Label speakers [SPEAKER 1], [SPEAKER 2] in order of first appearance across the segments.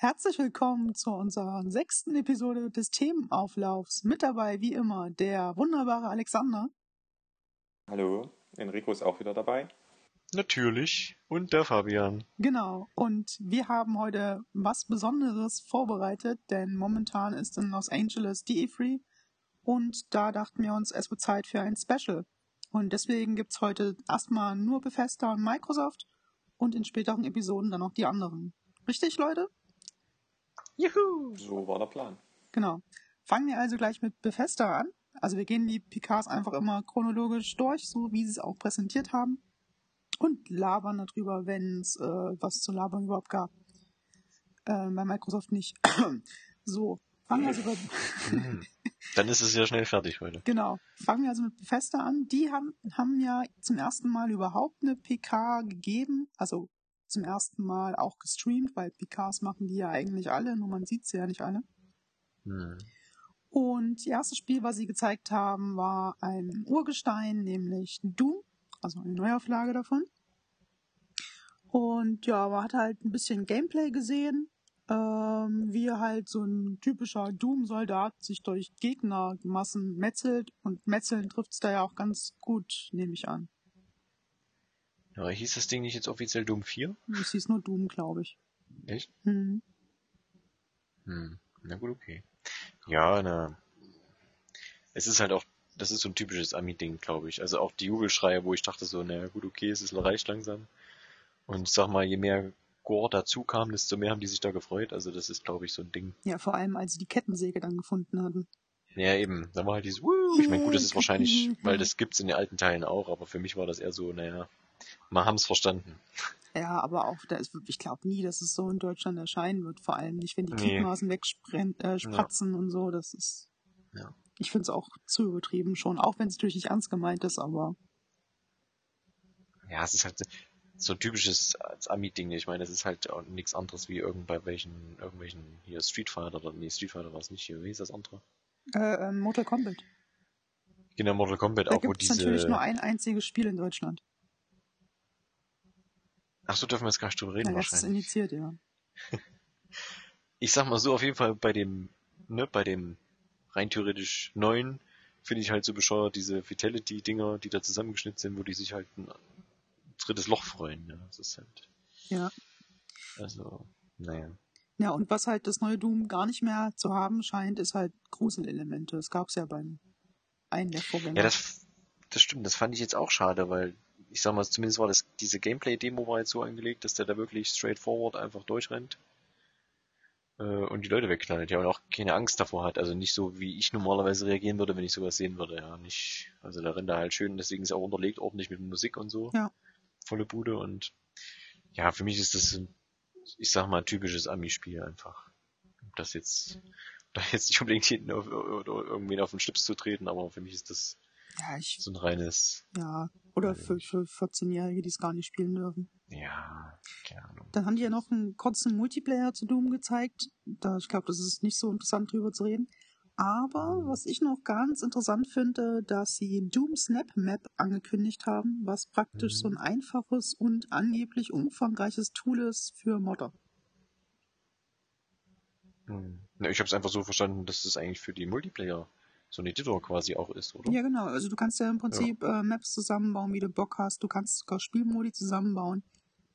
[SPEAKER 1] Herzlich willkommen zu unserer sechsten Episode des Themenauflaufs. Mit dabei, wie immer, der wunderbare Alexander.
[SPEAKER 2] Hallo, Enrico ist auch wieder dabei.
[SPEAKER 3] Natürlich. Und der Fabian.
[SPEAKER 1] Genau. Und wir haben heute was Besonderes vorbereitet, denn momentan ist in Los Angeles die E3 und da dachten wir uns, es wird Zeit für ein Special. Und deswegen gibt's heute erstmal nur Bethesda und Microsoft und in späteren Episoden dann noch die anderen. Richtig, Leute?
[SPEAKER 2] Juhu! So war der Plan.
[SPEAKER 1] Genau. Fangen wir also gleich mit Bethesda an. Also wir gehen die PKs einfach immer chronologisch durch, so wie sie es auch präsentiert haben. Und labern darüber, wenn es äh, was zu labern überhaupt gab. Äh, bei Microsoft nicht. so, fangen wir also bei...
[SPEAKER 3] Hm. Dann ist es ja schnell fertig heute.
[SPEAKER 1] Genau. Fangen wir also mit Bethesda an. Die haben, haben ja zum ersten Mal überhaupt eine PK gegeben. Also zum ersten Mal auch gestreamt, weil PKs machen die ja eigentlich alle, nur man sieht sie ja nicht alle.
[SPEAKER 3] Hm.
[SPEAKER 1] Und das erste Spiel, was sie gezeigt haben, war ein Urgestein, nämlich Doom, also eine Neuauflage davon. Und ja, man hat halt ein bisschen Gameplay gesehen, ähm, wie halt so ein typischer Doom-Soldat sich durch Gegnermassen metzelt. Und Metzeln trifft's da ja auch ganz gut, nehme ich an.
[SPEAKER 3] Ja, hieß das Ding nicht jetzt offiziell Doom 4?
[SPEAKER 1] Es hieß nur Doom, glaube ich.
[SPEAKER 3] Echt?
[SPEAKER 1] Hm.
[SPEAKER 3] Hm. Na gut, okay. Ja, na. Es ist halt auch, das ist so ein typisches Ami-Ding, glaube ich. Also auch die Jubelschreie, wo ich dachte so, na gut, okay, es ist reicht langsam. Und sag mal, je mehr Gore dazu kam, desto mehr haben die sich da gefreut. Also das ist, glaube ich, so ein Ding.
[SPEAKER 1] Ja, vor allem, als sie die Kettensäge dann gefunden hatten.
[SPEAKER 3] Ja, eben. Da war halt dieses Woo. Ich meine, gut, das ist wahrscheinlich, weil das gibt's in den alten Teilen auch, aber für mich war das eher so, naja, wir haben's verstanden.
[SPEAKER 1] Ja, aber auch, da ist, ich glaube nie, dass es so in Deutschland erscheinen wird. Vor allem nicht, wenn die
[SPEAKER 3] Nee.
[SPEAKER 1] Gliedmaßen wegspratzen äh, spratzen und so. Das ist.
[SPEAKER 3] Ja.
[SPEAKER 1] Ich finde es auch zu übertrieben schon, auch wenn es natürlich nicht ernst gemeint ist, aber
[SPEAKER 3] Ja, es ist halt so ein typisches Ami-Ding. Ich meine, es ist halt nichts anderes wie irgend bei welchen, irgendwelchen hier Street Fighter oder nee, Street Fighter war es nicht hier. Wie ist das andere?
[SPEAKER 1] äh, äh, Mortal Kombat.
[SPEAKER 3] Genau, Mortal Kombat
[SPEAKER 1] Da
[SPEAKER 3] auch, wo
[SPEAKER 1] gibt es
[SPEAKER 3] diese.
[SPEAKER 1] natürlich nur ein einziges Spiel in Deutschland.
[SPEAKER 3] Ach so, dürfen wir jetzt gar nicht drüber reden
[SPEAKER 1] Ja, das
[SPEAKER 3] wahrscheinlich.
[SPEAKER 1] initiiert, ja.
[SPEAKER 3] Ich sag mal so, auf jeden Fall bei dem, ne, bei dem rein theoretisch neuen finde ich halt so bescheuert diese Vitality-Dinger, die da zusammengeschnitten sind, wo die sich halt ein drittes Loch freuen. Ne? Das ist halt.
[SPEAKER 1] Ja.
[SPEAKER 3] Also, naja.
[SPEAKER 1] Ja, und was halt das neue Doom gar nicht mehr zu haben scheint, ist halt Gruselelemente. Das gab's ja beim einen der Vorgänger.
[SPEAKER 3] Ja, das, das stimmt, das fand ich jetzt auch schade, weil ich sag mal, zumindest war das, diese Gameplay-Demo war jetzt so angelegt, dass der da wirklich straightforward einfach durchrennt äh, und die Leute wegknallt, ja, und auch keine Angst davor hat. Also nicht so, wie ich normalerweise reagieren würde, wenn ich sowas sehen würde, ja. Nicht, also da rennt er halt schön, deswegen ist er auch unterlegt, ordentlich mit Musik und so.
[SPEAKER 1] Ja.
[SPEAKER 3] Volle Bude und ja, für mich ist das ich sag mal, ein typisches Ami-Spiel einfach. Das jetzt, da jetzt nicht unbedingt hinten auf, oder irgendwen auf den Schlips zu treten, aber für mich ist das
[SPEAKER 1] ja, ich,
[SPEAKER 3] so ein reines,
[SPEAKER 1] ja. Oder für, für 14-Jährige, die es gar nicht spielen dürfen.
[SPEAKER 3] ja, keine Ahnung.
[SPEAKER 1] Dann haben die ja noch einen kurzen Multiplayer zu Doom gezeigt. Da, ich glaube, das ist nicht so interessant drüber zu reden. Aber was ich noch ganz interessant finde, dass sie Doom Snap Map angekündigt haben, was praktisch
[SPEAKER 3] Mhm.
[SPEAKER 1] so ein einfaches und angeblich umfangreiches Tool ist für Modder.
[SPEAKER 3] Hm. Ich habe es einfach so verstanden, dass das eigentlich für die Multiplayer so ein Editor quasi auch ist, oder?
[SPEAKER 1] Ja, genau. Also du kannst ja im Prinzip äh, Maps zusammenbauen, wie du Bock hast. Du kannst sogar Spielmodi zusammenbauen.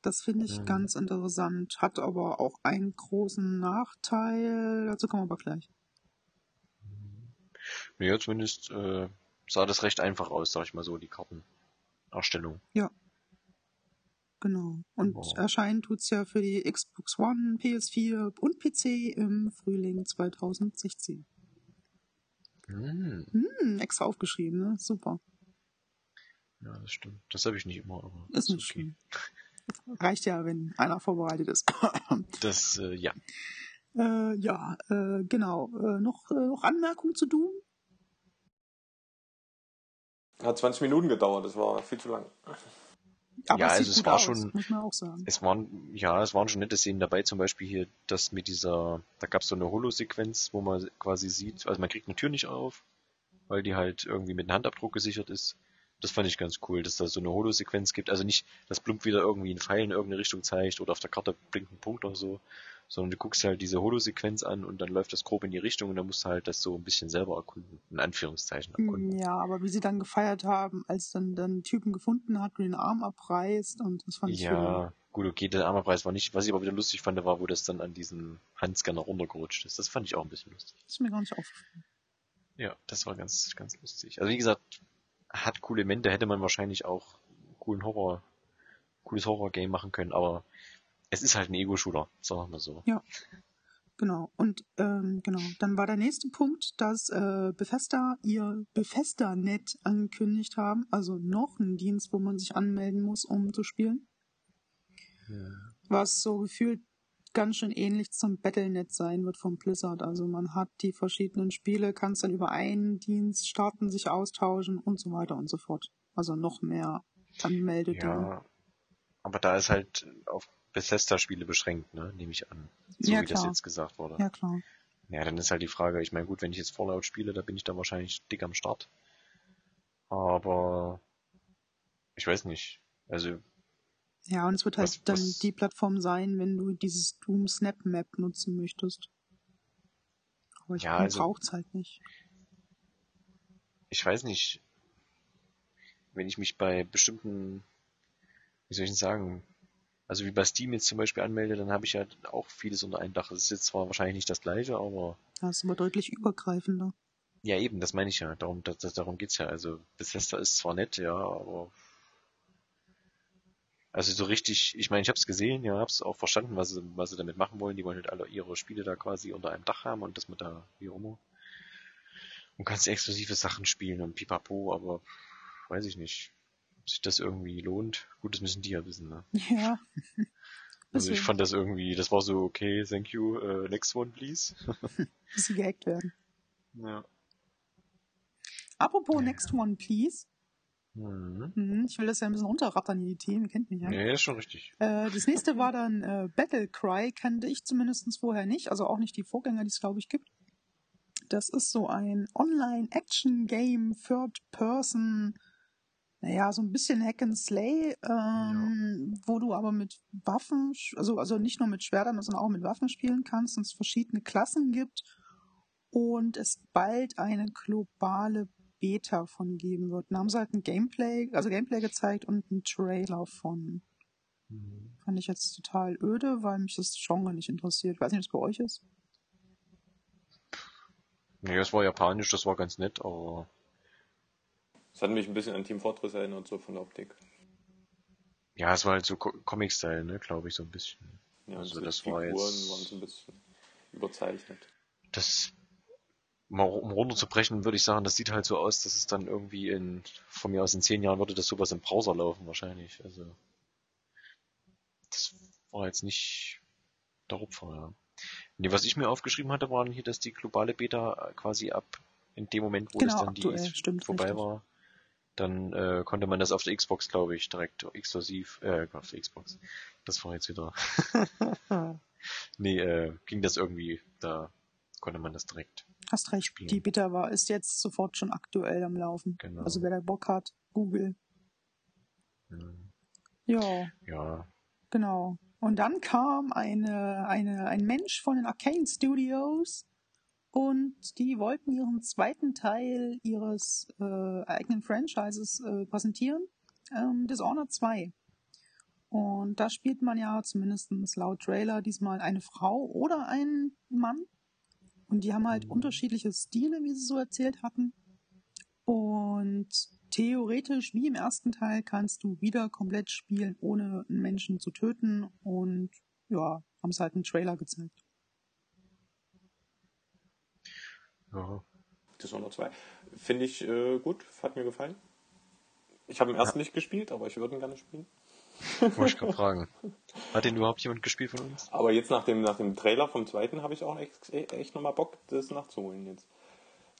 [SPEAKER 1] Das finde ich
[SPEAKER 3] Mhm.
[SPEAKER 1] ganz interessant. Hat aber auch einen großen Nachteil. Dazu kommen wir aber gleich.
[SPEAKER 3] Ja, zumindest äh, sah das recht einfach aus, sag ich mal so, die Kartenerstellung.
[SPEAKER 1] Genau. Und
[SPEAKER 3] Wow.
[SPEAKER 1] erscheinen tut's ja für die Xbox One, PS4 und PC im Frühling 2016.
[SPEAKER 3] Hm.
[SPEAKER 1] Hm, extra aufgeschrieben, ne? Super.
[SPEAKER 3] Ja, das stimmt. Das habe ich nicht immer, aber
[SPEAKER 1] Ist nicht
[SPEAKER 3] okay.
[SPEAKER 1] schlimm. Reicht ja, wenn einer vorbereitet ist.
[SPEAKER 3] Das, äh, ja.
[SPEAKER 1] äh, ja, äh, genau. Äh, noch, äh, noch Anmerkungen zu Doom?
[SPEAKER 2] Hat 20 Minuten gedauert, das war viel zu lang.
[SPEAKER 1] Aber
[SPEAKER 3] Ja,
[SPEAKER 1] es
[SPEAKER 3] also es war
[SPEAKER 1] aus,
[SPEAKER 3] schon-
[SPEAKER 1] muss man auch sagen.
[SPEAKER 3] Es waren, ja, es waren schon nette Szenen dabei, zum Beispiel hier das mit dieser, da gab es so eine Holo-Sequenz, wo man quasi sieht, also man kriegt eine Tür nicht auf, weil die halt irgendwie mit einem Handabdruck gesichert ist. Das fand ich ganz cool, dass da so eine Holo-Sequenz gibt. Also nicht, dass Blump wieder irgendwie einen Pfeil in irgendeine Richtung zeigt oder auf der Karte blinkt ein Punkt oder so, sondern du guckst halt diese Holo-Sequenz an und dann läuft das grob in die Richtung und dann musst du halt das so ein bisschen selber erkunden, in Anführungszeichen erkunden.
[SPEAKER 1] Ja, aber wie sie dann gefeiert haben, als dann dann Typen gefunden hat, der den Arm abreißt und das fand ich
[SPEAKER 3] Ja, gut, okay, der Armerpreis war nicht, was ich aber wieder lustig fand, war, wo das dann an diesen Handscanner runtergerutscht ist. Das fand ich auch ein bisschen lustig.
[SPEAKER 1] Das ist mir gar nicht aufgefallen.
[SPEAKER 3] Ja, das war ganz, ganz lustig. Also wie gesagt, hat coole Elemente, hätte man wahrscheinlich auch coolen Horror, cooles Horror-Game machen können, aber es ist halt ein Ego-Shooter, sagen wir mal so.
[SPEAKER 1] Ja. Genau. Und ähm, genau, dann war der nächste Punkt, dass äh, Bethesda ihr Bethesda-Net angekündigt haben, also noch ein Dienst, wo man sich anmelden muss, um zu spielen.
[SPEAKER 3] Ja.
[SPEAKER 1] Was so gefühlt ganz schön ähnlich zum Battlenet sein wird vom Blizzard. Also man hat die verschiedenen Spiele, kann es dann über einen Dienst starten, sich austauschen und so weiter und so fort. Also noch mehr Anmeldete.
[SPEAKER 3] Ja, aber da ist halt auf Bethesda-Spiele beschränkt, ne, nehme ich an. So
[SPEAKER 1] Ja,
[SPEAKER 3] wie das
[SPEAKER 1] klar.
[SPEAKER 3] jetzt gesagt wurde.
[SPEAKER 1] Ja, klar.
[SPEAKER 3] Ja, dann ist halt die Frage, ich meine, gut, wenn ich jetzt Fallout spiele, da bin ich dann wahrscheinlich dick am Start. Aber ich weiß nicht. Also,
[SPEAKER 1] Ja, und es wird halt
[SPEAKER 3] Was-
[SPEAKER 1] dann
[SPEAKER 3] was-
[SPEAKER 1] die Plattform sein, wenn du dieses Doom Snap Map nutzen möchtest. Aber ich
[SPEAKER 3] Ja, also-
[SPEAKER 1] braucht's halt nicht.
[SPEAKER 3] ich weiß nicht, wenn ich mich bei bestimmten, wie soll ich denn sagen, also wie bei Steam jetzt zum Beispiel anmelde, dann habe ich ja auch vieles unter einem Dach. Das ist jetzt zwar wahrscheinlich nicht das gleiche, aber
[SPEAKER 1] Das ist aber deutlich übergreifender.
[SPEAKER 3] ja eben, das meine ich ja. Darum, das, darum geht's ja. Also Bethesda ist zwar nett, ja, aber also so richtig, ich meine, ich habe es gesehen, ja, habe es auch verstanden, was sie, was sie damit machen wollen. Die wollen halt alle ihre Spiele da quasi unter einem Dach haben und dass man da wie auch immer und kannst exklusive Sachen spielen und pipapo, aber weiß ich nicht, ob sich das irgendwie lohnt. Gut, das müssen die ja wissen, ne?
[SPEAKER 1] Ja.
[SPEAKER 3] Also ich fand das irgendwie, das war so, okay, thank you, uh, next one please.
[SPEAKER 1] bisschen gehackt werden.
[SPEAKER 3] Ja.
[SPEAKER 1] Apropos
[SPEAKER 3] Ja.
[SPEAKER 1] Next One, please.
[SPEAKER 3] Mhm.
[SPEAKER 1] Mhm, ich will das ja ein bisschen runterrattern die Themen, ihr kennt mich ja.
[SPEAKER 3] Ja, ist schon richtig.
[SPEAKER 1] Äh, das nächste war dann äh, Battle Cry, kannte ich zumindest vorher nicht, also auch nicht die Vorgänger, die es glaube ich gibt. Das ist so ein Online-Action-Game, Third-Person, naja, so ein bisschen Hack and Slay, ähm, wo du aber mit Waffen, also, also nicht nur mit Schwertern, sondern auch mit Waffen spielen kannst und es verschiedene Klassen gibt und es bald eine globale Beta von geben wird. Da haben sie halt ein Gameplay, also Gameplay gezeigt und einen Trailer von.
[SPEAKER 3] Mhm.
[SPEAKER 1] Fand ich jetzt total öde, weil mich das Genre nicht interessiert. Ich weiß nicht, ob es bei euch ist.
[SPEAKER 3] Nee, das war japanisch, das war ganz nett, aber
[SPEAKER 2] Das hat mich ein bisschen an Team Fortress erinnert, so von der Optik.
[SPEAKER 3] ja, es war halt so Co Comic-Style, ne, glaube ich, so ein bisschen.
[SPEAKER 2] Ja,
[SPEAKER 3] Also
[SPEAKER 2] so die
[SPEAKER 3] das war
[SPEAKER 2] Figuren
[SPEAKER 3] jetzt-
[SPEAKER 2] waren so ein bisschen überzeichnet.
[SPEAKER 3] Das, mal um runterzubrechen, würde ich sagen, das sieht halt so aus, dass es dann irgendwie in, von mir aus in zehn Jahren würde das sowas im Browser laufen, wahrscheinlich. Also, das war jetzt nicht der Rupfer, ja. Nee, was ich mir aufgeschrieben hatte, waren hier, dass die globale Beta quasi ab in dem Moment, wo
[SPEAKER 1] Genau,
[SPEAKER 3] das dann die
[SPEAKER 1] aktuell, stimmt,
[SPEAKER 3] vorbei
[SPEAKER 1] richtig.
[SPEAKER 3] war, dann äh, konnte man das auf der Xbox, glaube ich, direkt exklusiv, äh, auf der Xbox. Das war jetzt wieder. nee, äh, ging das irgendwie, da konnte man das direkt.
[SPEAKER 1] Hast recht,
[SPEAKER 3] Spielen.
[SPEAKER 1] die Beta war, ist jetzt sofort schon aktuell am Laufen.
[SPEAKER 3] Genau.
[SPEAKER 1] Also wer da Bock hat, Google.
[SPEAKER 3] ähm,
[SPEAKER 1] Ja,
[SPEAKER 3] Ja,
[SPEAKER 1] genau. Und dann kam eine, eine, ein Mensch von den Arcane Studios und die wollten ihren zweiten Teil ihres äh, eigenen Franchises äh, präsentieren, ähm, Dishonored 2. Und da spielt man ja zumindest laut Trailer diesmal eine Frau oder einen Mann. Und die haben halt unterschiedliche Stile, wie sie so erzählt hatten. Und theoretisch, wie im ersten Teil, kannst du wieder komplett spielen, ohne einen Menschen zu töten. Und ja, haben es halt einen Trailer gezeigt.
[SPEAKER 3] ja.
[SPEAKER 2] Dishonored 2. Finde ich äh, gut, hat mir gefallen. Ich habe den ersten nicht gespielt, aber ich würde ihn gerne spielen.
[SPEAKER 3] Wollte ich gerade fragen. Hat den überhaupt jemand gespielt von uns?
[SPEAKER 2] Aber jetzt nach dem, nach dem Trailer vom zweiten habe ich auch echt, echt nochmal Bock, das nachzuholen jetzt.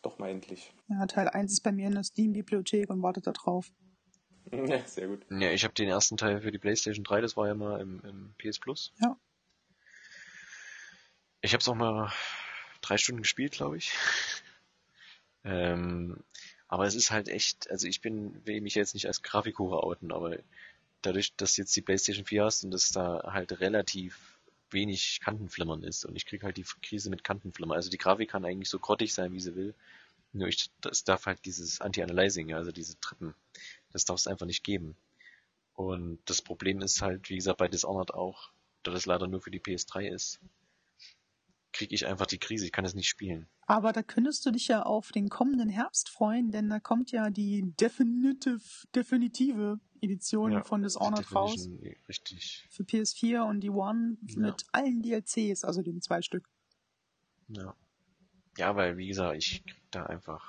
[SPEAKER 2] Doch mal endlich.
[SPEAKER 1] Ja, Teil 1 ist bei mir in der Steam-Bibliothek und wartet da drauf.
[SPEAKER 2] Ja, sehr gut.
[SPEAKER 3] Ja, ich habe den ersten Teil für die PlayStation 3, das war ja mal im, im PS Plus.
[SPEAKER 1] Ja.
[SPEAKER 3] Ich habe es auch mal drei Stunden gespielt, glaube ich. ähm, Aber es ist halt echt, also ich bin, will mich jetzt nicht als Grafikhure outen, aber dadurch, dass jetzt die PlayStation 4 hast und dass da halt relativ wenig Kantenflimmern ist und ich krieg halt die Krise mit Kantenflimmern. Also die Grafik kann eigentlich so grottig sein, wie sie will. Nur ich, das darf halt dieses Anti-Analyzing, also diese Treppen, das darf es einfach nicht geben. Und das Problem ist halt, wie gesagt, bei Dishonored auch, da das leider nur für die PS3 ist, kriege ich einfach die Krise. Ich kann es nicht spielen.
[SPEAKER 1] Aber da könntest du dich ja auf den kommenden Herbst freuen, denn da kommt ja die definitive, definitive Edition
[SPEAKER 3] Ja,
[SPEAKER 1] von Dishonored raus.
[SPEAKER 3] Richtig.
[SPEAKER 1] Für PS4 und die One
[SPEAKER 3] Ja.
[SPEAKER 1] mit allen DLCs, also den zwei Stück.
[SPEAKER 3] Ja. Ja, weil, wie gesagt, ich krieg da einfach,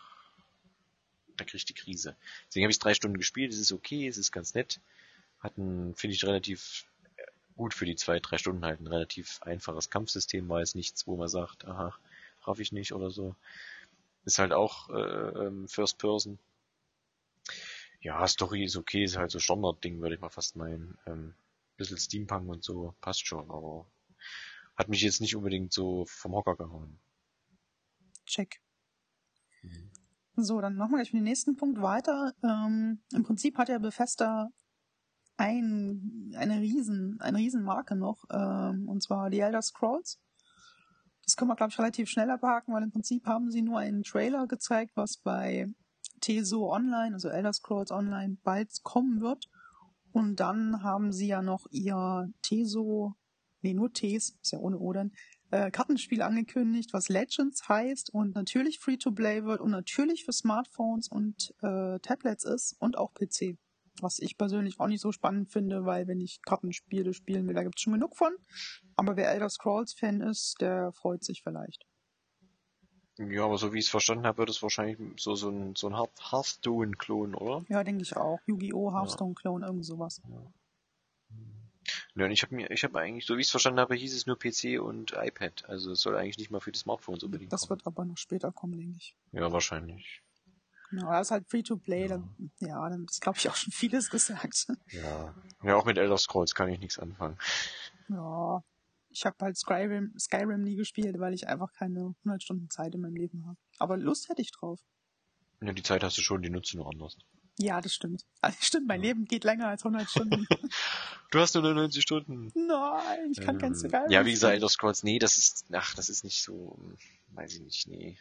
[SPEAKER 3] da krieg ich die Krise. Deswegen habe ich drei Stunden gespielt, es ist okay, es ist ganz nett. Hat ein, finde ich, relativ gut für die zwei, drei Stunden halt ein relativ einfaches Kampfsystem, war jetzt nichts, wo man sagt, aha, raff ich nicht oder so. Ist halt auch äh, ähm, First Person. Ja, Story ist okay, ist halt so Standardding, würde ich mal fast meinen. Ähm, bisschen Steampunk und so, passt schon, aber hat mich jetzt nicht unbedingt so vom Hocker gehauen.
[SPEAKER 1] Check.
[SPEAKER 3] Mhm.
[SPEAKER 1] So, dann machen wir gleich mit dem nächsten Punkt weiter. Ähm, Im Prinzip hat ja Bethesda ein, eine riesen, eine riesen Marke noch, ähm, und zwar die Elder Scrolls. Das können wir, glaube ich, relativ schnell abhaken, weil im Prinzip haben sie nur einen Trailer gezeigt, was bei TESO Online, also Elder Scrolls Online, bald kommen wird. Und dann haben sie ja noch ihr TESO, nee, nur TES, ist ja ohne Odin, äh, Kartenspiel angekündigt, was Legends heißt und natürlich Free-to-Play wird und natürlich für Smartphones und äh, Tablets ist und auch PC. Was ich persönlich auch nicht so spannend finde, weil wenn ich Kartenspiele spielen will, da gibt es schon genug von. Aber wer Elder Scrolls-Fan ist, der freut sich vielleicht.
[SPEAKER 3] Ja, aber so wie ich es verstanden habe, wird es wahrscheinlich so, so ein, so ein Hearth- Hearthstone-Klon, oder?
[SPEAKER 1] Ja, denke ich auch. Yu-Gi-Oh!, Hearthstone-Clone, irgend sowas.
[SPEAKER 3] Ja, und ich habe mir, ich habe eigentlich, so wie ich es verstanden habe, hieß es nur PC und iPad. Also es soll eigentlich nicht mal für die Smartphones unbedingt
[SPEAKER 1] Das
[SPEAKER 3] kommen.
[SPEAKER 1] wird aber noch später kommen, denke ich.
[SPEAKER 3] Ja, wahrscheinlich.
[SPEAKER 1] Genau, das ist halt Free-to-Play, dann, ja, dann ist, glaube ich, auch schon vieles gesagt.
[SPEAKER 3] Ja. Ja, auch mit Elder Scrolls kann ich nichts anfangen.
[SPEAKER 1] Ja, ich habe halt Skyrim, Skyrim nie gespielt, weil ich einfach keine 100 Stunden Zeit in meinem Leben habe. Aber Lust hätte ich drauf.
[SPEAKER 3] Ja, die Zeit hast du schon, die nutzt du noch anders.
[SPEAKER 1] Ja, das stimmt. Also, stimmt, mein Leben geht länger als 100 Stunden.
[SPEAKER 3] Du hast nur 90 Stunden.
[SPEAKER 1] Nein, ich kann kein
[SPEAKER 3] Ähm,
[SPEAKER 1] Skyrim.
[SPEAKER 3] Ja, wie gesagt. Elder Scrolls, nee, das ist, ach, das ist nicht so, hm, weiß ich nicht, nee.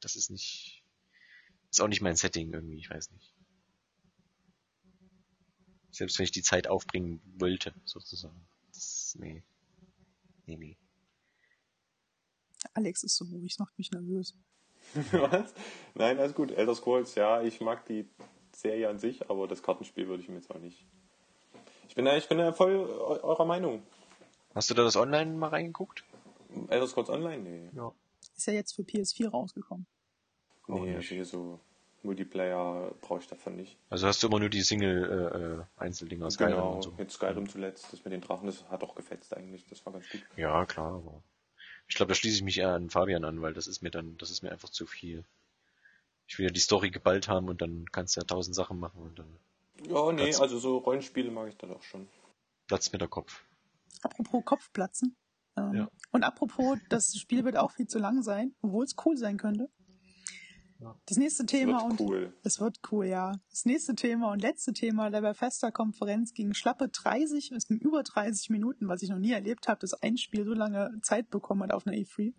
[SPEAKER 3] Das ist nicht, ist auch nicht mein Setting irgendwie, ich weiß nicht. Selbst wenn ich die Zeit aufbringen wollte, sozusagen. Das nee. Nee, nee.
[SPEAKER 1] Alex ist so ruhig, macht mich nervös.
[SPEAKER 2] Was? Nein, alles gut. Elder Scrolls, ja, ich mag die Serie an sich, aber das Kartenspiel würde ich mir jetzt auch nicht. Ich bin da, ich bin da voll eu- eurer Meinung.
[SPEAKER 3] Hast du da das Online mal reingeguckt?
[SPEAKER 2] Elder Scrolls Online? Nee.
[SPEAKER 3] Ja.
[SPEAKER 1] Ist ja jetzt für PS4 rausgekommen.
[SPEAKER 3] Auch
[SPEAKER 2] Nee,
[SPEAKER 3] nicht.
[SPEAKER 2] hier so Multiplayer brauche ich davon nicht.
[SPEAKER 3] Also hast du immer nur die Single-Einzeldinger, Skyrim
[SPEAKER 2] genau,
[SPEAKER 3] und so.
[SPEAKER 2] mit Skyrim zuletzt, das mit den Drachen, das hat auch gefetzt eigentlich, das war ganz gut.
[SPEAKER 3] Ja, klar, aber ich glaube, da schließe ich mich eher an Fabian an, weil das ist mir dann, das ist mir einfach zu viel. Ich will ja die Story geballt haben und dann kannst du ja tausend Sachen machen und dann
[SPEAKER 2] Ja, nee,
[SPEAKER 3] Platz.
[SPEAKER 2] also so Rollenspiele mag ich dann auch schon.
[SPEAKER 3] platzt mir der Kopf.
[SPEAKER 1] Apropos Kopfplatzen. Ähm,
[SPEAKER 3] Ja.
[SPEAKER 1] Und apropos, das Spiel wird auch viel zu lang sein, obwohl es cool sein könnte. Das nächste Thema
[SPEAKER 2] Wird
[SPEAKER 1] und
[SPEAKER 2] cool.
[SPEAKER 1] es wird cool, ja. Das nächste Thema und letzte Thema der Bethesda-Konferenz ging schlappe 30, es ging über 30 Minuten, was ich noch nie erlebt habe, dass ein Spiel so lange Zeit bekommen hat auf einer E3.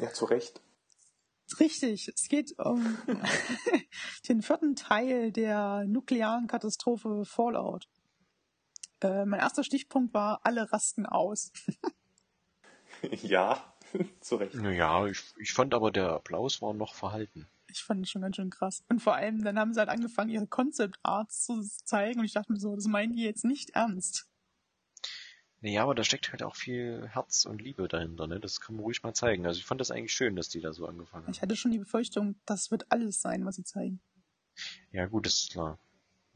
[SPEAKER 2] Ja, zu Recht.
[SPEAKER 1] Richtig, es geht um den vierten Teil der nuklearen Katastrophe Fallout. Äh, mein erster Stichpunkt war, alle rasten aus.
[SPEAKER 2] ja, zu Recht.
[SPEAKER 3] Naja, ich, ich fand aber der Applaus war noch verhalten.
[SPEAKER 1] Ich fand das schon ganz schön krass. Und vor allem, dann haben sie halt angefangen, ihre Concept Arts zu zeigen und ich dachte mir so, das meinen die jetzt nicht ernst.
[SPEAKER 3] Naja, aber da steckt halt auch viel Herz und Liebe dahinter, ne? Das kann man ruhig mal zeigen. Also ich fand das eigentlich schön, dass die da so angefangen haben.
[SPEAKER 1] Ich hatte schon die Befürchtung, das wird alles sein, was sie zeigen.
[SPEAKER 3] Ja, gut, das ist klar.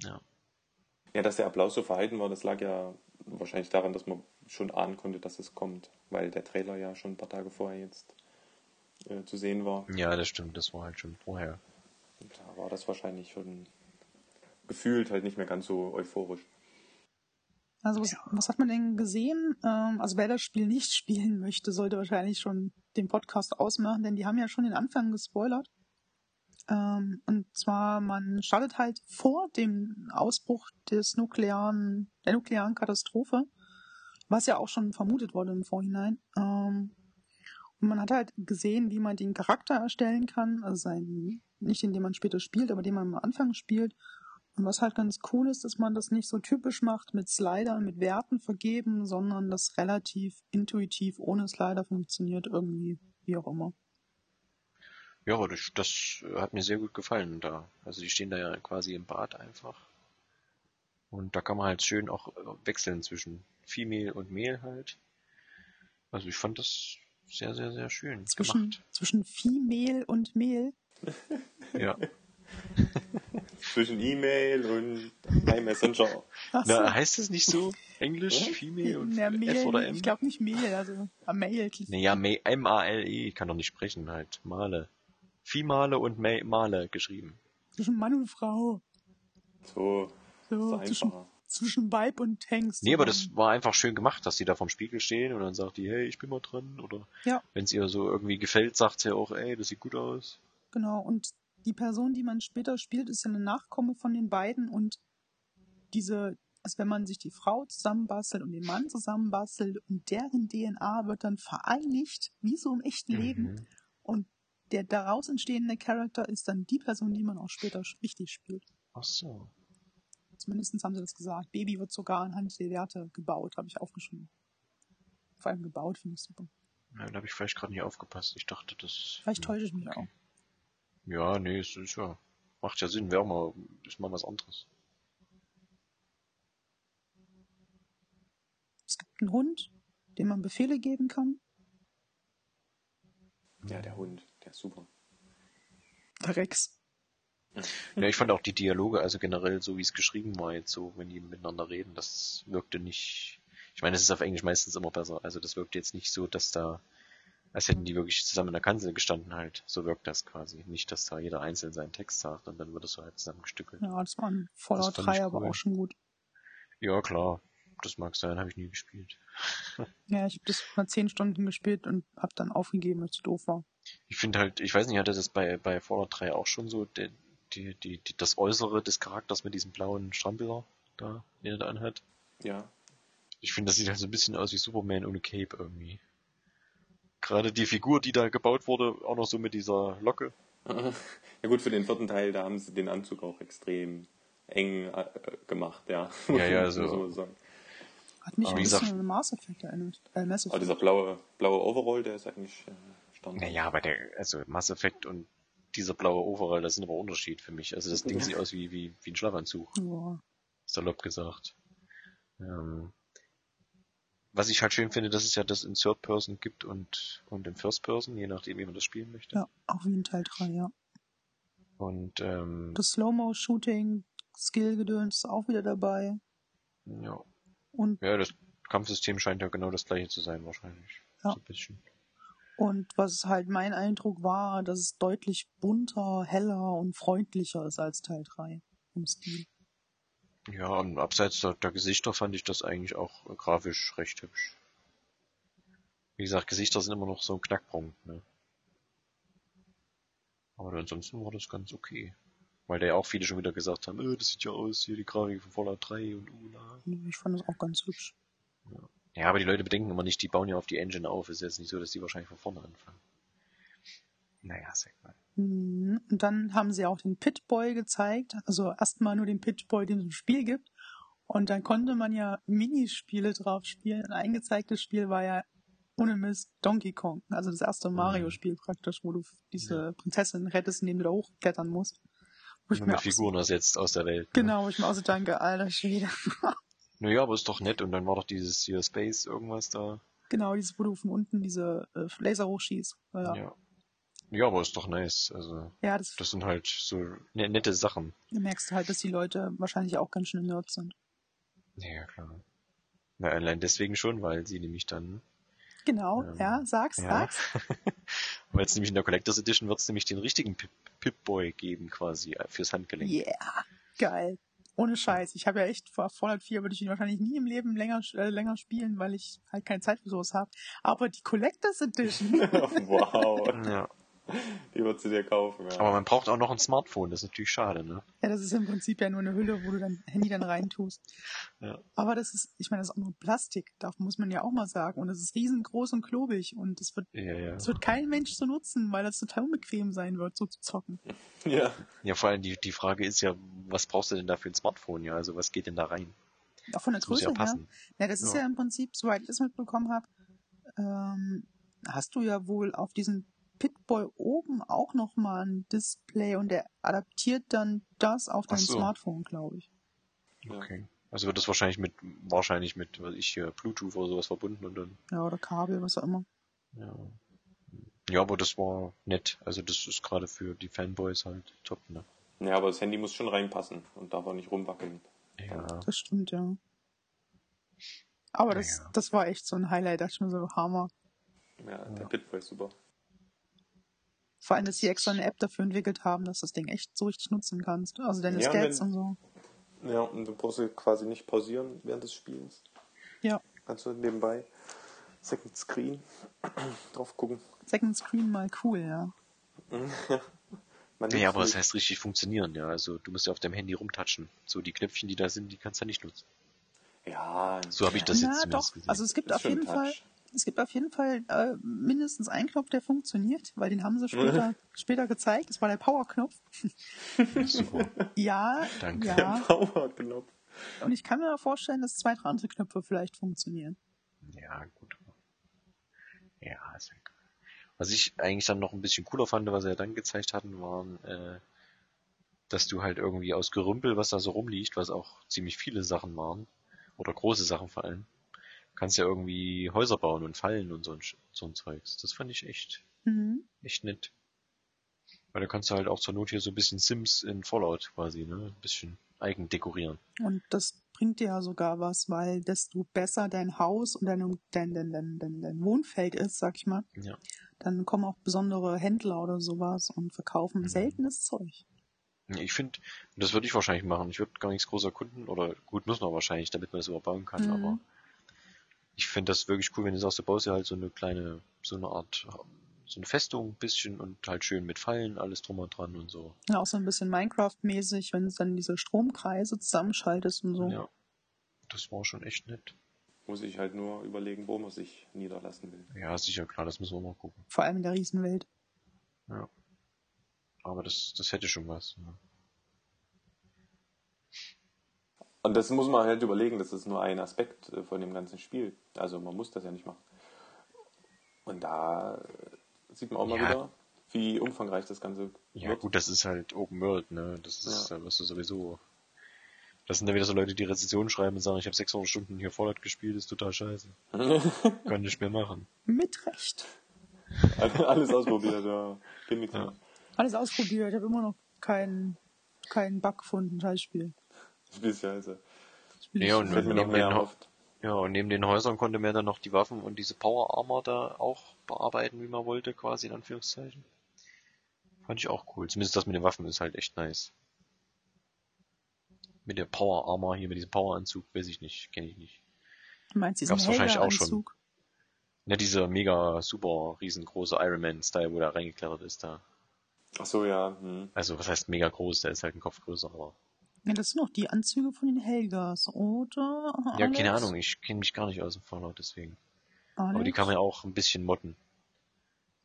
[SPEAKER 3] Ja.
[SPEAKER 2] Ja, dass der Applaus so verhalten war, das lag ja wahrscheinlich daran, dass man schon ahnen konnte, dass es kommt, weil der Trailer ja schon ein paar Tage vorher jetzt äh, zu sehen war.
[SPEAKER 3] Ja, das stimmt, das war halt schon vorher.
[SPEAKER 2] Und da war das wahrscheinlich schon gefühlt halt nicht mehr ganz so euphorisch.
[SPEAKER 1] Also was, was hat man denn gesehen? Ähm, also wer das Spiel nicht spielen möchte, sollte wahrscheinlich schon den Podcast ausmachen, denn die haben ja schon den Anfang gespoilert. Ähm, und zwar, man startet halt vor dem Ausbruch des nuklearen, der nuklearen Katastrophe, was ja auch schon vermutet wurde im Vorhinein. Ähm, man hat halt gesehen, wie man den Charakter erstellen kann, also sein, nicht indem man später spielt, aber den man am Anfang spielt. Und was halt ganz cool ist, dass man das nicht so typisch macht mit Slidern, mit Werten vergeben, sondern das relativ intuitiv ohne Slider funktioniert irgendwie, wie auch immer.
[SPEAKER 3] Ja, das, das hat mir sehr gut gefallen da. Also die stehen da ja quasi im Bad einfach. Und da kann man halt schön auch wechseln zwischen Viehmehl und Mehl halt. Also ich fand das sehr, sehr, sehr schön
[SPEAKER 1] Zwischen,
[SPEAKER 3] gemacht.
[SPEAKER 1] zwischen Viehmehl und Mehl.
[SPEAKER 3] Ja.
[SPEAKER 2] Zwischen E-Mail und iMessenger.
[SPEAKER 1] So.
[SPEAKER 3] Na, heißt es nicht so? Englisch?
[SPEAKER 2] Ja?
[SPEAKER 3] Female und
[SPEAKER 1] Na, Mehl,
[SPEAKER 3] F oder M?
[SPEAKER 1] Ich glaube nicht Mehl, also Mail.
[SPEAKER 3] Naja, M-A-L-E, ich kann doch nicht sprechen halt. Male. Viehmale und Ma- Male geschrieben.
[SPEAKER 1] Zwischen Mann und Frau.
[SPEAKER 2] So,
[SPEAKER 1] So,
[SPEAKER 2] ist
[SPEAKER 1] zwischen,
[SPEAKER 2] einfacher.
[SPEAKER 1] Zwischen Weib und Hengst.
[SPEAKER 3] Nee, aber das war einfach schön gemacht, dass sie da vorm Spiegel stehen und dann sagt die, hey, ich bin mal dran. Oder
[SPEAKER 1] Ja.
[SPEAKER 3] wenn es ihr so irgendwie gefällt, sagt sie auch, ey, das sieht gut aus.
[SPEAKER 1] Genau, und die Person, die man später spielt, ist ja eine Nachkomme von den beiden und diese, also wenn man sich die Frau zusammenbastelt und den Mann zusammenbastelt und deren DNA wird dann vereinigt, wie so im echten Leben.
[SPEAKER 3] Mhm.
[SPEAKER 1] Und der daraus entstehende Charakter ist dann die Person, die man auch später richtig spielt.
[SPEAKER 3] Ach so.
[SPEAKER 1] Zumindest haben sie das gesagt. Baby wird sogar anhand der Werte gebaut, habe ich aufgeschrieben. Vor allem gebaut, finde ich super.
[SPEAKER 3] Ja, da habe ich vielleicht gerade nicht aufgepasst. Ich dachte, das.
[SPEAKER 1] Vielleicht täusche ich mich auch.
[SPEAKER 3] Ja, nee, es ist ja. Macht ja Sinn, wäre mal, ist mal was anderes.
[SPEAKER 1] Es gibt einen Hund, dem man Befehle geben kann.
[SPEAKER 2] Ja, der Hund, der ist super.
[SPEAKER 1] Der Rex.
[SPEAKER 3] Ja, ich fand auch die Dialoge, also generell so wie es geschrieben war jetzt so, wenn die miteinander reden, das wirkte nicht. Ich meine, es ist auf Englisch meistens immer besser. Also das wirkte jetzt nicht so, dass da, als hätten die wirklich zusammen in der Kanzel gestanden halt. So wirkt das quasi. Nicht, dass da jeder einzeln seinen Text sagt und dann wird es so halt zusammengestückelt.
[SPEAKER 1] Ja, das war ein voller
[SPEAKER 3] Das fand ich
[SPEAKER 1] Dreier, aber
[SPEAKER 3] cool.
[SPEAKER 1] auch schon gut.
[SPEAKER 3] Ja, klar. Das mag sein, habe ich nie gespielt.
[SPEAKER 1] Ja, ich habe das mal zehn Stunden gespielt und habe dann aufgegeben, weil es doof war.
[SPEAKER 3] Ich finde halt, ich weiß nicht, hatte das bei, bei Fallout 3 auch schon so, die, die, die, die, das Äußere des Charakters mit diesem blauen Strampeler da, den er da anhat.
[SPEAKER 2] Ja.
[SPEAKER 3] Ich finde, das sieht halt so ein bisschen aus wie Superman ohne Cape irgendwie. Gerade die Figur, die da gebaut wurde, auch noch so mit dieser Locke.
[SPEAKER 2] Ja gut, für den vierten Teil, da haben sie den Anzug auch extrem eng äh, gemacht, ja.
[SPEAKER 3] Ja, ja,
[SPEAKER 2] Muss
[SPEAKER 3] so.
[SPEAKER 2] sagen.
[SPEAKER 1] Hat mich ein bisschen an Mass Effect erinnert. Äh, Mass
[SPEAKER 2] Aber dieser blaue, blaue Overall, der ist eigentlich äh, Standard.
[SPEAKER 3] Naja, aber der, also Mass Effect und dieser blaue Overall, das sind aber Unterschied für mich. Also das Ding sieht aus wie, wie, wie ein Schlafanzug.
[SPEAKER 1] Ja.
[SPEAKER 3] salopp gesagt. Ähm, was ich halt schön finde, dass es ja das in Third Person gibt und, und in First Person, je nachdem, wie man das spielen möchte.
[SPEAKER 1] ja, auch wie in Teil 3, ja.
[SPEAKER 3] Und ähm,
[SPEAKER 1] Das Slow-Mo-Shooting, Skill-Gedöns ist auch wieder dabei.
[SPEAKER 3] ja.
[SPEAKER 1] Und,
[SPEAKER 3] ja, das Kampfsystem scheint ja genau das gleiche zu sein wahrscheinlich.
[SPEAKER 1] Ja.
[SPEAKER 3] So ein bisschen.
[SPEAKER 1] Und was halt mein Eindruck war, dass es deutlich bunter, heller und freundlicher ist als Teil 3 im Stil.
[SPEAKER 3] Ja, und abseits der, der Gesichter fand ich das eigentlich auch grafisch recht hübsch. Wie gesagt, Gesichter sind immer noch so ein Knackpunkt, ne? Aber ansonsten war das ganz okay. Weil da ja auch viele schon wieder gesagt haben, äh, das sieht ja aus, hier die Grafik von Fallout 3 und Ula.
[SPEAKER 1] Ich fand das auch ganz hübsch.
[SPEAKER 3] Ja, aber die Leute bedenken immer nicht, die bauen ja auf die Engine auf. Ist jetzt nicht so, dass die wahrscheinlich von vorne anfangen. Naja, sag mal.
[SPEAKER 1] Mhm. Und dann haben sie auch den Pit-Boy gezeigt. Also erstmal nur den Pit-Boy, den es im Spiel gibt. Und dann konnte man ja Minispiele drauf spielen. Ein eingezeigtes Spiel war ja ohne Mist Donkey Kong. Also das erste Mario-Spiel praktisch, wo du diese Prinzessin rettest, indem du da hochklettern musst. Wo ich mir
[SPEAKER 3] mit Figuren ersetzt aus der Welt. Ne?
[SPEAKER 1] Genau, wo ich mir auch so danke, alter Schwede.
[SPEAKER 3] Naja, aber ist doch nett. Und dann war doch dieses hier Space irgendwas da.
[SPEAKER 1] genau, dieses, wo du von unten diese äh, Laser hochschießt. Ja, ja.
[SPEAKER 3] Ja. Ja, aber ist doch nice. Also,
[SPEAKER 1] das,
[SPEAKER 3] das sind halt so ne nette Sachen.
[SPEAKER 1] du merkst halt, dass die Leute wahrscheinlich auch ganz schön Nerds sind.
[SPEAKER 3] Ja, klar. Na, allein deswegen schon, weil sie nämlich dann,
[SPEAKER 1] Genau,
[SPEAKER 3] Ähm,
[SPEAKER 1] ja, sag's,
[SPEAKER 3] ja.
[SPEAKER 1] sag's.
[SPEAKER 3] weil es nämlich in der Collectors Edition wird es nämlich den richtigen Pip- Pip-Boy geben quasi äh, fürs Handgelenk.
[SPEAKER 1] Yeah, geil. Ohne Scheiß. Ich habe ja echt vor Fallout 4 würde ich ihn wahrscheinlich nie im Leben länger, äh, länger spielen, weil ich halt keine Zeit für sowas habe. Aber die Collectors Edition,
[SPEAKER 2] wow.
[SPEAKER 3] Ja.
[SPEAKER 2] Die würdest du dir kaufen, ja.
[SPEAKER 3] Aber man braucht auch noch ein Smartphone, das ist natürlich schade, ne?
[SPEAKER 1] Ja, das ist im Prinzip ja nur eine Hülle, wo du dein Handy dann reintust.
[SPEAKER 3] Ja.
[SPEAKER 1] Aber das ist, ich meine, das ist auch nur Plastik, darf muss man ja auch mal sagen. Und es ist riesengroß und klobig und es wird,
[SPEAKER 3] Ja, ja.
[SPEAKER 1] es wird kein Mensch so nutzen, weil das total unbequem sein wird, so zu zocken.
[SPEAKER 2] ja.
[SPEAKER 3] Ja, vor allem die, die Frage ist ja, was brauchst du denn da für ein Smartphone? Ja, also was geht denn da rein?
[SPEAKER 1] Auch von der
[SPEAKER 3] Das muss
[SPEAKER 1] Größe
[SPEAKER 3] ja
[SPEAKER 1] her.
[SPEAKER 3] passen.
[SPEAKER 1] Ja, das ist
[SPEAKER 3] Ja.
[SPEAKER 1] ja im Prinzip, soweit ich das mitbekommen habe, ähm, hast du ja wohl auf diesem Pitboy oben auch nochmal ein Display und der adaptiert dann das auf dein
[SPEAKER 3] so.
[SPEAKER 1] Smartphone, glaube ich.
[SPEAKER 3] Okay. Also wird das wahrscheinlich mit, wahrscheinlich mit, was ich hier, Bluetooth oder sowas verbunden und dann,
[SPEAKER 1] Ja, oder Kabel, was auch immer.
[SPEAKER 3] ja. Ja, aber das war nett. Also das ist gerade für die Fanboys halt top, ne?
[SPEAKER 2] Ja, aber das Handy muss schon reinpassen und darf auch nicht rumwackeln.
[SPEAKER 3] Ja.
[SPEAKER 1] Das stimmt, ja. Aber das,
[SPEAKER 3] Naja.
[SPEAKER 1] das war echt so ein Highlight, dachte ich mir so, Hammer.
[SPEAKER 2] Ja, der
[SPEAKER 3] Ja.
[SPEAKER 2] Pitboy ist super.
[SPEAKER 1] Vor allem, dass sie extra eine App dafür entwickelt haben, dass du das Ding echt so richtig nutzen kannst. Also deine
[SPEAKER 2] Ja,
[SPEAKER 1] Stats und so.
[SPEAKER 2] Ja, und du brauchst quasi nicht pausieren während des Spiels.
[SPEAKER 1] Ja.
[SPEAKER 2] Kannst du nebenbei Second Screen drauf gucken.
[SPEAKER 1] Second Screen mal cool, ja.
[SPEAKER 2] Nutzt
[SPEAKER 3] aber das
[SPEAKER 2] nicht.
[SPEAKER 3] heißt richtig funktionieren, ja. Also du musst ja auf deinem Handy rumtatschen. So die Knöpfchen, die da sind, die kannst du nicht nutzen.
[SPEAKER 2] Ja,
[SPEAKER 3] So habe ich das
[SPEAKER 1] ja,
[SPEAKER 3] jetzt
[SPEAKER 1] doch. Also es gibt
[SPEAKER 2] Ist
[SPEAKER 1] auf jeden
[SPEAKER 2] Touch.
[SPEAKER 1] Fall, es gibt auf jeden Fall äh, mindestens einen Knopf, der funktioniert, weil den haben sie später, später gezeigt. Das war der Power-Knopf. Ja,
[SPEAKER 3] Danke.
[SPEAKER 1] ja.
[SPEAKER 2] Power-Knopf.
[SPEAKER 1] Und ich kann mir vorstellen, dass zwei, drei andere Knöpfe vielleicht funktionieren.
[SPEAKER 3] Ja, gut. Ja, ist ja egal. Was ich eigentlich dann noch ein bisschen cooler fand, was sie ja dann gezeigt hatten, waren, äh, dass du halt irgendwie aus Gerümpel, was da so rumliegt, was auch ziemlich viele Sachen waren, oder große Sachen vor allem, kannst ja irgendwie Häuser bauen und Fallen und so ein, so ein Zeugs. Das fand ich echt,
[SPEAKER 1] Mhm.
[SPEAKER 3] echt nett. Weil da kannst du halt auch zur Not hier so ein bisschen Sims in Fallout quasi, ne? Ein bisschen eigen dekorieren.
[SPEAKER 1] Und das bringt dir ja sogar was, weil desto besser dein Haus und dein, dein, dein, dein, dein, dein Wohnfeld ist, sag ich mal,
[SPEAKER 3] Ja.
[SPEAKER 1] dann kommen auch besondere Händler oder sowas und verkaufen
[SPEAKER 3] Mhm.
[SPEAKER 1] seltenes Zeug.
[SPEAKER 3] Ich finde, das würde ich wahrscheinlich machen. Ich würde gar nichts groß erkunden, oder gut, muss man wahrscheinlich, damit man es überbauen kann,
[SPEAKER 1] Mhm.
[SPEAKER 3] aber ich finde das wirklich cool, wenn du sagst, du baust ja halt so eine kleine, so eine Art, so eine Festung ein bisschen und halt schön mit Fallen, alles drum und dran und so.
[SPEAKER 1] Ja, auch so ein bisschen Minecraft-mäßig, wenn du dann diese Stromkreise zusammenschaltest und so.
[SPEAKER 3] Ja. Das war schon echt nett.
[SPEAKER 2] Muss ich halt nur überlegen, wo man sich niederlassen will.
[SPEAKER 3] Ja, sicher, klar, das müssen wir mal gucken.
[SPEAKER 1] Vor allem in der Riesenwelt.
[SPEAKER 3] Ja. Aber das, das hätte schon was. Ja.
[SPEAKER 2] Und das muss man halt überlegen, das ist nur ein Aspekt äh, von dem ganzen Spiel. Also man muss das ja nicht machen. Und da äh, sieht man auch mal
[SPEAKER 3] Ja.
[SPEAKER 2] wieder, wie umfangreich das Ganze
[SPEAKER 3] Ja,
[SPEAKER 2] wird.
[SPEAKER 3] gut, das ist halt Open World, ne? Das ist, da wirst du sowieso. Das sind dann wieder so Leute, die Rezensionen schreiben und sagen, ich habe 600 Stunden hier Fallout gespielt, ist total scheiße. Kann nicht mehr machen.
[SPEAKER 1] Mit Recht.
[SPEAKER 2] Alles ausprobiert, ja. Bin
[SPEAKER 3] Ja.
[SPEAKER 1] Alles ausprobiert. Ich habe immer noch keinen keinen Bug gefunden, scheiß Spiel
[SPEAKER 3] Ja, und
[SPEAKER 2] hätte mir noch
[SPEAKER 3] neben
[SPEAKER 2] mehr
[SPEAKER 3] den,
[SPEAKER 2] erhofft.
[SPEAKER 3] ja, und neben den Häusern konnte man dann noch die Waffen und diese Power Armor da auch bearbeiten, wie man wollte, quasi in Anführungszeichen. Fand ich auch cool. Zumindest das mit den Waffen ist halt echt nice. Mit der Power Armor hier, mit diesem Power Anzug, weiß ich nicht, kenne ich nicht.
[SPEAKER 1] Du meinst diesen
[SPEAKER 3] gab's wahrscheinlich auch schon. Ja, dieser mega super riesengroße Iron Man Style, wo der reingeklettert ist da.
[SPEAKER 2] Ach so, ja. Hm.
[SPEAKER 3] Also, was heißt mega groß? Der ist halt ein Kopf größer, aber.
[SPEAKER 1] Ja, das sind noch die Anzüge von den Helgas, oder?
[SPEAKER 3] Ja,
[SPEAKER 1] Alex?
[SPEAKER 3] keine Ahnung, ich kenne mich gar nicht aus dem Fallout, deswegen.
[SPEAKER 1] Alex?
[SPEAKER 3] Aber die kann man ja auch ein bisschen modden.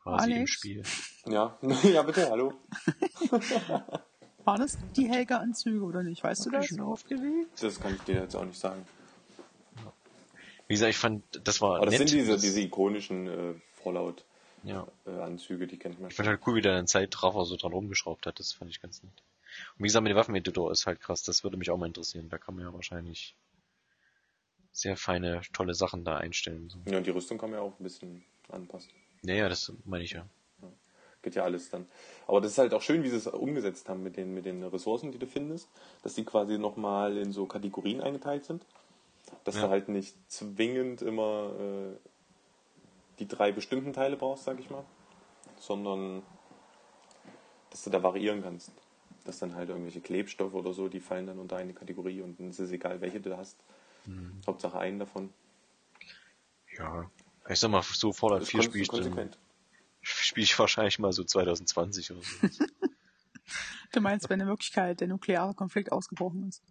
[SPEAKER 3] Quasi im
[SPEAKER 1] Alex?
[SPEAKER 3] Spiel.
[SPEAKER 2] Ja. ja, bitte, hallo.
[SPEAKER 1] Waren das die Helga-Anzüge oder nicht? Weißt du
[SPEAKER 3] Hab
[SPEAKER 1] das?
[SPEAKER 3] ich schon aufgeregt?
[SPEAKER 2] Das kann ich dir jetzt auch nicht sagen.
[SPEAKER 3] Wie gesagt, ich fand, das war
[SPEAKER 2] Aber das
[SPEAKER 3] nett.
[SPEAKER 2] sind diese,
[SPEAKER 3] Das-
[SPEAKER 2] diese ikonischen äh,
[SPEAKER 3] Ja.
[SPEAKER 2] Fallout-Anzüge, die kennt man
[SPEAKER 3] Ich fand halt cool, wie der einen Zeitraffer so dran rumgeschraubt hat. Das fand ich ganz nett. Und wie gesagt, mit dem Waffeneditor ist halt krass. Das würde mich auch mal interessieren. Da kann man ja wahrscheinlich sehr feine, tolle Sachen da einstellen. So.
[SPEAKER 2] Ja, und die Rüstung kann man ja auch ein bisschen anpassen.
[SPEAKER 3] Naja, das meine ich ja.
[SPEAKER 2] Geht ja alles dann. Aber das ist halt auch schön, wie sie es umgesetzt haben mit den, mit den Ressourcen, die du findest, dass die quasi nochmal in so Kategorien eingeteilt sind. Dass
[SPEAKER 3] Ja.
[SPEAKER 2] du halt nicht zwingend immer äh, die drei bestimmten Teile brauchst, sag ich mal, sondern dass du da variieren kannst. Dass dann halt irgendwelche Klebstoffe oder so, die fallen dann unter eine Kategorie und dann ist es egal, welche du hast.
[SPEAKER 3] Mhm.
[SPEAKER 2] Hauptsache einen davon.
[SPEAKER 3] Ja. Ich sag mal, so Fallout
[SPEAKER 2] Das
[SPEAKER 3] 4
[SPEAKER 2] ist
[SPEAKER 3] spiele ich dann, spiele ich wahrscheinlich mal so 2020 oder so.
[SPEAKER 1] Du meinst, wenn in Wirklichkeit der nukleare Konflikt ausgebrochen ist?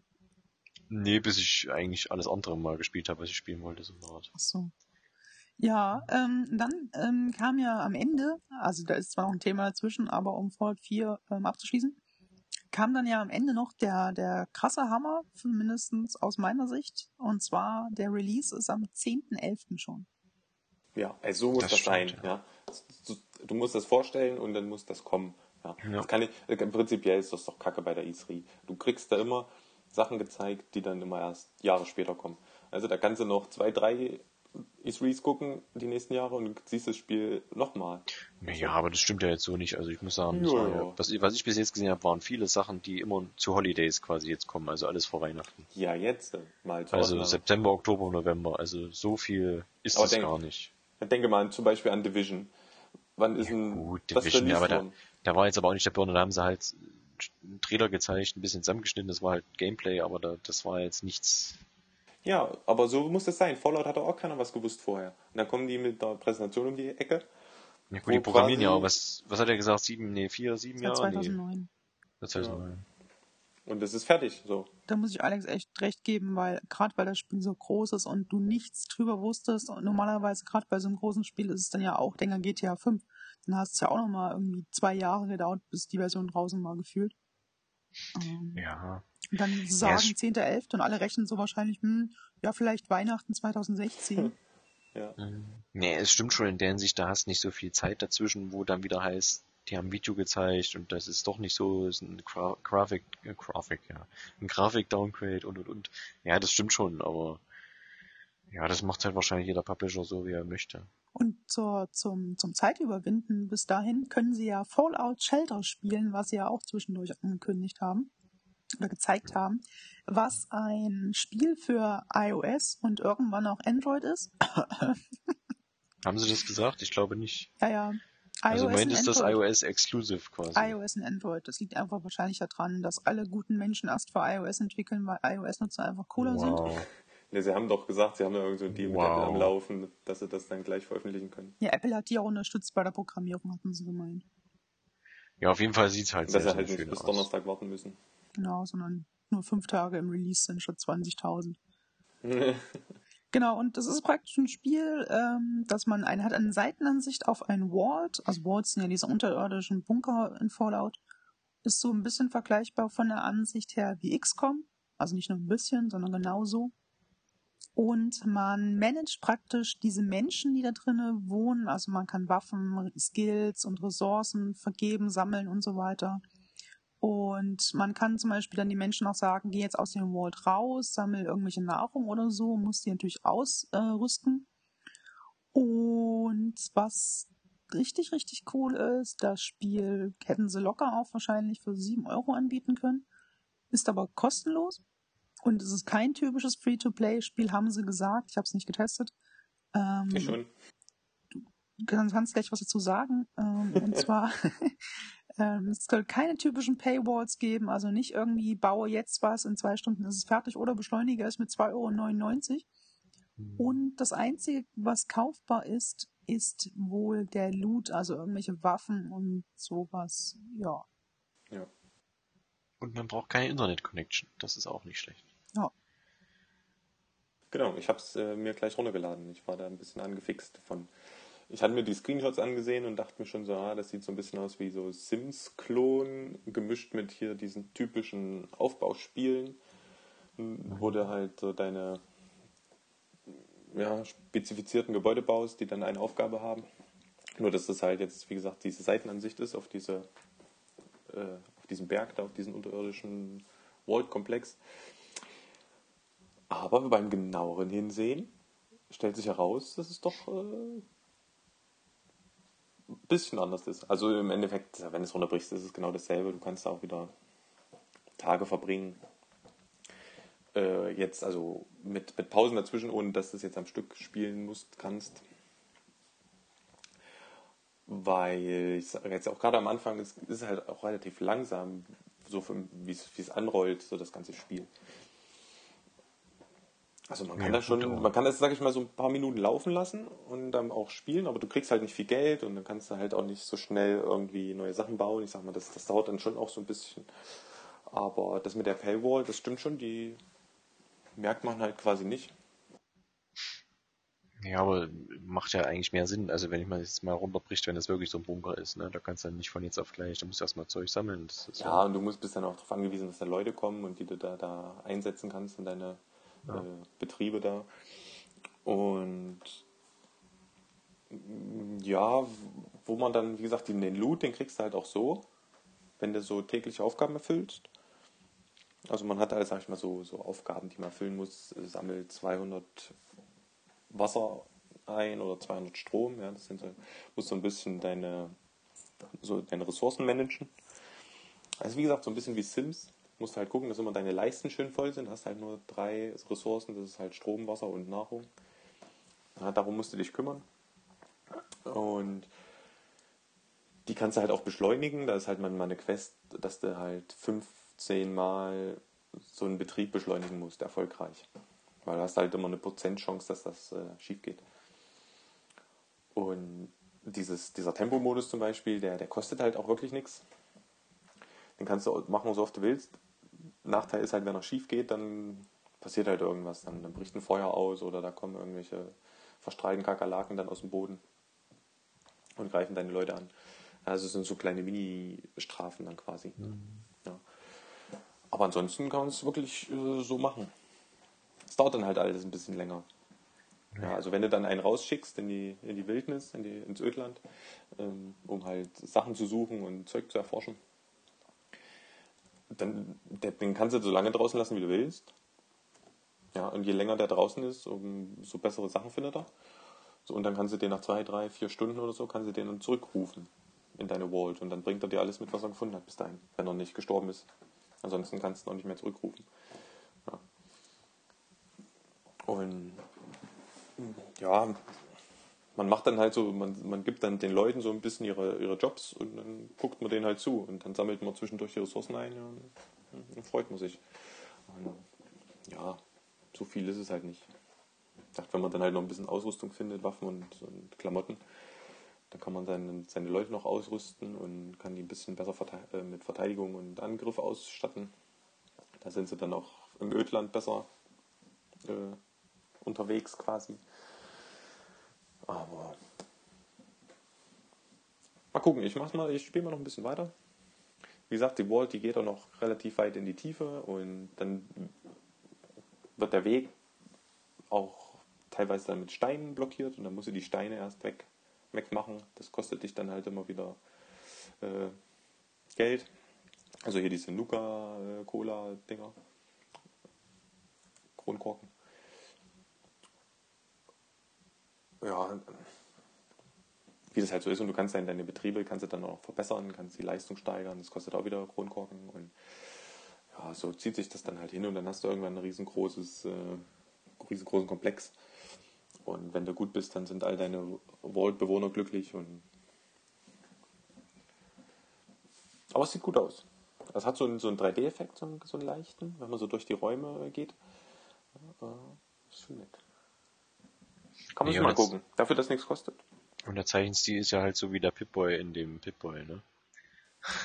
[SPEAKER 3] Nee, bis ich eigentlich alles andere mal gespielt habe, was ich spielen wollte, so eine Art.
[SPEAKER 1] Ach so. Ja, ähm, dann ähm, kam ja am Ende, also da ist zwar noch ein Thema dazwischen, aber um Fallout 4 ähm, abzuschließen, kam dann ja am Ende noch der, der krasse Hammer, mindestens aus meiner Sicht. Und zwar der Release ist am 10.11. schon.
[SPEAKER 2] Ja, also so muss
[SPEAKER 3] Das
[SPEAKER 2] das, sein.
[SPEAKER 3] stimmt,
[SPEAKER 2] Ja. Du, du musst das vorstellen und dann muss das kommen. Ja.
[SPEAKER 3] Ja.
[SPEAKER 2] Das kann ich, äh, prinzipiell ist das doch kacke bei der E3. Du kriegst da immer Sachen gezeigt, die dann immer erst Jahre später kommen. Also da kannst du noch zwei, drei E3s gucken die nächsten Jahre und siehst das Spiel nochmal.
[SPEAKER 3] Ja, aber das stimmt ja jetzt so nicht. Also ich muss sagen,
[SPEAKER 2] Ja, ja.
[SPEAKER 3] ja, was, ich- was ich bis jetzt gesehen habe, waren viele Sachen, die immer zu Holidays quasi jetzt kommen, also alles vor Weihnachten.
[SPEAKER 2] Ja, jetzt äh, mal
[SPEAKER 3] Also
[SPEAKER 2] Ausnahme.
[SPEAKER 3] September, Oktober, November, also so viel ist
[SPEAKER 2] Aber
[SPEAKER 3] das
[SPEAKER 2] denk-
[SPEAKER 3] gar nicht.
[SPEAKER 2] Ich denke mal zum Beispiel an Division. Wann ist denn
[SPEAKER 3] Gut,
[SPEAKER 2] das
[SPEAKER 3] Division, ja, aber da, da war jetzt aber auch nicht der Burner, da haben sie halt einen Trailer gezeigt, ein bisschen zusammengeschnitten, das war halt Gameplay, aber da, das war jetzt nichts.
[SPEAKER 2] Ja, aber so muss es sein. Fallout hat doch auch keiner was gewusst vorher. Und dann kommen die mit der Präsentation um die Ecke.
[SPEAKER 3] Ja gut, die programmieren ja auch, was, was hat er gesagt, sieben, nee, vier, sieben Jahre?
[SPEAKER 1] 2009.
[SPEAKER 3] Nee, seit 2009.
[SPEAKER 2] Und es ist fertig. So.
[SPEAKER 1] Da muss ich Alex echt recht geben, weil gerade weil das Spiel so groß ist und du nichts drüber wusstest und normalerweise gerade bei so einem großen Spiel ist es dann ja auch, denke an GTA 5, dann hast es ja auch nochmal irgendwie zwei Jahre gedauert, bis die Version draußen war gefühlt. Ähm,
[SPEAKER 3] Ja.
[SPEAKER 1] Und dann sagen
[SPEAKER 3] es-
[SPEAKER 1] 10.11. und alle rechnen so wahrscheinlich, hm, ja, vielleicht Weihnachten 2016.
[SPEAKER 2] Ja.
[SPEAKER 3] Nee, es stimmt schon in der Hinsicht, da hast nicht so viel Zeit dazwischen, wo dann wieder heißt, die haben ein Video gezeigt und das ist doch nicht so, ist ein Gra Grafik, äh, Grafik, ja, ein Grafik-Downgrade und und und. Ja, das stimmt schon, aber ja, das macht halt wahrscheinlich jeder Publisher so, wie er möchte.
[SPEAKER 1] Und zur, zum, zum Zeitüberwinden bis dahin können sie ja Fallout Shelter spielen, was sie ja auch zwischendurch angekündigt haben oder gezeigt haben, was ein Spiel für iOS und irgendwann auch Android ist.
[SPEAKER 3] Haben sie das gesagt? Ich glaube nicht.
[SPEAKER 1] Ja, ja.
[SPEAKER 3] Also meint
[SPEAKER 1] und
[SPEAKER 3] ist das iOS exclusive quasi.
[SPEAKER 1] iOS und Android. Das liegt einfach wahrscheinlich daran, dass alle guten Menschen erst für iOS entwickeln, weil iOS-Nutzer einfach cooler sind.
[SPEAKER 3] wow.
[SPEAKER 2] Ja, sie haben doch gesagt, sie haben ja irgend so ein Deal mit
[SPEAKER 3] Wow.
[SPEAKER 2] Apple am Laufen, dass sie das dann gleich veröffentlichen können.
[SPEAKER 1] Ja, Apple hat die auch unterstützt bei der Programmierung, hatten sie gemeint.
[SPEAKER 3] Ja, auf jeden Fall sieht's halt
[SPEAKER 2] Dass
[SPEAKER 3] sehr,
[SPEAKER 2] sie halt
[SPEAKER 3] sehr
[SPEAKER 2] nicht
[SPEAKER 3] schön
[SPEAKER 2] bis
[SPEAKER 3] aus.
[SPEAKER 2] Donnerstag warten müssen.
[SPEAKER 1] Genau, sondern nur fünf Tage im Release sind statt 20.000. Genau, und das ist praktisch ein Spiel, ähm, dass man eine, hat eine Seitenansicht auf ein Vault. Also Vaults sind ja diese unterirdischen Bunker in Fallout. Ist so ein bisschen vergleichbar von der Ansicht her wie XCOM. Also nicht nur ein bisschen, sondern genauso. Und man managt praktisch diese Menschen, die da drinnen wohnen. Also man kann Waffen, Skills und Ressourcen vergeben, sammeln und so weiter. Und man kann zum Beispiel dann die Menschen auch sagen, geh jetzt aus dem Vault raus, sammel irgendwelche Nahrung oder so, muss die natürlich ausrüsten. Und was richtig, richtig cool ist, das Spiel hätten sie locker auch wahrscheinlich für 7 Euro anbieten können, ist aber kostenlos. Und es ist kein typisches Free-to-Play-Spiel, haben sie gesagt. Ich habe es nicht getestet. Ähm,
[SPEAKER 2] Ich schon.
[SPEAKER 1] du kannst, gleich was dazu sagen. Ähm, und zwar, es soll keine typischen Paywalls geben, also nicht irgendwie baue jetzt was, in zwei Stunden ist es fertig oder beschleunige es mit 2,99 Euro. Und das Einzige, was kaufbar ist, ist wohl der Loot, also irgendwelche Waffen und sowas. Ja.
[SPEAKER 2] Ja.
[SPEAKER 3] Und man braucht keine Internet-Connection. Das ist auch nicht schlecht.
[SPEAKER 1] Ja.
[SPEAKER 2] Genau, ich habe es äh, mir gleich runtergeladen. Ich war da ein bisschen angefixt von. Ich hatte mir die Screenshots angesehen und dachte mir schon so, ah, das sieht so ein bisschen aus wie so Sims-Klon, gemischt mit hier diesen typischen Aufbauspielen, wo du halt so deine ja, spezifizierten Gebäude baust, die dann eine Aufgabe haben. Nur, dass das halt jetzt, wie gesagt, diese Seitenansicht ist auf, diese, äh, auf diesem Berg, da auf diesen unterirdischen Vault-Komplex. Aber beim genaueren Hinsehen stellt sich heraus, dass es doch äh, bisschen anders ist. Also im Endeffekt, wenn du es runterbrichst, ist es genau dasselbe. Du kannst da auch wieder Tage verbringen. Äh, jetzt also mit, mit Pausen dazwischen, ohne dass du es jetzt am Stück spielen musst, kannst. Weil ich sage jetzt auch gerade am Anfang ist, ist es halt auch relativ langsam, so es wie es anrollt, so das ganze Spiel. Also man kann
[SPEAKER 3] Ja,
[SPEAKER 2] das schon, man kann das, sag ich mal, so ein paar Minuten laufen lassen und dann auch spielen, aber du kriegst halt nicht viel Geld und dann kannst du halt auch nicht so schnell irgendwie neue Sachen bauen. Ich sag mal, das, das dauert dann schon auch so ein bisschen. Aber das mit der Paywall, das stimmt schon, die merkt man halt quasi nicht.
[SPEAKER 3] Ja, aber macht ja eigentlich mehr Sinn. Also wenn ich mal jetzt mal runterbricht, wenn das wirklich so ein Bunker ist, ne? Da kannst du dann nicht von jetzt auf gleich, da musst du erstmal Zeug sammeln.
[SPEAKER 2] Ja, und du musst bist dann auch darauf angewiesen, dass da Leute kommen und die du da, da einsetzen kannst in deine
[SPEAKER 3] Ja.
[SPEAKER 2] äh, Betriebe da. Und mm, ja, wo man dann, wie gesagt, den, den Loot, den kriegst du halt auch so, wenn du so tägliche Aufgaben erfüllst. Also man hat halt, sag ich mal, so, so Aufgaben, die man erfüllen muss, sammelt 200 Wasser ein oder 200 Strom, ja, das sind so, musst so ein bisschen deine, so deine Ressourcen managen. Also wie gesagt, so ein bisschen wie Sims. Musst halt gucken, dass immer deine Leisten schön voll sind. Hast halt nur drei Ressourcen, das ist halt Strom, Wasser und Nahrung. Ja, darum musst du dich kümmern. Und die kannst du halt auch beschleunigen. Da ist halt manchmal eine Quest, dass du halt 15 Mal so einen Betrieb beschleunigen musst, erfolgreich. Weil du hast halt immer eine Prozentchance, dass das äh, schief geht. Und dieses, dieser Tempomodus zum Beispiel, der, der kostet halt auch wirklich nichts. Den kannst du machen, so oft du willst. Nachteil ist halt, wenn er schief geht, dann passiert halt irgendwas. Dann, dann bricht ein Feuer aus oder da kommen irgendwelche verstreiten Kakerlaken dann aus dem Boden und greifen deine Leute an. Also es sind so kleine Mini-Strafen dann quasi. Ja. Aber ansonsten kann man es wirklich äh, so machen. Es dauert dann halt alles ein bisschen länger. Ja, also wenn du dann einen rausschickst in die, in die Wildnis, in die, ins Ödland, ähm, um halt Sachen zu suchen und Zeug zu erforschen, dann den kannst du so lange draußen lassen, wie du willst. Ja, und je länger der draußen ist, umso bessere Sachen findet er. So, und dann kannst du den nach zwei, drei, vier Stunden oder so, kannst du den dann zurückrufen in deine Vault und dann bringt er dir alles mit, was er gefunden hat bis dahin, wenn er nicht gestorben ist. Ansonsten kannst du ihn auch nicht mehr zurückrufen. Ja. Und ja, man macht dann halt so, man, man gibt dann den Leuten so ein bisschen ihre, ihre Jobs und dann guckt man denen halt zu und dann sammelt man zwischendurch die Ressourcen ein und dann freut man sich. Und ja, so viel ist es halt nicht. Ich dachte, wenn man dann halt noch ein bisschen Ausrüstung findet, Waffen und, und Klamotten, dann kann man seine, seine Leute noch ausrüsten und kann die ein bisschen besser äh, mit Verteidigung und Angriff ausstatten. Da sind sie dann auch im Ödland besser äh, unterwegs quasi. Aber mal gucken, ich mach's mal, ich spiele mal noch ein bisschen weiter. Wie gesagt, die Vault, die geht auch noch relativ weit in die Tiefe und dann wird der Weg auch teilweise dann mit Steinen blockiert und dann musst du die Steine erst weg, wegmachen. Das kostet dich dann halt immer wieder äh, Geld. Also hier diese Nuka-Cola-Dinger. Kronkorken. Ja, wie das halt so ist und du kannst dann deine Betriebe kannst du dann auch verbessern, kannst die Leistung steigern, das kostet auch wieder Kronkorken und ja, so zieht sich das dann halt hin und dann hast du irgendwann ein riesengroßes, äh, riesengroßen Komplex und wenn du gut bist, dann sind all deine Vault-Bewohner glücklich und aber es sieht gut aus. Es hat so einen, so einen 3D-Effekt, so einen, so einen leichten, wenn man so durch die Räume geht. Ja, ist schon nett. Kann man sich
[SPEAKER 3] Ja,
[SPEAKER 2] mal gucken. Dafür, dass nichts kostet.
[SPEAKER 3] Und der Zeichenstil ist ja halt so wie der Pip-Boy in dem Pip-Boy, ne?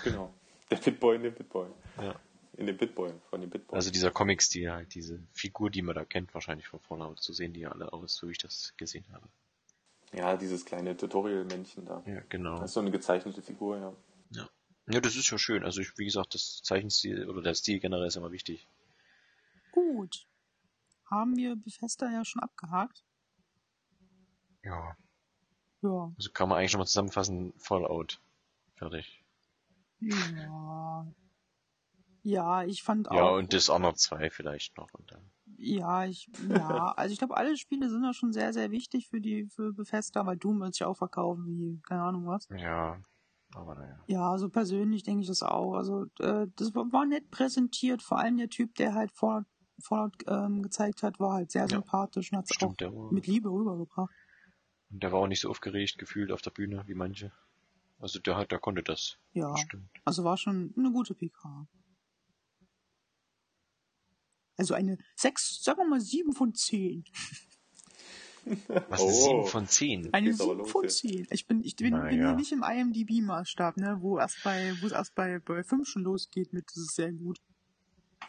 [SPEAKER 2] Genau. Der Pitboy in dem Pitboy.
[SPEAKER 3] Ja.
[SPEAKER 2] In dem Pitboy, von dem Pitboy.
[SPEAKER 3] Also dieser Comic-Stil halt, diese Figur, die man da kennt, wahrscheinlich von Fallout. So sehen die ja alle aus, so wie ich das gesehen habe.
[SPEAKER 2] ja, dieses kleine Tutorial-Männchen da.
[SPEAKER 3] Ja, genau.
[SPEAKER 2] Das ist so eine gezeichnete Figur, ja.
[SPEAKER 3] Ja. Ja, das ist ja schön. Also ich, wie gesagt, das Zeichenstil oder der Stil generell ist immer wichtig.
[SPEAKER 1] Gut. Haben wir Bethesda ja schon abgehakt?
[SPEAKER 3] Ja.
[SPEAKER 1] Ja.
[SPEAKER 3] Also kann man eigentlich nochmal zusammenfassen, Fallout. Fertig.
[SPEAKER 1] Ja. Ja, ich fand
[SPEAKER 3] Ja,
[SPEAKER 1] auch.
[SPEAKER 3] und Dishonored 2 vielleicht noch und dann.
[SPEAKER 1] Ja, ich, ja, also ich glaube, alle Spiele sind ja schon sehr, sehr wichtig für die, für Bethesda, weil Doom wird sich auch verkaufen wie, keine Ahnung was.
[SPEAKER 3] Ja, aber naja.
[SPEAKER 1] Ja, also persönlich denke ich das auch. Also, äh, das war, nett präsentiert, vor allem der Typ, der halt Fallout, Fallout ähm, gezeigt hat, war halt sehr
[SPEAKER 3] Ja.
[SPEAKER 1] sympathisch und hat es auch mit Liebe rübergebracht.
[SPEAKER 3] Und der war auch nicht so aufgeregt gefühlt auf der Bühne wie manche. Also der hat, der konnte das.
[SPEAKER 1] Ja,
[SPEAKER 3] Stimmt.
[SPEAKER 1] also war schon eine gute PK. Also eine 6, sagen wir mal 7 von 10.
[SPEAKER 3] Was, eine
[SPEAKER 2] Oh.
[SPEAKER 3] 7 von 10?
[SPEAKER 1] Eine
[SPEAKER 2] Geht's aber
[SPEAKER 1] 7
[SPEAKER 2] los
[SPEAKER 1] von
[SPEAKER 2] jetzt.
[SPEAKER 1] 10. Ich bin, ich bin, bin
[SPEAKER 3] ja.
[SPEAKER 1] hier nicht im IMDb-Maßstab, ne, wo erst bei, wo es erst bei, bei 5 schon losgeht mit, das ist sehr gut.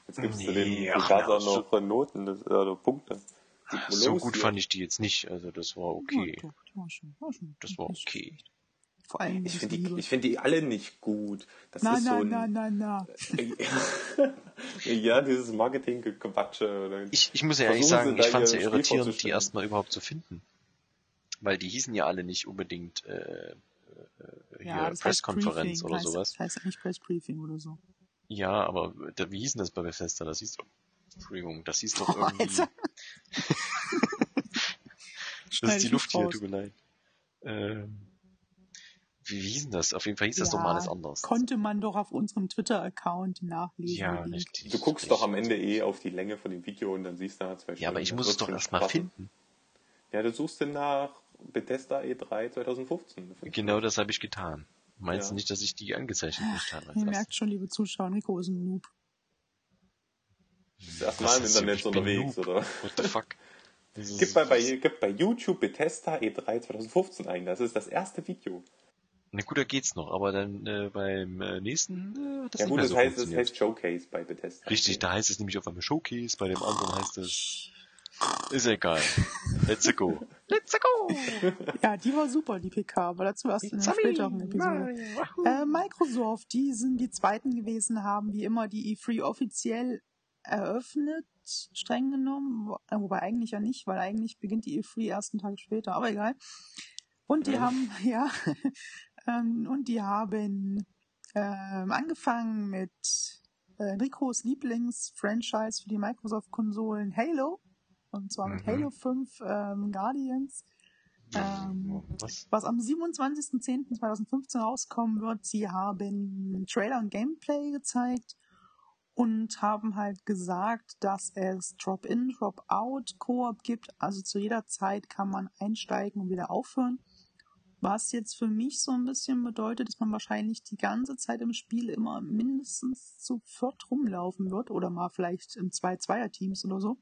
[SPEAKER 2] Jetzt gibst du
[SPEAKER 3] Nee,
[SPEAKER 2] den Buzzer
[SPEAKER 3] na, so-
[SPEAKER 2] noch von Noten, das, oder Punkte. Geht
[SPEAKER 3] So gut
[SPEAKER 2] hier.
[SPEAKER 3] fand ich die jetzt nicht. Also das war okay.
[SPEAKER 1] Ja, doch, die war schon, war schon
[SPEAKER 3] Das war okay.
[SPEAKER 1] Vor allem
[SPEAKER 2] Ich finde die, ich find die alle nicht gut. Das
[SPEAKER 1] Na,
[SPEAKER 2] ist
[SPEAKER 1] na,
[SPEAKER 2] so ein,
[SPEAKER 1] na, na, na.
[SPEAKER 2] ja, dieses Marketing-Gequatsche. oder-
[SPEAKER 3] Ich, ich muss ja ehrlich sagen, ich fand es ja irritierend, die erstmal überhaupt zu finden. Weil die hießen ja alle nicht unbedingt äh, äh, hier
[SPEAKER 1] Ja, heißt Briefing,
[SPEAKER 3] oder
[SPEAKER 1] heißt,
[SPEAKER 3] sowas.
[SPEAKER 1] Das heißt ja nicht Press-Briefing oder so.
[SPEAKER 3] Ja, aber da, wie hieß denn das bei Bethesda? Das hieß doch. Entschuldigung, das hieß doch irgendwie.
[SPEAKER 1] Alter.
[SPEAKER 3] Das
[SPEAKER 1] Schneid
[SPEAKER 3] ist die Luft
[SPEAKER 1] nicht
[SPEAKER 3] hier,
[SPEAKER 1] raus.
[SPEAKER 3] tut mir leid. Ähm, wie, wie hieß denn das? Auf jeden Fall hieß das
[SPEAKER 1] Ja,
[SPEAKER 3] doch mal alles anders.
[SPEAKER 1] Konnte man doch auf unserem Twitter-Account nachlesen.
[SPEAKER 3] ja, richtig.
[SPEAKER 2] Du guckst doch am Ende eh auf die Länge von dem Video und dann siehst du da zwei
[SPEAKER 3] Ja, aber
[SPEAKER 2] Stunden.
[SPEAKER 3] ich
[SPEAKER 2] Das
[SPEAKER 3] muss es doch erstmal finden.
[SPEAKER 2] Ja, du suchst den nach Bethesda E E3 2015.
[SPEAKER 3] Genau das habe ich getan. Meinst
[SPEAKER 2] Ja.
[SPEAKER 3] du nicht, dass ich die angezeichnet nicht habe?
[SPEAKER 1] Ihr merkt schon, liebe Zuschauer, Nico ist ein Noob.
[SPEAKER 2] Das erste Mal im Internet unterwegs,
[SPEAKER 3] Noob.
[SPEAKER 2] oder?
[SPEAKER 3] What the fuck?
[SPEAKER 2] Gib bei, bei, gib bei YouTube Bethesda E3 2015 ein. Das ist das erste Video.
[SPEAKER 3] Na gut, da geht's noch, aber dann äh, beim äh, nächsten äh, das
[SPEAKER 2] ja
[SPEAKER 3] nicht
[SPEAKER 2] gut,
[SPEAKER 3] mehr
[SPEAKER 2] das
[SPEAKER 3] so
[SPEAKER 2] heißt, das heißt Showcase bei Bethesda.
[SPEAKER 3] Richtig, da heißt es nämlich auf einmal Showcase, bei dem anderen heißt es ist egal. Let's go. Let's go.
[SPEAKER 1] Ja, die war super, die PK, aber dazu erst in einer späteren Episode. Äh, Microsoft, die sind die zweiten gewesen, haben wie immer die E3 offiziell eröffnet, streng genommen. Äh, Wobei eigentlich ja nicht, weil eigentlich beginnt die E3 erst einen Tag später, aber egal. Und die
[SPEAKER 2] Ja.
[SPEAKER 1] haben, ja, ähm, und die haben ähm, angefangen mit äh, Ricos Lieblings-Franchise für die Microsoft-Konsolen Halo. Und zwar mit
[SPEAKER 3] Mhm.
[SPEAKER 1] Halo 5 ähm, Guardians. Ähm,
[SPEAKER 3] Was?
[SPEAKER 1] was am 27.10.2015 rauskommen wird. Sie haben Trailer und Gameplay gezeigt und haben halt gesagt, dass es Drop-in, Drop-out Koop gibt. Also zu jeder Zeit kann man einsteigen und wieder aufhören. Was jetzt für mich so ein bisschen bedeutet, dass man wahrscheinlich die ganze Zeit im Spiel immer mindestens zu viert rumlaufen wird oder mal vielleicht in zwei Zweierteams oder so.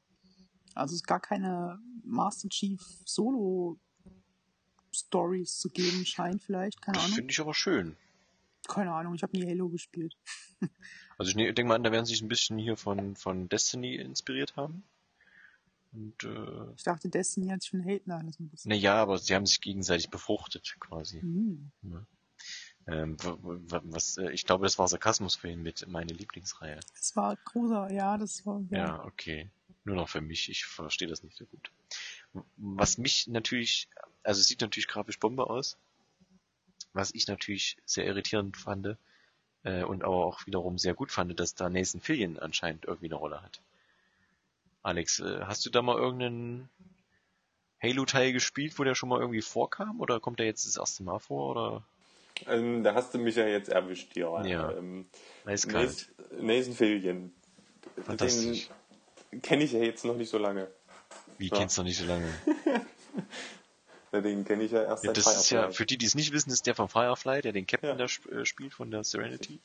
[SPEAKER 1] Also es gar keine Master Chief Solo Stories zu geben scheint vielleicht, keine Ahnung.
[SPEAKER 3] finde ich aber schön.
[SPEAKER 1] Keine Ahnung, ich habe nie Halo gespielt.
[SPEAKER 3] Also ich ne- denke mal an, da werden sie sich ein bisschen hier von, von Destiny inspiriert haben. Und äh,
[SPEAKER 1] Ich dachte, Destiny hat sich von Hate bisschen.
[SPEAKER 3] naja, aber sie haben sich gegenseitig befruchtet quasi.
[SPEAKER 1] Hm.
[SPEAKER 3] Ähm, w- w- was, äh, ich glaube, das war Sarkasmus vorhin mit meine Lieblingsreihe.
[SPEAKER 1] Das war großer, ja, das war, ja.
[SPEAKER 3] Ja, okay. Nur noch für mich. Ich verstehe das nicht so gut. Was mich natürlich, also es sieht natürlich grafisch Bombe aus. Was ich natürlich sehr irritierend fand äh, und aber auch wiederum sehr gut fand, dass da Nathan Fillion anscheinend irgendwie eine Rolle hat. Alex, äh, hast du da mal irgendeinen Halo-Teil gespielt, wo der schon mal irgendwie vorkam? Oder kommt der jetzt das erste Mal vor? Oder
[SPEAKER 2] Ähm, da hast du mich ja jetzt erwischt, ja.
[SPEAKER 3] Ja.
[SPEAKER 2] Ähm,
[SPEAKER 3] eiskalt?
[SPEAKER 2] Nathan Nathan Fillion.
[SPEAKER 3] Fantastisch.
[SPEAKER 2] Den kenne ich ja jetzt noch nicht so lange.
[SPEAKER 3] Wie
[SPEAKER 2] ja.
[SPEAKER 3] kennst du noch nicht so lange?
[SPEAKER 2] Den kenne ich ja erst
[SPEAKER 3] Ja, das ist ja,
[SPEAKER 2] Firefly.
[SPEAKER 3] für die, die es nicht wissen, ist der von Firefly, der den Captain
[SPEAKER 2] Ja.
[SPEAKER 3] da sp äh, spielt von der Serenity.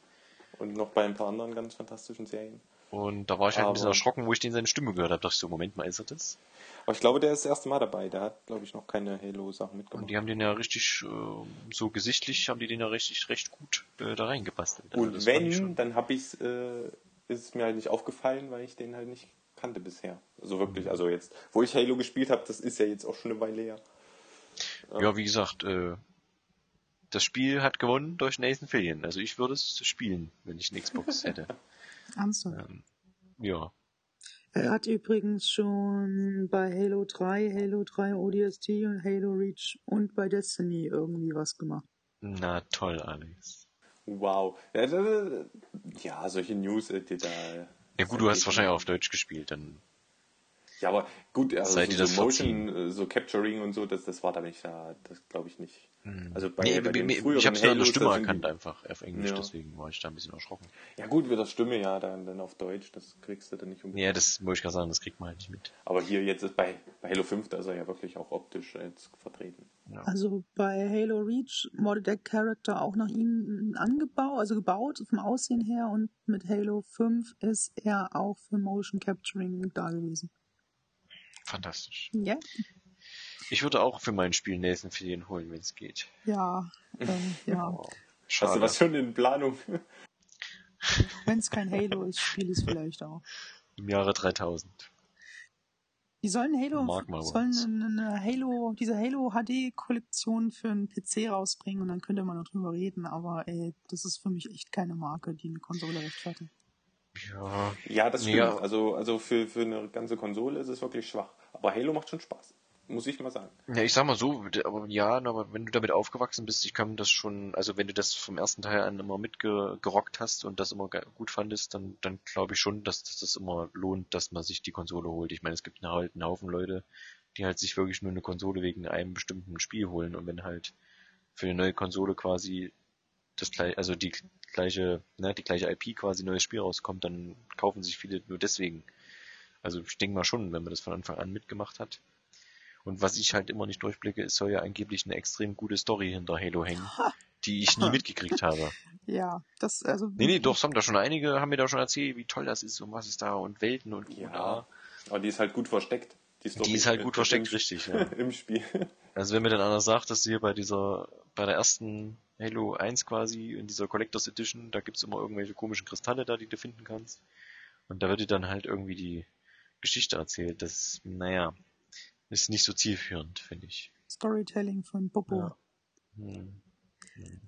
[SPEAKER 2] Und noch bei ein paar anderen ganz fantastischen Serien.
[SPEAKER 3] Und da war ich halt ein bisschen erschrocken, wo ich den seine Stimme gehört habe. dachte ich so, Moment mal, ist er das?
[SPEAKER 2] Aber ich glaube, der ist das erste Mal dabei. Der hat, glaube ich, noch keine Halo-Sachen
[SPEAKER 3] Und
[SPEAKER 2] mitgemacht.
[SPEAKER 3] die haben den ja richtig, äh, so gesichtlich, haben die den ja richtig, recht gut äh, da reingebastelt. Also
[SPEAKER 2] Und
[SPEAKER 3] ich
[SPEAKER 2] wenn, dann habe ich äh, ist es mir halt nicht aufgefallen, weil ich den halt nicht kannte bisher. Also
[SPEAKER 3] Mhm.
[SPEAKER 2] wirklich, also jetzt, wo ich Halo gespielt habe, das ist ja jetzt auch schon eine Weile her.
[SPEAKER 3] Ja, wie gesagt, äh, das Spiel hat gewonnen durch Nathan Fillion. Also ich würde es spielen, wenn ich eine Xbox hätte.
[SPEAKER 1] Ernsthaft.
[SPEAKER 3] ähm, ja.
[SPEAKER 1] Er hat übrigens schon bei Halo 3, Halo 3 ODST und Halo Reach und bei Destiny irgendwie was gemacht.
[SPEAKER 3] Na toll, Alex.
[SPEAKER 2] Wow. Ja, solche News, äh, die da.
[SPEAKER 3] Ja gut, du hast wahrscheinlich auch auf Deutsch gespielt, dann.
[SPEAKER 2] Ja, aber gut, also
[SPEAKER 3] Seid ihr
[SPEAKER 2] so,
[SPEAKER 3] das
[SPEAKER 2] so Motion, äh, so Capturing und so, das, das war da nicht da, das glaube ich nicht. Also bei,
[SPEAKER 3] Nee,
[SPEAKER 2] bei den
[SPEAKER 3] mir-
[SPEAKER 2] früheren
[SPEAKER 3] ich habe
[SPEAKER 2] Halos,
[SPEAKER 3] Stimme erkannt einfach auf Englisch,
[SPEAKER 2] Ja.
[SPEAKER 3] deswegen war ich da ein bisschen erschrocken.
[SPEAKER 2] Ja gut, mit der Stimme, ja, dann, dann auf Deutsch, das kriegst du dann nicht unbedingt.
[SPEAKER 3] Ja, das wollte ich gerade sagen, das kriegt man halt nicht mit.
[SPEAKER 2] Aber hier jetzt ist bei, bei Halo 5, da ist er ja wirklich auch optisch jetzt vertreten.
[SPEAKER 1] Also bei Halo Reach wurde der Charakter auch nach ihm angebaut, also gebaut vom Aussehen her und mit Halo 5 ist er auch für Motion Capturing da gewesen.
[SPEAKER 3] Fantastisch.
[SPEAKER 1] Ja,
[SPEAKER 3] Ich würde auch für mein Spiel Nathan Fillion holen, wenn es geht.
[SPEAKER 1] ja, äh, ja.
[SPEAKER 3] Oh,
[SPEAKER 2] Hast
[SPEAKER 3] schade.
[SPEAKER 2] du was schon in Planung?
[SPEAKER 1] Wenn es kein Halo ist, spiele ich es vielleicht auch.
[SPEAKER 3] Im Jahre 3000.
[SPEAKER 1] Die sollen Halo, sollen eine Halo, diese Halo HD Kollektion für einen PC rausbringen und dann könnte man noch drüber reden, aber ey, das ist für mich echt keine Marke, die eine Konsole rechtfertigt.
[SPEAKER 3] Ja,
[SPEAKER 2] Ja, das stimmt.
[SPEAKER 3] Ja.
[SPEAKER 2] Also, also für, für eine ganze Konsole ist es wirklich schwach. Aber Halo macht schon Spaß. Muss ich mal sagen.
[SPEAKER 3] Ja, ich sag mal so, aber ja, aber wenn du damit aufgewachsen bist, ich kann das schon, also wenn du das vom ersten Teil an immer mitgerockt hast und das immer gut fandest, dann, dann glaube ich schon, dass das, das immer lohnt, dass man sich die Konsole holt. Ich meine, es gibt halt einen Haufen Leute, die halt sich wirklich nur eine Konsole wegen einem bestimmten Spiel holen und wenn halt für eine neue Konsole quasi das gleiche, also die gleiche, ne, die gleiche IP quasi neues Spiel rauskommt, dann kaufen sich viele nur deswegen. Also ich denke mal schon, wenn man das von Anfang an mitgemacht hat. Und was ich halt immer nicht durchblicke, es soll ja angeblich eine extrem gute Story hinter Halo hängen, die ich nie mitgekriegt habe.
[SPEAKER 1] Ja, das, also.
[SPEAKER 3] Nee, nee, doch, es haben da schon einige, haben mir da schon erzählt, wie toll das ist und was ist da und Welten und
[SPEAKER 2] Ja.
[SPEAKER 3] ja.
[SPEAKER 2] Aber die ist halt gut versteckt. Story
[SPEAKER 3] Die ist halt gut versteckt, richtig, ja.
[SPEAKER 2] Im Spiel.
[SPEAKER 3] Also wenn mir dann einer sagt, dass du hier bei dieser, bei der ersten Halo 1 quasi, in dieser Collectors Edition, da gibt's immer irgendwelche komischen Kristalle da, die du finden kannst. Und da wird dir dann halt irgendwie die Geschichte erzählt. Das, naja, ist nicht so zielführend, finde ich.
[SPEAKER 1] Storytelling von Popo.
[SPEAKER 3] Ja. Hm.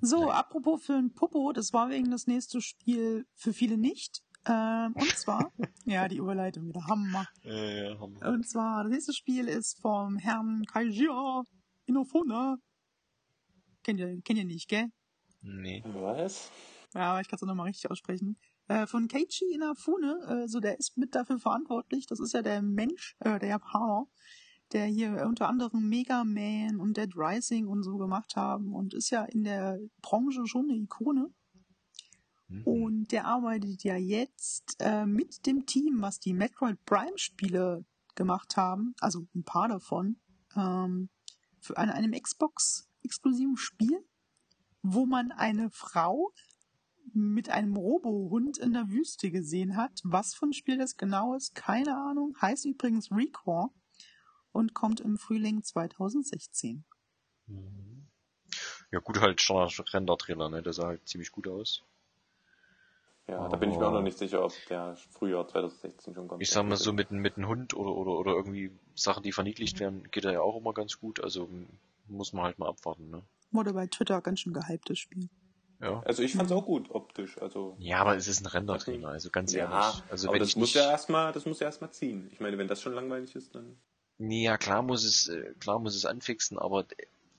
[SPEAKER 1] So, apropos für ein Popo, das war wegen das nächste Spiel für viele nicht. Ähm, und zwar, ja, die Überleitung wieder Hammer.
[SPEAKER 3] Ja, haben wir.
[SPEAKER 1] Und zwar, das nächste Spiel ist vom Herrn Kaijiro Inofuna. Kennt ihr, kennt ihr nicht, gell?
[SPEAKER 3] Nee.
[SPEAKER 2] Was?
[SPEAKER 1] Ja, aber ich kann es nochmal richtig aussprechen. Äh, von Keiichi Inafune, äh, so der ist mit dafür verantwortlich. Das ist ja der Mensch, äh, der Japaner, der hier unter anderem Mega Man und Dead Rising und so gemacht haben und ist ja in der Branche schon eine Ikone.
[SPEAKER 3] Mhm.
[SPEAKER 1] Und der arbeitet ja jetzt äh, mit dem Team, was die Metroid Prime Spiele gemacht haben, also ein paar davon, ähm, für an einem Xbox exklusiven Spiel, wo man eine Frau mit einem Robohund in der Wüste gesehen hat. Was für ein Spiel das genau ist, keine Ahnung. Heißt übrigens Recore und kommt im Frühling 2016.
[SPEAKER 3] Mhm. Ja, gut, halt Standard-Render-Trailer, ne? Der sah halt ziemlich gut aus.
[SPEAKER 2] Ja, da bin ich mir auch noch nicht sicher, ob der Frühjahr 2016 schon kommt.
[SPEAKER 3] Ich sag mal so, mit, mit einem Hund oder, oder, oder irgendwie Sachen, die verniedlicht werden, geht er ja auch immer ganz gut. Also muss man halt mal abwarten, ne?
[SPEAKER 1] Wurde bei Twitter ganz schön gehyptes Spiel.
[SPEAKER 3] Ja.
[SPEAKER 2] Also ich fand's auch gut optisch. Also
[SPEAKER 3] Ja, aber es ist ein Render-Trailer, also ganz
[SPEAKER 2] ja,
[SPEAKER 3] ehrlich. Also
[SPEAKER 2] aber das
[SPEAKER 3] ich
[SPEAKER 2] muss
[SPEAKER 3] nicht,
[SPEAKER 2] ja erstmal, das muss ja erstmal ziehen. Ich meine, wenn das schon langweilig ist, dann.
[SPEAKER 3] Nee, ja, klar muss es, äh, klar muss es anfixen, aber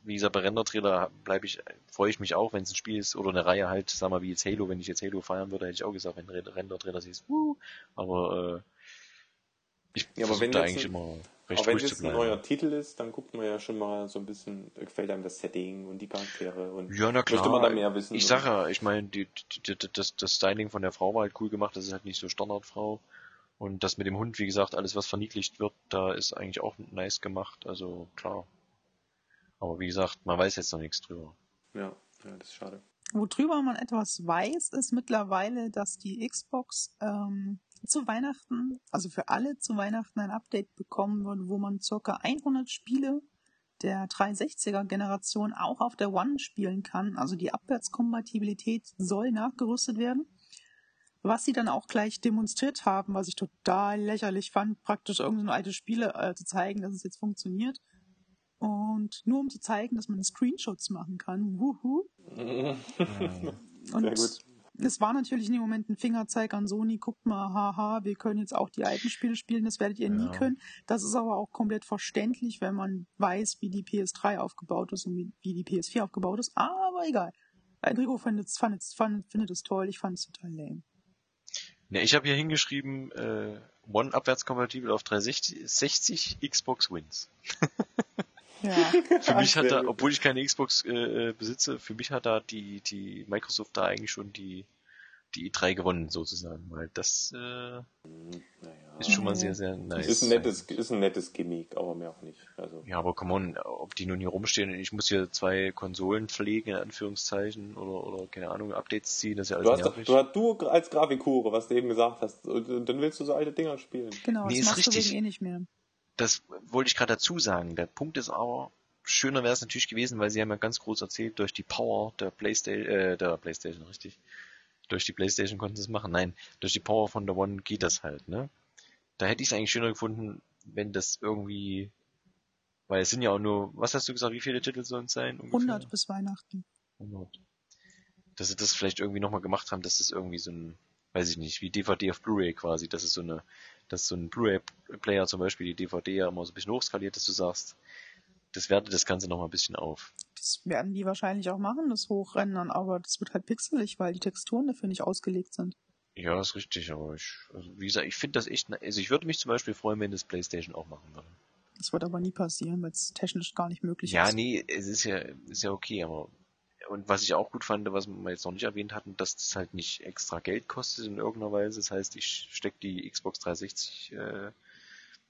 [SPEAKER 3] wie gesagt, bei Render-Trailer bleibe ich, freue ich mich auch, wenn es ein Spiel ist oder eine Reihe halt, sag mal, wie jetzt Halo, wenn ich jetzt Halo feiern würde, hätte ich auch gesagt, wenn Render-Trailer siehst, wuh, aber, äh, ich
[SPEAKER 2] Ja, aber wenn
[SPEAKER 3] da eigentlich
[SPEAKER 2] ein-
[SPEAKER 3] immer recht
[SPEAKER 2] Aber wenn es ein neuer Titel ist, dann guckt man ja schon mal so ein bisschen, gefällt einem das Setting und die Charaktere und
[SPEAKER 3] Ja, na klar.
[SPEAKER 2] möchte man da mehr wissen.
[SPEAKER 3] Ich sag ja, ich meine, das, das Styling von der Frau war halt cool gemacht, das ist halt nicht so Standardfrau. Und das mit dem Hund, wie gesagt, alles was verniedlicht wird, da ist eigentlich auch nice gemacht, also klar. Aber wie gesagt, man weiß jetzt noch nichts drüber.
[SPEAKER 2] Ja, ja, das ist schade.
[SPEAKER 1] Worüber man etwas weiß, ist mittlerweile, dass die Xbox ähm, zu Weihnachten, also für alle zu Weihnachten ein Update bekommen wird, wo man circa 100 Spiele der 360er Generation auch auf der One spielen kann. Also die Abwärtskompatibilität soll nachgerüstet werden. Was sie dann auch gleich demonstriert haben, was ich total lächerlich fand, praktisch irgendeine alte Spiele äh, zu zeigen, dass es jetzt funktioniert. Und nur um zu zeigen, dass man Screenshots machen kann. Wuhu. Und
[SPEAKER 2] Sehr gut.
[SPEAKER 1] es war natürlich in dem Moment ein Fingerzeig an Sony, guckt mal, haha, wir können jetzt auch die alten Spiele spielen, das werdet ihr nie
[SPEAKER 3] Ja.
[SPEAKER 1] können. Das ist aber auch komplett verständlich, wenn man weiß, wie die PS3 aufgebaut ist und wie, wie die PS4 aufgebaut ist. Aber egal. Enrico findet es fand, fand, findet es toll, ich fand es total lame.
[SPEAKER 3] Ne, ich habe hier hingeschrieben, äh, One abwärts kompatibel auf 360, Xbox Wins.
[SPEAKER 1] Ja.
[SPEAKER 3] Für mich hat da, obwohl ich keine Xbox äh, äh, besitze, für mich hat da die, die Microsoft da eigentlich schon die, die E3 gewonnen sozusagen, weil das äh,
[SPEAKER 2] Naja.
[SPEAKER 3] ist schon mal sehr, sehr nice.
[SPEAKER 2] Ist ein nettes, ist ein nettes Gimmick, aber mehr auch nicht. Also,
[SPEAKER 3] Ja, aber come on, ob die nun hier rumstehen und ich muss hier zwei Konsolen pflegen, in Anführungszeichen, oder, oder keine Ahnung, Updates ziehen, das ist ja
[SPEAKER 2] du
[SPEAKER 3] alles
[SPEAKER 2] hast,
[SPEAKER 3] nervig.
[SPEAKER 2] du, hast- du als Grafikhure, was du eben gesagt hast, und dann willst du so alte Dinger spielen.
[SPEAKER 1] Genau,
[SPEAKER 3] Nee,
[SPEAKER 1] das machst du
[SPEAKER 3] richtig.
[SPEAKER 1] wegen eh nicht mehr.
[SPEAKER 3] Das wollte ich gerade dazu sagen. Der Punkt ist aber, schöner wäre es natürlich gewesen, weil sie haben ja ganz groß erzählt, durch die Power der Playstation, äh, der Playstation, richtig. Durch die Playstation konnten sie es machen. Nein, durch die Power von der One geht das halt, ne? Da hätte ich es eigentlich schöner gefunden, wenn das irgendwie, weil es sind ja auch nur, was hast du gesagt, wie viele Titel sollen es sein? Ungefähr?
[SPEAKER 1] 100 bis Weihnachten.
[SPEAKER 3] 100. Dass sie das vielleicht irgendwie nochmal gemacht haben, dass das irgendwie so ein, weiß ich nicht, wie DVD auf Blu-ray quasi, dass es so eine, dass so ein Blu-ray-Player zum Beispiel die DVD ja immer so ein bisschen hochskaliert, dass du sagst, das wertet das Ganze nochmal ein bisschen auf.
[SPEAKER 1] Das werden die wahrscheinlich auch machen, das Hochrendern, aber das wird halt pixelig, weil die Texturen dafür nicht ausgelegt sind.
[SPEAKER 3] Ja, ist richtig, aber ich, also wie gesagt, ich finde das echt, also ich würde mich zum Beispiel freuen, wenn das Playstation auch machen würde.
[SPEAKER 1] Das wird aber nie passieren, weil es technisch gar nicht möglich
[SPEAKER 3] Ja,
[SPEAKER 1] ist.
[SPEAKER 3] nee, es ist ja, ist ja okay, aber und was ich auch gut fand, was wir jetzt noch nicht erwähnt hatten, dass das halt nicht extra Geld kostet in irgendeiner Weise. Das heißt, ich stecke die Xbox 360 äh,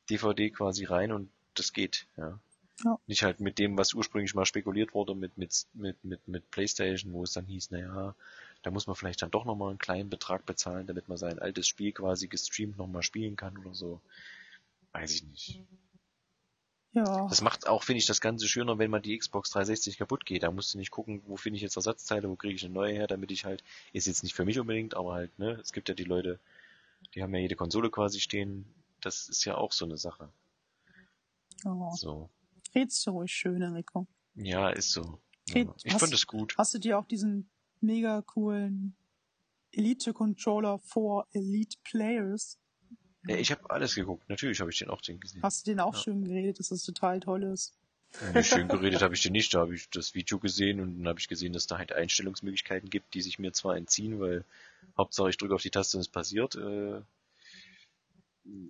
[SPEAKER 3] DVD quasi rein und das geht, ja.
[SPEAKER 1] Ja.
[SPEAKER 3] Nicht halt mit dem, was ursprünglich mal spekuliert wurde mit, mit, mit, mit, mit PlayStation, wo es dann hieß, naja, da muss man vielleicht dann doch nochmal einen kleinen Betrag bezahlen, damit man sein altes Spiel quasi gestreamt nochmal spielen kann oder so. Weiß ich nicht.
[SPEAKER 1] Ja,
[SPEAKER 3] Das macht auch, finde ich, das Ganze schöner, wenn mal die Xbox 360 kaputt geht. Da musst du nicht gucken, wo finde ich jetzt Ersatzteile, wo kriege ich eine neue her, damit ich halt, ist jetzt nicht für mich unbedingt, aber halt, ne, es gibt ja die Leute, die haben ja jede Konsole quasi stehen. Das ist ja auch so eine Sache.
[SPEAKER 1] ja.
[SPEAKER 3] So.
[SPEAKER 1] redst du ruhig schön, Enrico.
[SPEAKER 3] Ja, ist so.
[SPEAKER 1] Okay,
[SPEAKER 3] Ja. Ich fand es gut.
[SPEAKER 1] Hast du dir auch diesen mega coolen Elite-Controller for Elite Players?
[SPEAKER 3] Ja, ich habe alles geguckt. Natürlich habe ich den auch den gesehen.
[SPEAKER 1] Hast du den auch
[SPEAKER 3] Ja.
[SPEAKER 1] schön geredet, dass das total toll ist?
[SPEAKER 3] Nicht schön geredet habe ich den nicht. Da habe ich das Video gesehen und dann habe ich gesehen, dass da halt Einstellungsmöglichkeiten gibt, die sich mir zwar entziehen, weil Hauptsache ich drücke auf die Taste und es passiert. Äh,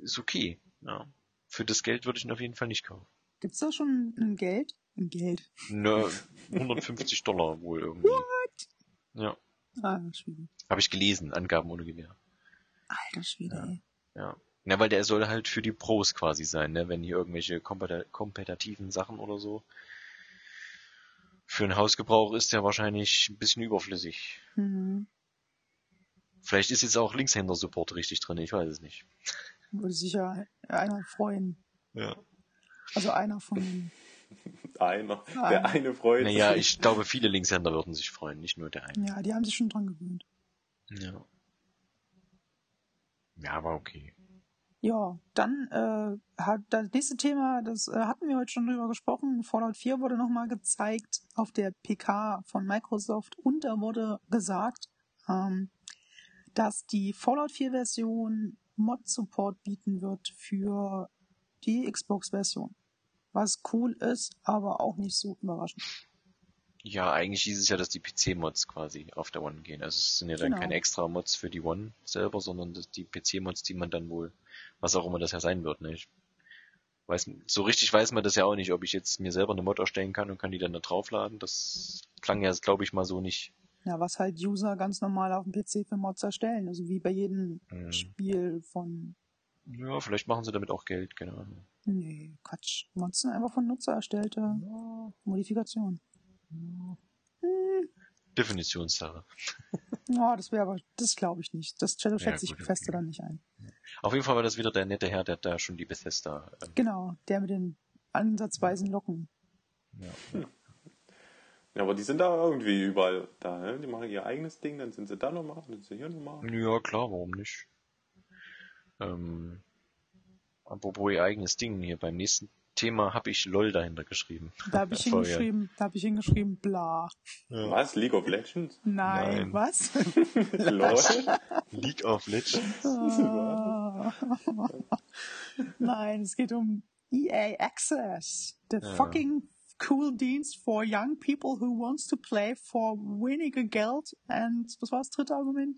[SPEAKER 3] ist okay. Ja. Für das Geld würde ich ihn auf jeden Fall nicht kaufen.
[SPEAKER 1] Gibt's da schon ein Geld? Ein Geld.
[SPEAKER 3] Ne, 150 Dollar wohl irgendwie. Ja.
[SPEAKER 1] Ah, Schwede.
[SPEAKER 3] Habe ich gelesen, Angaben ohne Gewähr.
[SPEAKER 1] Alter Schwede,
[SPEAKER 3] Ja.
[SPEAKER 1] ey.
[SPEAKER 3] Ja. Ja, weil der soll halt für die Pros quasi sein, ne? Wenn hier irgendwelche kompetitiven Sachen oder so. Für einen Hausgebrauch ist der wahrscheinlich ein bisschen überflüssig.
[SPEAKER 1] Mhm.
[SPEAKER 3] Vielleicht ist jetzt auch Linkshänder-Support richtig drin, ich weiß es nicht.
[SPEAKER 1] Würde sich ja einer freuen.
[SPEAKER 3] Ja.
[SPEAKER 1] Also einer von den.
[SPEAKER 2] Einer.
[SPEAKER 1] Ah.
[SPEAKER 2] Der eine freut
[SPEAKER 3] Naja,
[SPEAKER 2] sich.
[SPEAKER 3] ich glaube, viele Linkshänder würden sich freuen, nicht nur der eine.
[SPEAKER 1] Ja, die haben sich schon dran gewöhnt.
[SPEAKER 3] Ja. Ja, aber okay.
[SPEAKER 1] Ja, dann äh, hat das nächste Thema, das äh, hatten wir heute schon drüber gesprochen. Fallout 4 wurde nochmal gezeigt auf der PK von Microsoft und da wurde gesagt, ähm, dass die Fallout 4 Version Mod-Support bieten wird für die Xbox-Version. Was cool ist, aber auch nicht so überraschend.
[SPEAKER 3] Ja, eigentlich hieß es ja, dass die PC-Mods quasi auf der One gehen. Also es sind ja dann
[SPEAKER 1] Genau.
[SPEAKER 3] keine extra Mods für die One selber, sondern die PC-Mods, die man dann wohl, was auch immer das ja sein wird, ne? Ich weiß, so richtig weiß man das ja auch nicht, ob ich jetzt mir selber eine Mod erstellen kann und kann die dann da draufladen. Das klang ja, glaube ich, mal so nicht.
[SPEAKER 1] Ja, was halt User ganz normal auf dem PC für Mods erstellen. Also wie bei jedem
[SPEAKER 3] Mhm.
[SPEAKER 1] Spiel von.
[SPEAKER 3] Ja, vielleicht machen sie damit auch Geld, keine Ahnung.
[SPEAKER 1] Nee, Quatsch. Mods sind einfach von Nutzer erstellte Modifikationen. Hm,
[SPEAKER 3] Definitionssache.
[SPEAKER 1] Ja, das wäre aber, das glaube ich nicht. Das schätze
[SPEAKER 3] Ja,
[SPEAKER 1] ich
[SPEAKER 3] gut,
[SPEAKER 1] feste
[SPEAKER 3] okay.
[SPEAKER 1] dann nicht ein.
[SPEAKER 3] Auf jeden Fall war das wieder der nette Herr, der da schon die Bethesda. Ähm,
[SPEAKER 1] Genau, der mit den ansatzweisen Locken.
[SPEAKER 3] ja.
[SPEAKER 2] Ja, aber die sind da irgendwie überall da, ne? Die machen ihr eigenes Ding, dann sind sie da nochmal, dann sind sie hier nochmal.
[SPEAKER 3] ja, klar, warum nicht? Ähm, apropos ihr eigenes Ding hier, beim nächsten Thema habe ich LOL dahinter geschrieben.
[SPEAKER 1] Da habe ich hingeschrieben, da habe ich hingeschrieben, bla.
[SPEAKER 2] Was? League of Legends?
[SPEAKER 1] Nein,
[SPEAKER 3] Nein.
[SPEAKER 1] was?
[SPEAKER 2] LOL?
[SPEAKER 3] League of Legends.
[SPEAKER 1] Ah. Nein, es geht um EA Access. The
[SPEAKER 3] Ja.
[SPEAKER 1] fucking cool Dienst for young people who wants to play for weniger Geld and was war das dritte Argument?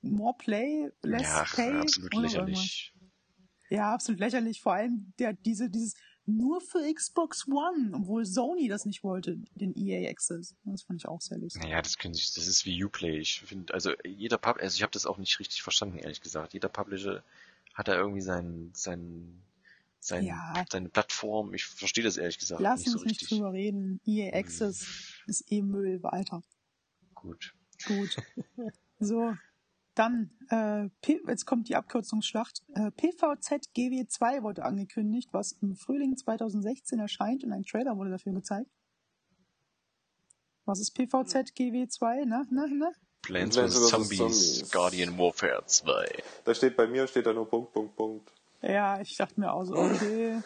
[SPEAKER 1] more play, less
[SPEAKER 3] ja,
[SPEAKER 1] pay.
[SPEAKER 3] absolut
[SPEAKER 1] oder
[SPEAKER 3] lächerlich.
[SPEAKER 1] Ja, absolut lächerlich. Vor allem der, diese, dieses nur für Xbox One, obwohl Sony das nicht wollte, den EA Access. Das fand ich auch sehr lustig.
[SPEAKER 3] Naja, das können sich, das ist wie Uplay. Ich finde, also jeder Pub, also ich habe das auch nicht richtig verstanden, ehrlich gesagt. Jeder Publisher hat da irgendwie sein, sein, sein,
[SPEAKER 1] Ja.
[SPEAKER 3] seine Plattform. Ich verstehe das ehrlich gesagt
[SPEAKER 1] Lass
[SPEAKER 3] nicht so
[SPEAKER 1] uns nicht
[SPEAKER 3] richtig.
[SPEAKER 1] drüber reden. EA Access ist eh Müll weiter.
[SPEAKER 3] Gut.
[SPEAKER 1] Gut. So, dann, äh, P jetzt kommt die Abkürzungsschlacht. Äh, PVZ GW2 wurde angekündigt, was im Frühling 2016 erscheint und ein Trailer wurde dafür gezeigt. Was ist PVZ GW2? Na, na, na?
[SPEAKER 3] Plants vs. Zombies,
[SPEAKER 2] Zombies.
[SPEAKER 3] Guardian Warfare 2.
[SPEAKER 2] Da steht bei mir, steht da nur Punkt, Punkt, Punkt.
[SPEAKER 1] Ja, ich dachte mir auch so, okay.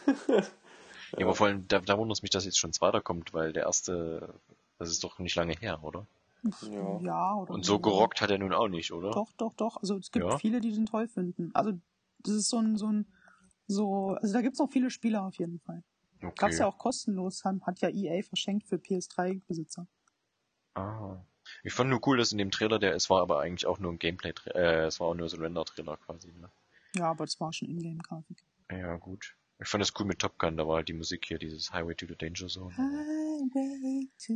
[SPEAKER 3] Ja, aber vor allem, da, da wundert es mich, dass jetzt schon zweiter kommt, weil der erste, das ist doch nicht lange her, oder?
[SPEAKER 2] Ja.
[SPEAKER 1] Ja, oder
[SPEAKER 3] Und so gerockt hat er nun auch nicht, oder?
[SPEAKER 1] Doch, doch, doch. Also es gibt
[SPEAKER 3] Ja?
[SPEAKER 1] viele, die den toll finden. Also das ist so ein, so ein, so, also da gibt's noch viele Spieler auf jeden Fall.
[SPEAKER 3] Okay.
[SPEAKER 1] Gab's ja auch kostenlos, hat hat ja EA verschenkt für PS3-Besitzer.
[SPEAKER 3] Ah. Ich fand nur cool, dass in dem Trailer der, es war aber eigentlich auch nur ein Gameplay, äh, es war auch nur so ein Render-Trailer quasi, ne?
[SPEAKER 1] Ja, aber das war schon Ingame-Grafik.
[SPEAKER 3] Ja, gut. Ich fand das cool mit Top Gun, da war halt die Musik hier, dieses Highway to the Danger Zone.
[SPEAKER 1] Highway to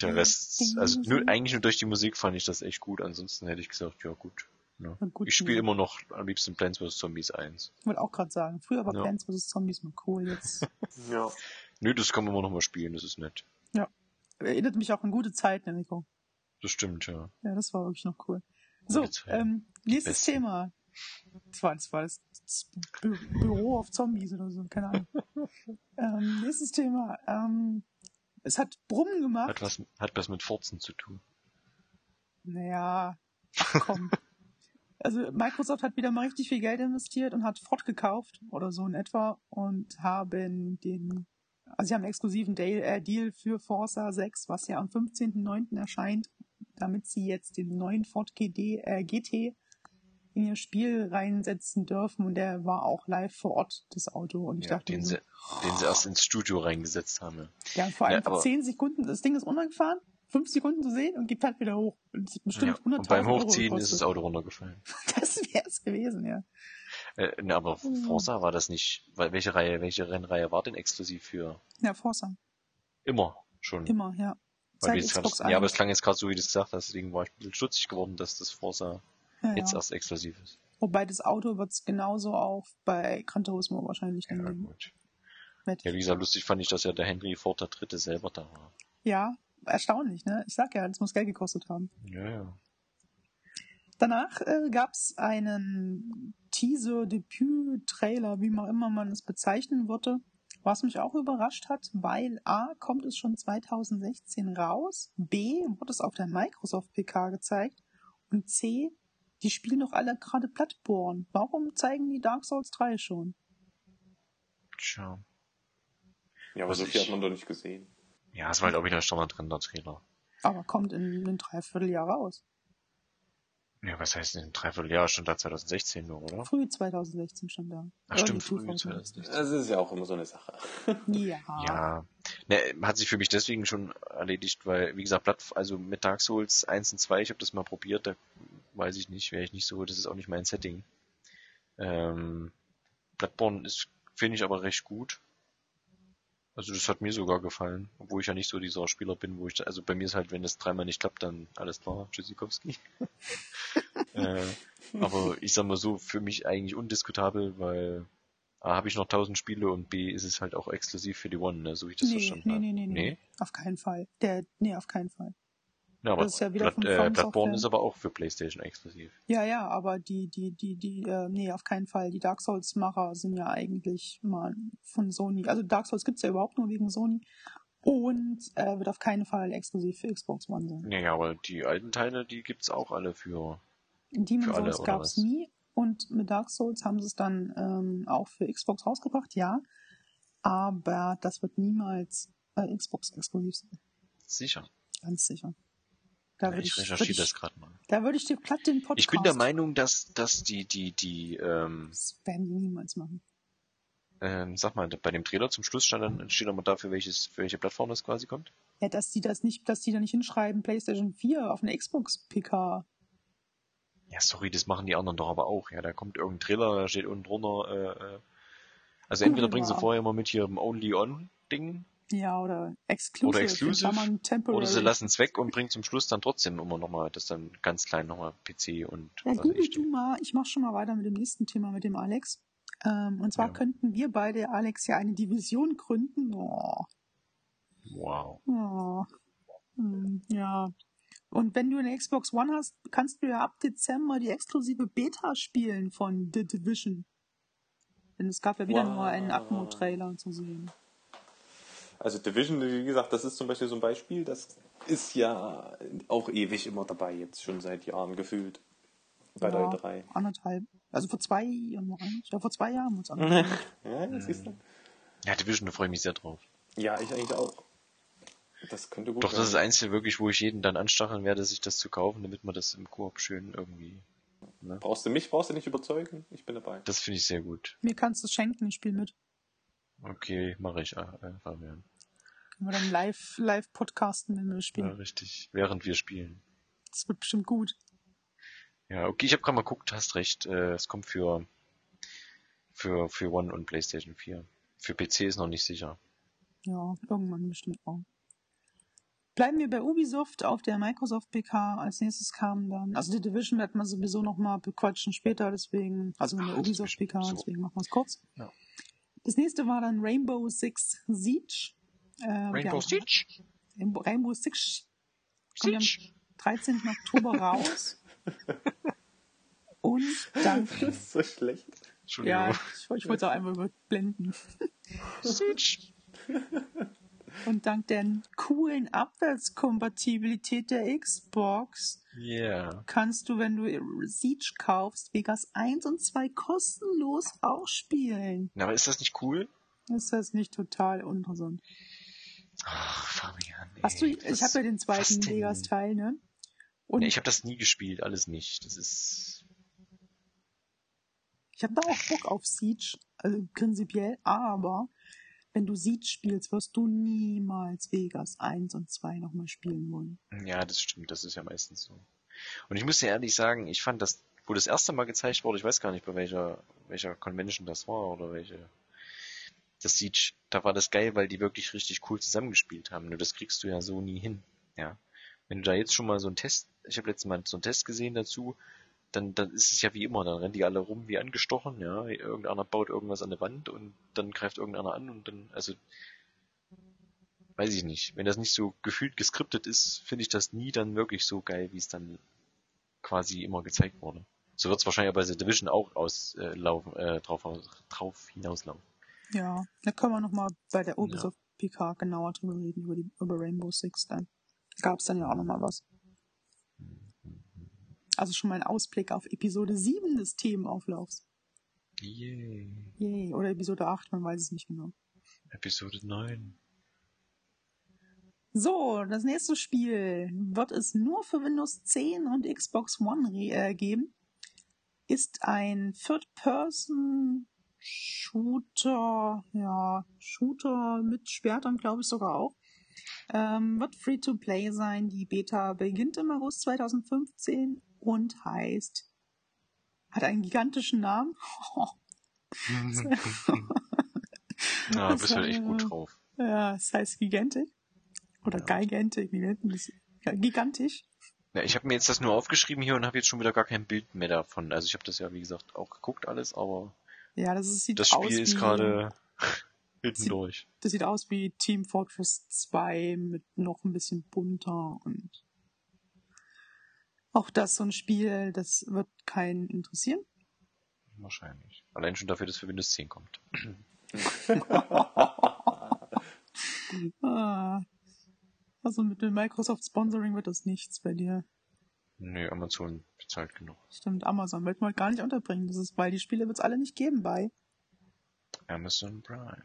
[SPEAKER 3] Der
[SPEAKER 1] the
[SPEAKER 3] Rest, also nur, eigentlich nur durch die Musik fand ich das echt gut, ansonsten hätte ich gesagt, ja gut. Ne?
[SPEAKER 1] Gut,
[SPEAKER 3] ich spiele
[SPEAKER 1] ja.
[SPEAKER 3] immer noch am liebsten Plants vs. Zombies 1.
[SPEAKER 1] Ich wollte auch gerade sagen, früher war
[SPEAKER 3] Ja.
[SPEAKER 1] Plants vs. Zombies mal cool, jetzt
[SPEAKER 2] Ja.
[SPEAKER 3] Nö, das kann man immer noch mal spielen, das ist nett.
[SPEAKER 1] erinnert mich auch an gute Zeiten, Nico.
[SPEAKER 3] Das stimmt, ja.
[SPEAKER 1] Ja, das war wirklich noch cool. So, ähm, nächstes. Thema. Das war, das war das, das Bü Büro auf Zombies oder so, keine Ahnung. ähm, nächstes Thema. Ähm, es hat Brummen gemacht.
[SPEAKER 3] Hat was, hat was mit Forzen zu tun.
[SPEAKER 1] Naja, ach komm. Also Microsoft hat wieder mal richtig viel Geld investiert und hat Ford gekauft oder so in etwa und haben den, also sie haben einen exklusiven Deal, äh, Deal für Forza 6, was ja am 15.09. erscheint, damit sie jetzt den neuen Ford GD, äh, GT in ihr Spiel reinsetzen dürfen und der war auch live vor Ort, das Auto. Und ich
[SPEAKER 3] Ja,
[SPEAKER 1] dachte,
[SPEAKER 3] den,
[SPEAKER 1] mir
[SPEAKER 3] sie,
[SPEAKER 1] so,
[SPEAKER 3] den sie erst ins Studio reingesetzt haben. Ja.
[SPEAKER 1] vor allem
[SPEAKER 3] Ja,
[SPEAKER 1] 10 Sekunden, das Ding ist runtergefahren, 5 Sekunden zu sehen und geht halt wieder hoch. Und das bestimmt
[SPEAKER 3] Ja.
[SPEAKER 1] 100.000
[SPEAKER 3] Und beim Hochziehen ist das Auto runtergefallen.
[SPEAKER 1] Das wäre es gewesen, ja.
[SPEAKER 3] Äh, ne, aber
[SPEAKER 1] Mhm.
[SPEAKER 3] Forza war das nicht, weil welche Reihe, welche Rennreihe war denn exklusiv für
[SPEAKER 1] Ja, Forza.
[SPEAKER 3] immer schon?
[SPEAKER 1] Immer, ja.
[SPEAKER 3] Weil
[SPEAKER 1] Seit Xbox
[SPEAKER 3] grad, ja, aber es
[SPEAKER 1] 1.
[SPEAKER 3] klang jetzt gerade so, wie du es gesagt hast, deswegen war ich ein bisschen stutzig geworden, dass das Forza
[SPEAKER 1] ja,
[SPEAKER 3] jetzt erst exklusiv ist.
[SPEAKER 1] Wobei das Auto wird es genauso auch bei Gran Turismo wahrscheinlich dann
[SPEAKER 3] Ja, gut.
[SPEAKER 1] Mit-
[SPEAKER 3] Ja, wie gesagt, lustig fand ich, dass ja der Henry Ford der Dritte selber da war.
[SPEAKER 1] Ja, erstaunlich, ne? Ich sag ja, das muss Geld gekostet haben.
[SPEAKER 3] Ja, ja.
[SPEAKER 1] Danach äh, gab's einen Teaser-Debüt-Trailer, wie man immer man es bezeichnen würde, was mich auch überrascht hat, weil A, kommt es schon 2016 raus, B, wird es auf der Microsoft PK gezeigt und C, die spielen doch alle gerade Bloodborne. Warum zeigen die Dark Souls 3 schon?
[SPEAKER 3] Tja.
[SPEAKER 2] Ja, aber
[SPEAKER 3] Also
[SPEAKER 2] so viel
[SPEAKER 3] ich-
[SPEAKER 2] hat man doch nicht gesehen.
[SPEAKER 3] Ja, es war halt auch wieder Standard-Render-Trailer.
[SPEAKER 1] Aber kommt in einem Dreivierteljahr raus.
[SPEAKER 3] Ja, was heißt denn? Dreivierteljahr schon da 2016 nur, oder?
[SPEAKER 1] Früh 2016 stand da.
[SPEAKER 3] Ach,
[SPEAKER 1] Early
[SPEAKER 3] stimmt, früh
[SPEAKER 1] 2016.
[SPEAKER 3] 2016.
[SPEAKER 2] Das ist ja auch immer so eine Sache.
[SPEAKER 1] Ja.
[SPEAKER 3] Ja. Ne, hat sich für mich deswegen schon erledigt, weil, wie gesagt, Blatt, also mit Dark Souls 1 und 2, ich habe das mal probiert, da weiß ich nicht, wäre ich nicht so, das ist auch nicht mein Setting. Ähm, Bloodborne ist, finde ich aber recht gut. Also das hat mir sogar gefallen, obwohl ich ja nicht so dieser Spieler bin, wo ich, also bei mir ist halt, wenn das dreimal nicht klappt, dann alles klar, Tschüssikowski. äh, aber ich sag mal so, für mich eigentlich undiskutabel, weil A, habe ich noch 1000 Spiele und B, ist es halt auch exklusiv für die One, ne, so wie ich das
[SPEAKER 1] Nee,
[SPEAKER 3] verstanden
[SPEAKER 1] nee,
[SPEAKER 3] habe.
[SPEAKER 1] nee, nee, nee,
[SPEAKER 3] Nee?
[SPEAKER 1] Auf keinen Fall. Der, nee, auf keinen Fall.
[SPEAKER 3] Ja, aber
[SPEAKER 1] Das ist ja wieder
[SPEAKER 3] Blood,
[SPEAKER 1] von
[SPEAKER 3] äh, Bloodborne ist aber auch für Playstation exklusiv.
[SPEAKER 1] Ja, ja, aber die, die, die, die, äh, nee, auf keinen Fall. Die Dark Souls-Macher sind ja eigentlich mal von Sony. Also Dark Souls gibt's ja überhaupt nur wegen Sony. Und äh, wird auf keinen Fall exklusiv für Xbox One sein.
[SPEAKER 3] Naja, aber die alten Teile, die gibt's auch alle für.
[SPEAKER 1] Demon
[SPEAKER 3] Für alle,
[SPEAKER 1] Souls gab's
[SPEAKER 3] was?
[SPEAKER 1] nie. Und mit Dark Souls haben sie es dann ähm, auch für Xbox rausgebracht, ja. Aber das wird niemals äh, Xbox exklusiv sein.
[SPEAKER 3] Sicher.
[SPEAKER 1] Ganz sicher. Da würde
[SPEAKER 3] ich recherchiere das gerade mal.
[SPEAKER 1] da würde ich dir platt den Podcast.
[SPEAKER 3] Ich bin der Meinung, dass, dass die, die, die, ähm,
[SPEAKER 1] Das werden die niemals machen.
[SPEAKER 3] ähm, sag mal, bei dem Trailer zum Schluss stand dann, steht nochmal dafür, welches, für welche Plattform das quasi kommt.
[SPEAKER 1] Ja, dass die das nicht, dass die da nicht hinschreiben, PlayStation 4 auf eine Xbox PK.
[SPEAKER 3] Ja, sorry, das machen die anderen doch aber auch. Ja, da kommt irgendein Trailer, da steht unten drunter, äh, äh, also entweder bringen sie
[SPEAKER 1] Ja.
[SPEAKER 3] vorher immer mit hier im Only-On-Ding
[SPEAKER 1] Ja, oder Exclusive.
[SPEAKER 3] oder Exclusive oder sie lassen es weg und bringen zum Schluss dann trotzdem immer nochmal, das dann ganz klein nochmal PC und
[SPEAKER 1] Ja, google
[SPEAKER 3] ich.
[SPEAKER 1] du mal. Ich mach schon mal weiter mit dem nächsten Thema mit dem Alex. Ähm, und zwar
[SPEAKER 3] Ja.
[SPEAKER 1] könnten wir beide, Alex, ja eine Division gründen. Oh,
[SPEAKER 3] Wow.
[SPEAKER 1] oh. Hm, ja. Und wenn du eine Xbox One hast, kannst du ja ab Dezember die exklusive Beta spielen von The Division. Denn es gab ja wieder
[SPEAKER 2] Wow.
[SPEAKER 1] nur einen Atmo-Trailer zu sehen.
[SPEAKER 2] Also Division, wie gesagt, das ist zum Beispiel so ein Beispiel, das ist ja auch ewig immer dabei, jetzt schon seit Jahren gefühlt. Bei
[SPEAKER 1] ja,
[SPEAKER 2] der 3.
[SPEAKER 1] Anderthalb. Also vor zwei Jahren, ja, vor zwei Jahren uns angefangen.
[SPEAKER 2] Ja, dann.
[SPEAKER 3] Ja, Division, da freue ich mich sehr drauf.
[SPEAKER 2] Ja, ich eigentlich auch. Das könnte gut
[SPEAKER 3] Doch, das ist das
[SPEAKER 2] werden.
[SPEAKER 3] Einzige wirklich, wo ich jeden dann anstacheln werde, sich das zu kaufen, damit man das im Koop schön irgendwie.
[SPEAKER 2] Brauchst du mich, brauchst du nicht überzeugen? Ich bin dabei.
[SPEAKER 3] Das finde ich sehr gut.
[SPEAKER 1] Mir kannst du es schenken, ich spiele mit.
[SPEAKER 3] Okay, mache ich, äh, Fabian.
[SPEAKER 1] Können wir dann live, live podcasten, wenn wir das
[SPEAKER 3] Ja,
[SPEAKER 1] spielen.
[SPEAKER 3] richtig. Während wir spielen.
[SPEAKER 1] Das wird bestimmt gut.
[SPEAKER 3] Ja, okay, ich habe gerade mal geguckt, hast recht. Äh, es kommt für, für, für One und PlayStation 4. Für PC ist noch nicht sicher.
[SPEAKER 1] Ja, irgendwann bestimmt auch. Bleiben wir bei Ubisoft auf der Microsoft PK. Als nächstes kam dann, also die Division wird man sowieso nochmal bequatschen später, deswegen, also in der
[SPEAKER 3] Ach,
[SPEAKER 1] Ubisoft PK,
[SPEAKER 3] so.
[SPEAKER 1] deswegen machen wir es kurz.
[SPEAKER 3] Ja.
[SPEAKER 1] Das nächste war dann Rainbow Six Siege. Äh,
[SPEAKER 3] Rainbow
[SPEAKER 1] ja,
[SPEAKER 3] Siege?
[SPEAKER 1] Rainbow Six kommt am
[SPEAKER 3] Siege?
[SPEAKER 1] 13. Oktober raus. Und dann,
[SPEAKER 2] Das ist so schlecht.
[SPEAKER 3] Entschuldigung.
[SPEAKER 1] ja, ich, ich wollte es auch einmal überblenden.
[SPEAKER 3] Siege.
[SPEAKER 1] Und dank der coolen Abwärtskompatibilität der Xbox
[SPEAKER 3] Yeah.
[SPEAKER 1] kannst du, wenn du Siege kaufst, Vegas 1 und 2 kostenlos auch spielen.
[SPEAKER 3] Na, aber ist das nicht cool?
[SPEAKER 1] Ist das nicht total interessant?
[SPEAKER 3] Ach, Fabian. Ey,
[SPEAKER 1] Hast du, ich habe ja den zweiten? Vegas-Teil, ne? Und
[SPEAKER 3] Nee,
[SPEAKER 1] ich
[SPEAKER 3] ich habe das nie gespielt, alles nicht. Das ist.
[SPEAKER 1] habe da auch Bock auf Siege, also prinzipiell, aber wenn du Siege spielst, wirst du niemals Vegas 1 und 2 nochmal spielen wollen.
[SPEAKER 3] Ja, das stimmt, das ist ja meistens so. Und ich muss dir ehrlich sagen, ich fand das, wo das erste Mal gezeigt wurde, ich weiß gar nicht, bei welcher, welcher Convention das war oder welche. Das Siege, da war das geil, weil die wirklich richtig cool zusammengespielt haben. Nur das kriegst du ja so nie hin. Ja. Wenn du da jetzt schon mal so einen Test, ich habe letztes Mal so einen Test gesehen dazu, dann, dann ist es ja wie immer, dann rennen die alle rum wie angestochen, ja. Irgendeiner baut irgendwas an der Wand und dann greift irgendeiner an und dann, also weiß ich nicht. Wenn das nicht so gefühlt geskriptet ist, finde ich das nie dann wirklich so geil, wie es dann quasi immer gezeigt wurde. So wird es wahrscheinlich bei The Division auch auslaufen, äh, drauf, aus- drauf hinauslaufen.
[SPEAKER 1] Ja, da können wir nochmal bei der Ubisoft PK genauer drüber reden, über, die, über Rainbow Six dann. Gab es dann ja auch nochmal was. Also schon mal ein Ausblick auf Episode 7 des Themenauflaufs.
[SPEAKER 3] Yay.
[SPEAKER 1] Yay. Oder Episode 8, man weiß es nicht genau.
[SPEAKER 3] Episode 9.
[SPEAKER 1] So, das nächste Spiel wird es nur für Windows 10 und Xbox One äh, geben. Ist ein Third-Person-Shooter, ja, Shooter mit Schwertern, glaube ich sogar auch. Ähm, wird Free-to-Play sein. Die Beta beginnt im August 2015 und heißt, hat einen gigantischen Namen.
[SPEAKER 3] ah,
[SPEAKER 1] Das
[SPEAKER 3] bist halt echt gut drauf.
[SPEAKER 1] ja, es heißt Gigantic. Oder
[SPEAKER 3] Ja.
[SPEAKER 1] Gigantic, wie nennt man das? Ja, gigantisch.
[SPEAKER 3] Ja, ich habe mir jetzt das nur aufgeschrieben hier und habe jetzt schon wieder gar kein Bild mehr davon. Also ich habe das ja, wie gesagt, auch geguckt alles, aber
[SPEAKER 1] Ja, das ist, sieht
[SPEAKER 3] das
[SPEAKER 1] aus
[SPEAKER 3] Spiel ist
[SPEAKER 1] wie,
[SPEAKER 3] gerade hinten durch.
[SPEAKER 1] Das sieht aus wie Team Fortress 2 mit noch ein bisschen bunter und auch das so ein Spiel, das wird keinen interessieren.
[SPEAKER 3] Wahrscheinlich. Allein schon dafür, dass für Windows 10 kommt.
[SPEAKER 1] Ah. Also mit dem Microsoft Sponsoring wird das nichts bei dir.
[SPEAKER 3] Nö, Amazon bezahlt genug.
[SPEAKER 1] Stimmt, Amazon wollten wir gar nicht unterbringen. Das ist, weil die Spiele wird es alle nicht geben bei.
[SPEAKER 3] Amazon Prime.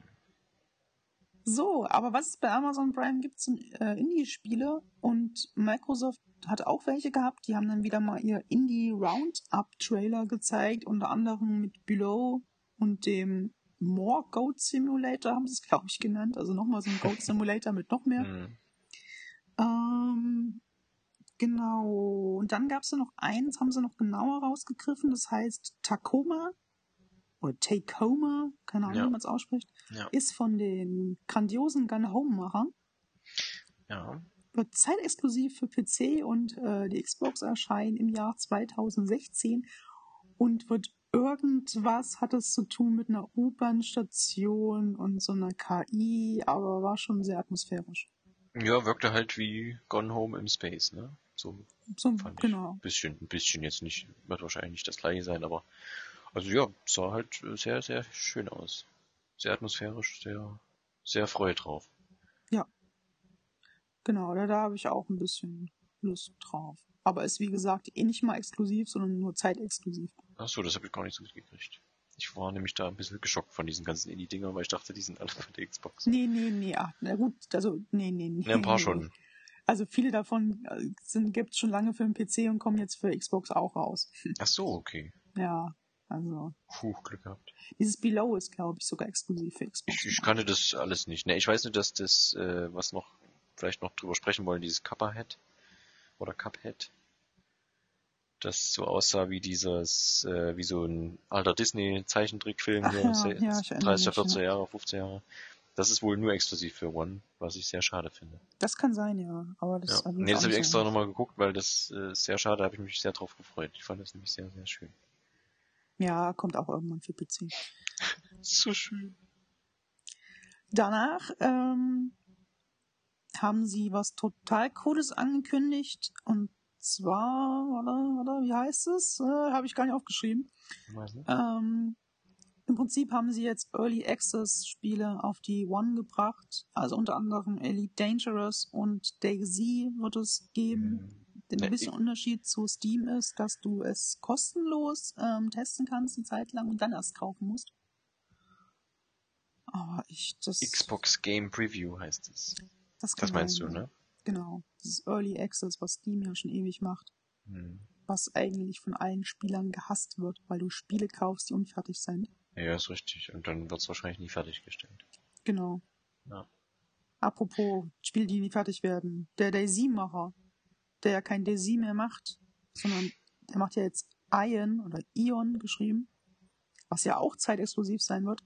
[SPEAKER 1] So, aber was es bei Amazon Prime gibt, sind äh, Indie-Spiele und Microsoft hat auch welche gehabt. Die haben dann wieder mal ihr Indie Roundup-Trailer gezeigt, unter anderem mit Below und dem More Goat Simulator haben sie es, glaube ich, genannt. Also nochmal so ein Goat Simulator mit noch mehr.
[SPEAKER 3] Hm.
[SPEAKER 1] Ähm, Genau. Und dann gab es ja noch eins, haben sie noch genauer rausgegriffen, das heißt Tacoma oder Tacoma, keine Ahnung,
[SPEAKER 3] Ja.
[SPEAKER 1] wie man es ausspricht,
[SPEAKER 3] Ja.
[SPEAKER 1] ist von den grandiosen Gun Home-Machern.
[SPEAKER 3] Ja.
[SPEAKER 1] Wird zeitexklusiv für PC und äh, die Xbox erscheinen im Jahr 2016 und wird irgendwas hat es zu tun mit einer U-Bahn-Station und so einer KI, aber war schon sehr atmosphärisch.
[SPEAKER 3] Ja, wirkte halt wie Gone Home im Space, ne? So
[SPEAKER 1] So,
[SPEAKER 3] fand ich.
[SPEAKER 1] genau.
[SPEAKER 3] Ein bisschen, ein bisschen jetzt nicht, wird wahrscheinlich nicht das gleiche sein, aber also ja, sah halt sehr, sehr schön aus. Sehr atmosphärisch, sehr, sehr Freude drauf.
[SPEAKER 1] Genau, da, da habe ich auch ein bisschen Lust drauf. Aber ist wie gesagt eh nicht mal exklusiv, sondern nur zeitexklusiv.
[SPEAKER 3] Ach so, das habe ich gar nicht so mitgekriegt. Ich war nämlich da ein bisschen geschockt von diesen ganzen Indie-Dingern, weil ich dachte, die sind alle für die Xbox.
[SPEAKER 1] Nee, nee, nee, ach, na gut, also, nee, nee, nee.
[SPEAKER 3] Ne, ein paar
[SPEAKER 1] nee.
[SPEAKER 3] schon.
[SPEAKER 1] Also viele davon äh, sind, gibt's schon lange für den PC und kommen jetzt für Xbox auch raus.
[SPEAKER 3] Ach so, okay.
[SPEAKER 1] Ja, also,
[SPEAKER 3] Puh, Glück gehabt.
[SPEAKER 1] dieses Below ist, glaube ich, sogar exklusiv für Xbox.
[SPEAKER 3] Ich, ich kannte das alles nicht. Ne, ich weiß nur, dass das, äh, was noch, vielleicht noch drüber sprechen wollen, dieses Cuphead oder Cuphead, das so aussah wie dieses, äh, wie so ein alter Disney-Zeichentrickfilm,
[SPEAKER 1] ja, ja, ich erinnere
[SPEAKER 3] 30er,
[SPEAKER 1] mich,
[SPEAKER 3] 40er
[SPEAKER 1] ja.
[SPEAKER 3] Jahre, 50er Jahre. Das ist wohl nur exklusiv für One, was ich sehr schade finde.
[SPEAKER 1] Das kann sein, ja. Aber das
[SPEAKER 3] Ja. Nee, das habe ich extra nochmal geguckt, weil das äh, ist sehr schade, da habe ich mich sehr drauf gefreut. Ich fand das nämlich sehr, sehr schön.
[SPEAKER 1] Ja, kommt auch irgendwann für PC.
[SPEAKER 3] So schön.
[SPEAKER 1] Danach ähm, haben sie was total Cooles angekündigt. Und zwar, oder, oder wie heißt es? Äh, Habe ich gar nicht aufgeschrieben. Ähm, Im Prinzip haben sie jetzt Early Access Spiele auf die One gebracht. Also unter anderem Elite Dangerous und DayZ wird es geben. Der
[SPEAKER 3] Ne,
[SPEAKER 1] ein bisschen Unterschied zu Steam ist, dass du es kostenlos ähm, testen kannst eine Zeit lang und dann erst kaufen musst. Aber ich, das.
[SPEAKER 3] Xbox Game Preview heißt es.
[SPEAKER 1] Das, kann
[SPEAKER 3] Das meinst du, ne?
[SPEAKER 1] Genau. Dieses Early Access, was Steam ja schon ewig macht.
[SPEAKER 3] Hm.
[SPEAKER 1] Was eigentlich von allen Spielern gehasst wird, weil du Spiele kaufst, die unfertig sind.
[SPEAKER 3] Ja, ist richtig. Und dann wird's wahrscheinlich nie fertiggestellt.
[SPEAKER 1] Genau.
[SPEAKER 3] Ja.
[SPEAKER 1] Apropos Spiele, die nie fertig werden. Der Daisy-Macher, der ja kein Daisy mehr macht, sondern der macht ja jetzt Ion oder Ion geschrieben, was ja auch zeitexklusiv sein wird.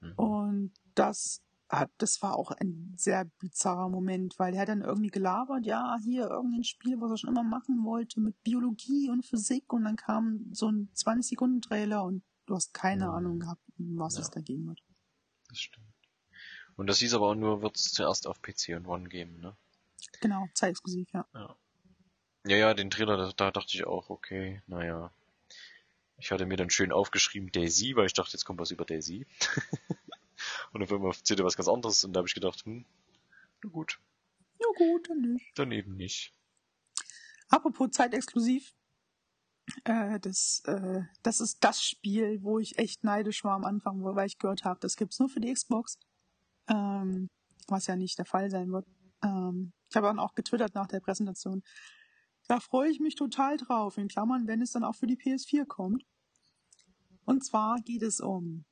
[SPEAKER 3] Mhm.
[SPEAKER 1] Und das hat, das war auch ein sehr bizarrer Moment, weil er hat dann irgendwie gelabert, ja, hier irgendein Spiel, was er schon immer machen wollte, mit Biologie und Physik und dann kam so ein 20-Sekunden-Trailer und du hast keine
[SPEAKER 3] Ja.
[SPEAKER 1] Ahnung gehabt, was
[SPEAKER 3] Ja.
[SPEAKER 1] es da geben wird.
[SPEAKER 3] Das stimmt. Und das hieß aber auch nur, wird's zuerst auf PC und One geben, ne?
[SPEAKER 1] Genau, zeitexklusiv, ja.
[SPEAKER 3] Ja, ja, den Trailer, da, da dachte ich auch, okay, naja. Ich hatte mir dann schön aufgeschrieben Daisy, weil ich dachte, jetzt kommt was über Daisy. und auf einmal erzählt er was ganz anderes und da habe ich gedacht, hm, na gut,
[SPEAKER 1] Ja gut, dann nicht.
[SPEAKER 3] dann eben nicht.
[SPEAKER 1] Apropos zeitexklusiv, äh, das, äh, das ist das Spiel, wo ich echt neidisch war am Anfang, weil ich gehört habe, das gibt's nur für die Xbox. Ähm, was ja nicht der Fall sein wird. Ähm, ich habe dann auch getwittert nach der Präsentation. Da freue ich mich total drauf, in Klammern, wenn es dann auch für die PS4 kommt. Und zwar geht es um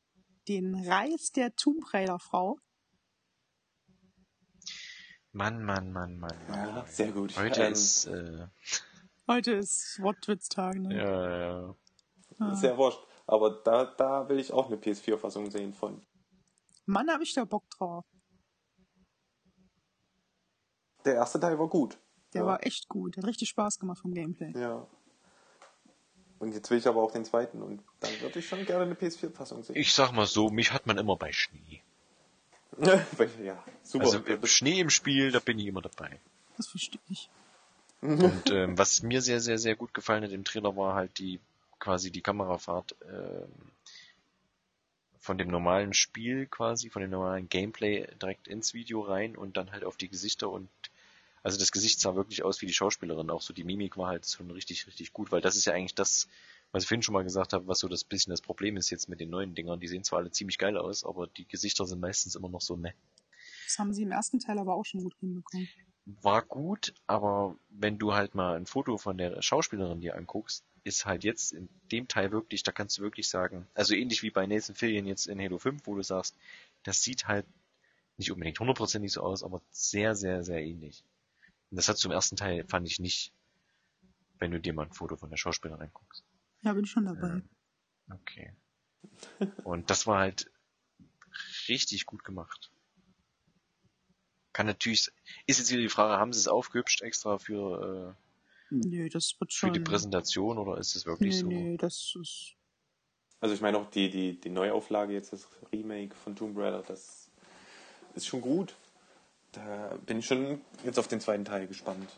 [SPEAKER 1] den Reis der Tomb Raider Frau.
[SPEAKER 3] Mann, Mann, Mann, Mann, Mann.
[SPEAKER 2] Ja, sehr gut.
[SPEAKER 3] Heute
[SPEAKER 2] Ähm,
[SPEAKER 3] ist, äh,
[SPEAKER 1] Heute ist Wortwitztag, ne?
[SPEAKER 3] ja, ja.
[SPEAKER 1] Ah.
[SPEAKER 2] Sehr wurscht. Aber da, da will ich auch eine PS4-Fassung sehen von.
[SPEAKER 1] Mann, hab ich da Bock drauf.
[SPEAKER 2] Der erste Teil war gut.
[SPEAKER 1] Der
[SPEAKER 2] ja.
[SPEAKER 1] war echt gut. Der hat richtig Spaß gemacht vom Gameplay.
[SPEAKER 2] Ja. Und jetzt will ich aber auch den zweiten und dann würde ich schon gerne eine PS4-Fassung sehen.
[SPEAKER 3] Ich sag mal so, mich hat man immer bei Schnee.
[SPEAKER 2] ja, super.
[SPEAKER 3] Also äh, Schnee im Spiel, da bin ich immer dabei.
[SPEAKER 1] Das verstehe ich.
[SPEAKER 3] Und ähm, was mir sehr, sehr, sehr gut gefallen hat im Trailer war halt die quasi die Kamerafahrt ähm, von dem normalen Spiel quasi, von dem normalen Gameplay direkt ins Video rein und dann halt auf die Gesichter und also das Gesicht sah wirklich aus wie die Schauspielerin, auch so die Mimik war halt schon richtig, richtig gut, weil das ist ja eigentlich das, was ich vorhin schon mal gesagt habe, was so das bisschen das Problem ist jetzt mit den neuen Dingern. Die sehen zwar alle ziemlich geil aus, aber die Gesichter sind meistens immer noch so ne.
[SPEAKER 1] Das haben sie im ersten Teil aber auch schon gut hinbekommen.
[SPEAKER 3] War gut, aber wenn du halt mal ein Foto von der Schauspielerin dir anguckst, ist halt jetzt in dem Teil wirklich, da kannst du wirklich sagen, also ähnlich wie bei Nathan Fillion jetzt in Halo 5, wo du sagst, das sieht halt nicht unbedingt hundertprozentig so aus, aber sehr, sehr, sehr ähnlich. Und das hat zum ersten Teil, fand ich nicht, wenn du dir mal ein Foto von der Schauspielerin anguckst.
[SPEAKER 1] Ja, bin schon dabei.
[SPEAKER 3] Okay. Und das war halt richtig gut gemacht. Kann natürlich, ist jetzt wieder die Frage, haben sie es aufgehübscht extra für, äh,
[SPEAKER 1] Nee, das wird
[SPEAKER 3] für
[SPEAKER 1] schon.
[SPEAKER 3] die Präsentation oder ist es wirklich
[SPEAKER 1] nee,
[SPEAKER 3] so?
[SPEAKER 1] nee, das ist.
[SPEAKER 2] Also ich meine auch die, die, die Neuauflage, jetzt das Remake von Tomb Raider, das ist schon gut. Da bin ich schon jetzt auf den zweiten Teil gespannt.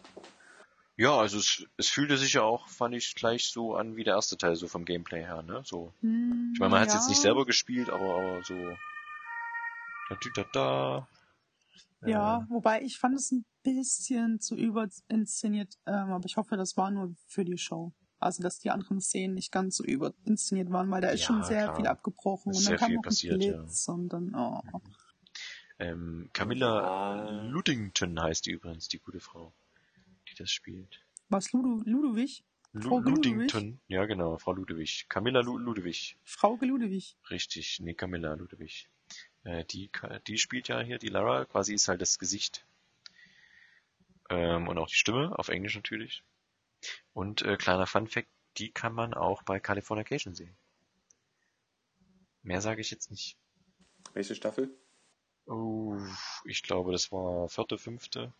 [SPEAKER 3] Ja, also es, es fühlte sich ja auch, fand ich, gleich so an wie der erste Teil, so vom Gameplay her, ne? So.
[SPEAKER 1] Hm,
[SPEAKER 3] Ich meine, man hat es
[SPEAKER 1] ja,
[SPEAKER 3] jetzt nicht selber gespielt, aber, aber so. Da, da, da.
[SPEAKER 1] Ja,
[SPEAKER 3] Äh,
[SPEAKER 1] wobei ich fand es ein bisschen zu überinszeniert, ähm, aber ich hoffe, das war nur für die Show. Also, dass die anderen Szenen nicht ganz so überinszeniert waren, weil da ist
[SPEAKER 3] Ja,
[SPEAKER 1] schon sehr
[SPEAKER 3] klar.
[SPEAKER 1] viel abgebrochen und
[SPEAKER 3] sehr
[SPEAKER 1] dann kam noch ein
[SPEAKER 3] passiert, ja.
[SPEAKER 1] Blitz und dann, oh.
[SPEAKER 3] ähm, Camilla. Luddington heißt die übrigens, die gute Frau, die das spielt.
[SPEAKER 1] Was, Ludo, Ludowig? Frau
[SPEAKER 3] Lu
[SPEAKER 1] Ludwig?
[SPEAKER 3] Ludington, ja genau, Frau Ludwig. Camilla Lu Ludwig,
[SPEAKER 1] Frauke Ludowig.
[SPEAKER 3] richtig, nee, Camilla Ludwig. Äh, die, die spielt ja hier, die Lara, quasi ist halt das Gesicht. Ähm, und auch die Stimme, auf Englisch natürlich. Und äh, kleiner Fun Fact, die kann man auch bei Californication sehen. Mehr sage ich jetzt nicht.
[SPEAKER 2] Welche Staffel?
[SPEAKER 3] Oh, ich glaube, das war vierte, fünfte.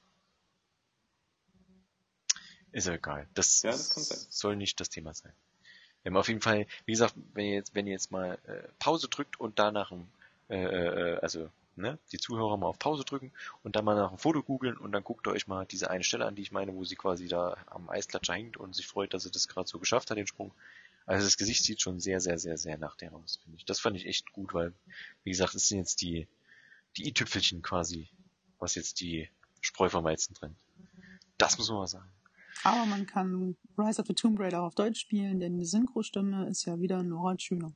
[SPEAKER 3] Ist ja egal. Das,
[SPEAKER 2] Ja, das
[SPEAKER 3] soll nicht das Thema sein. Ähm, auf jeden Fall, wie gesagt, wenn ihr jetzt, wenn ihr jetzt mal äh, Pause drückt und danach, ein, äh, äh, also ne, die Zuhörer mal auf Pause drücken und dann mal nach einem Foto googeln und dann guckt ihr euch mal diese eine Stelle an, die ich meine, wo sie quasi da am Eisklatscher hängt und sich freut, dass sie das gerade so geschafft hat, den Sprung. Also das Gesicht sieht schon sehr, sehr, sehr, sehr nach der aus, finde ich. Das fand ich echt gut, weil, wie gesagt, es sind jetzt die, die i-Tüpfelchen quasi, was jetzt die Spreu vom Weizen trennt. Das muss man mal sagen.
[SPEAKER 1] Aber man kann Rise of the Tomb Raider auf Deutsch spielen, denn die Synchro-Stimme ist ja wieder Nora Schüler.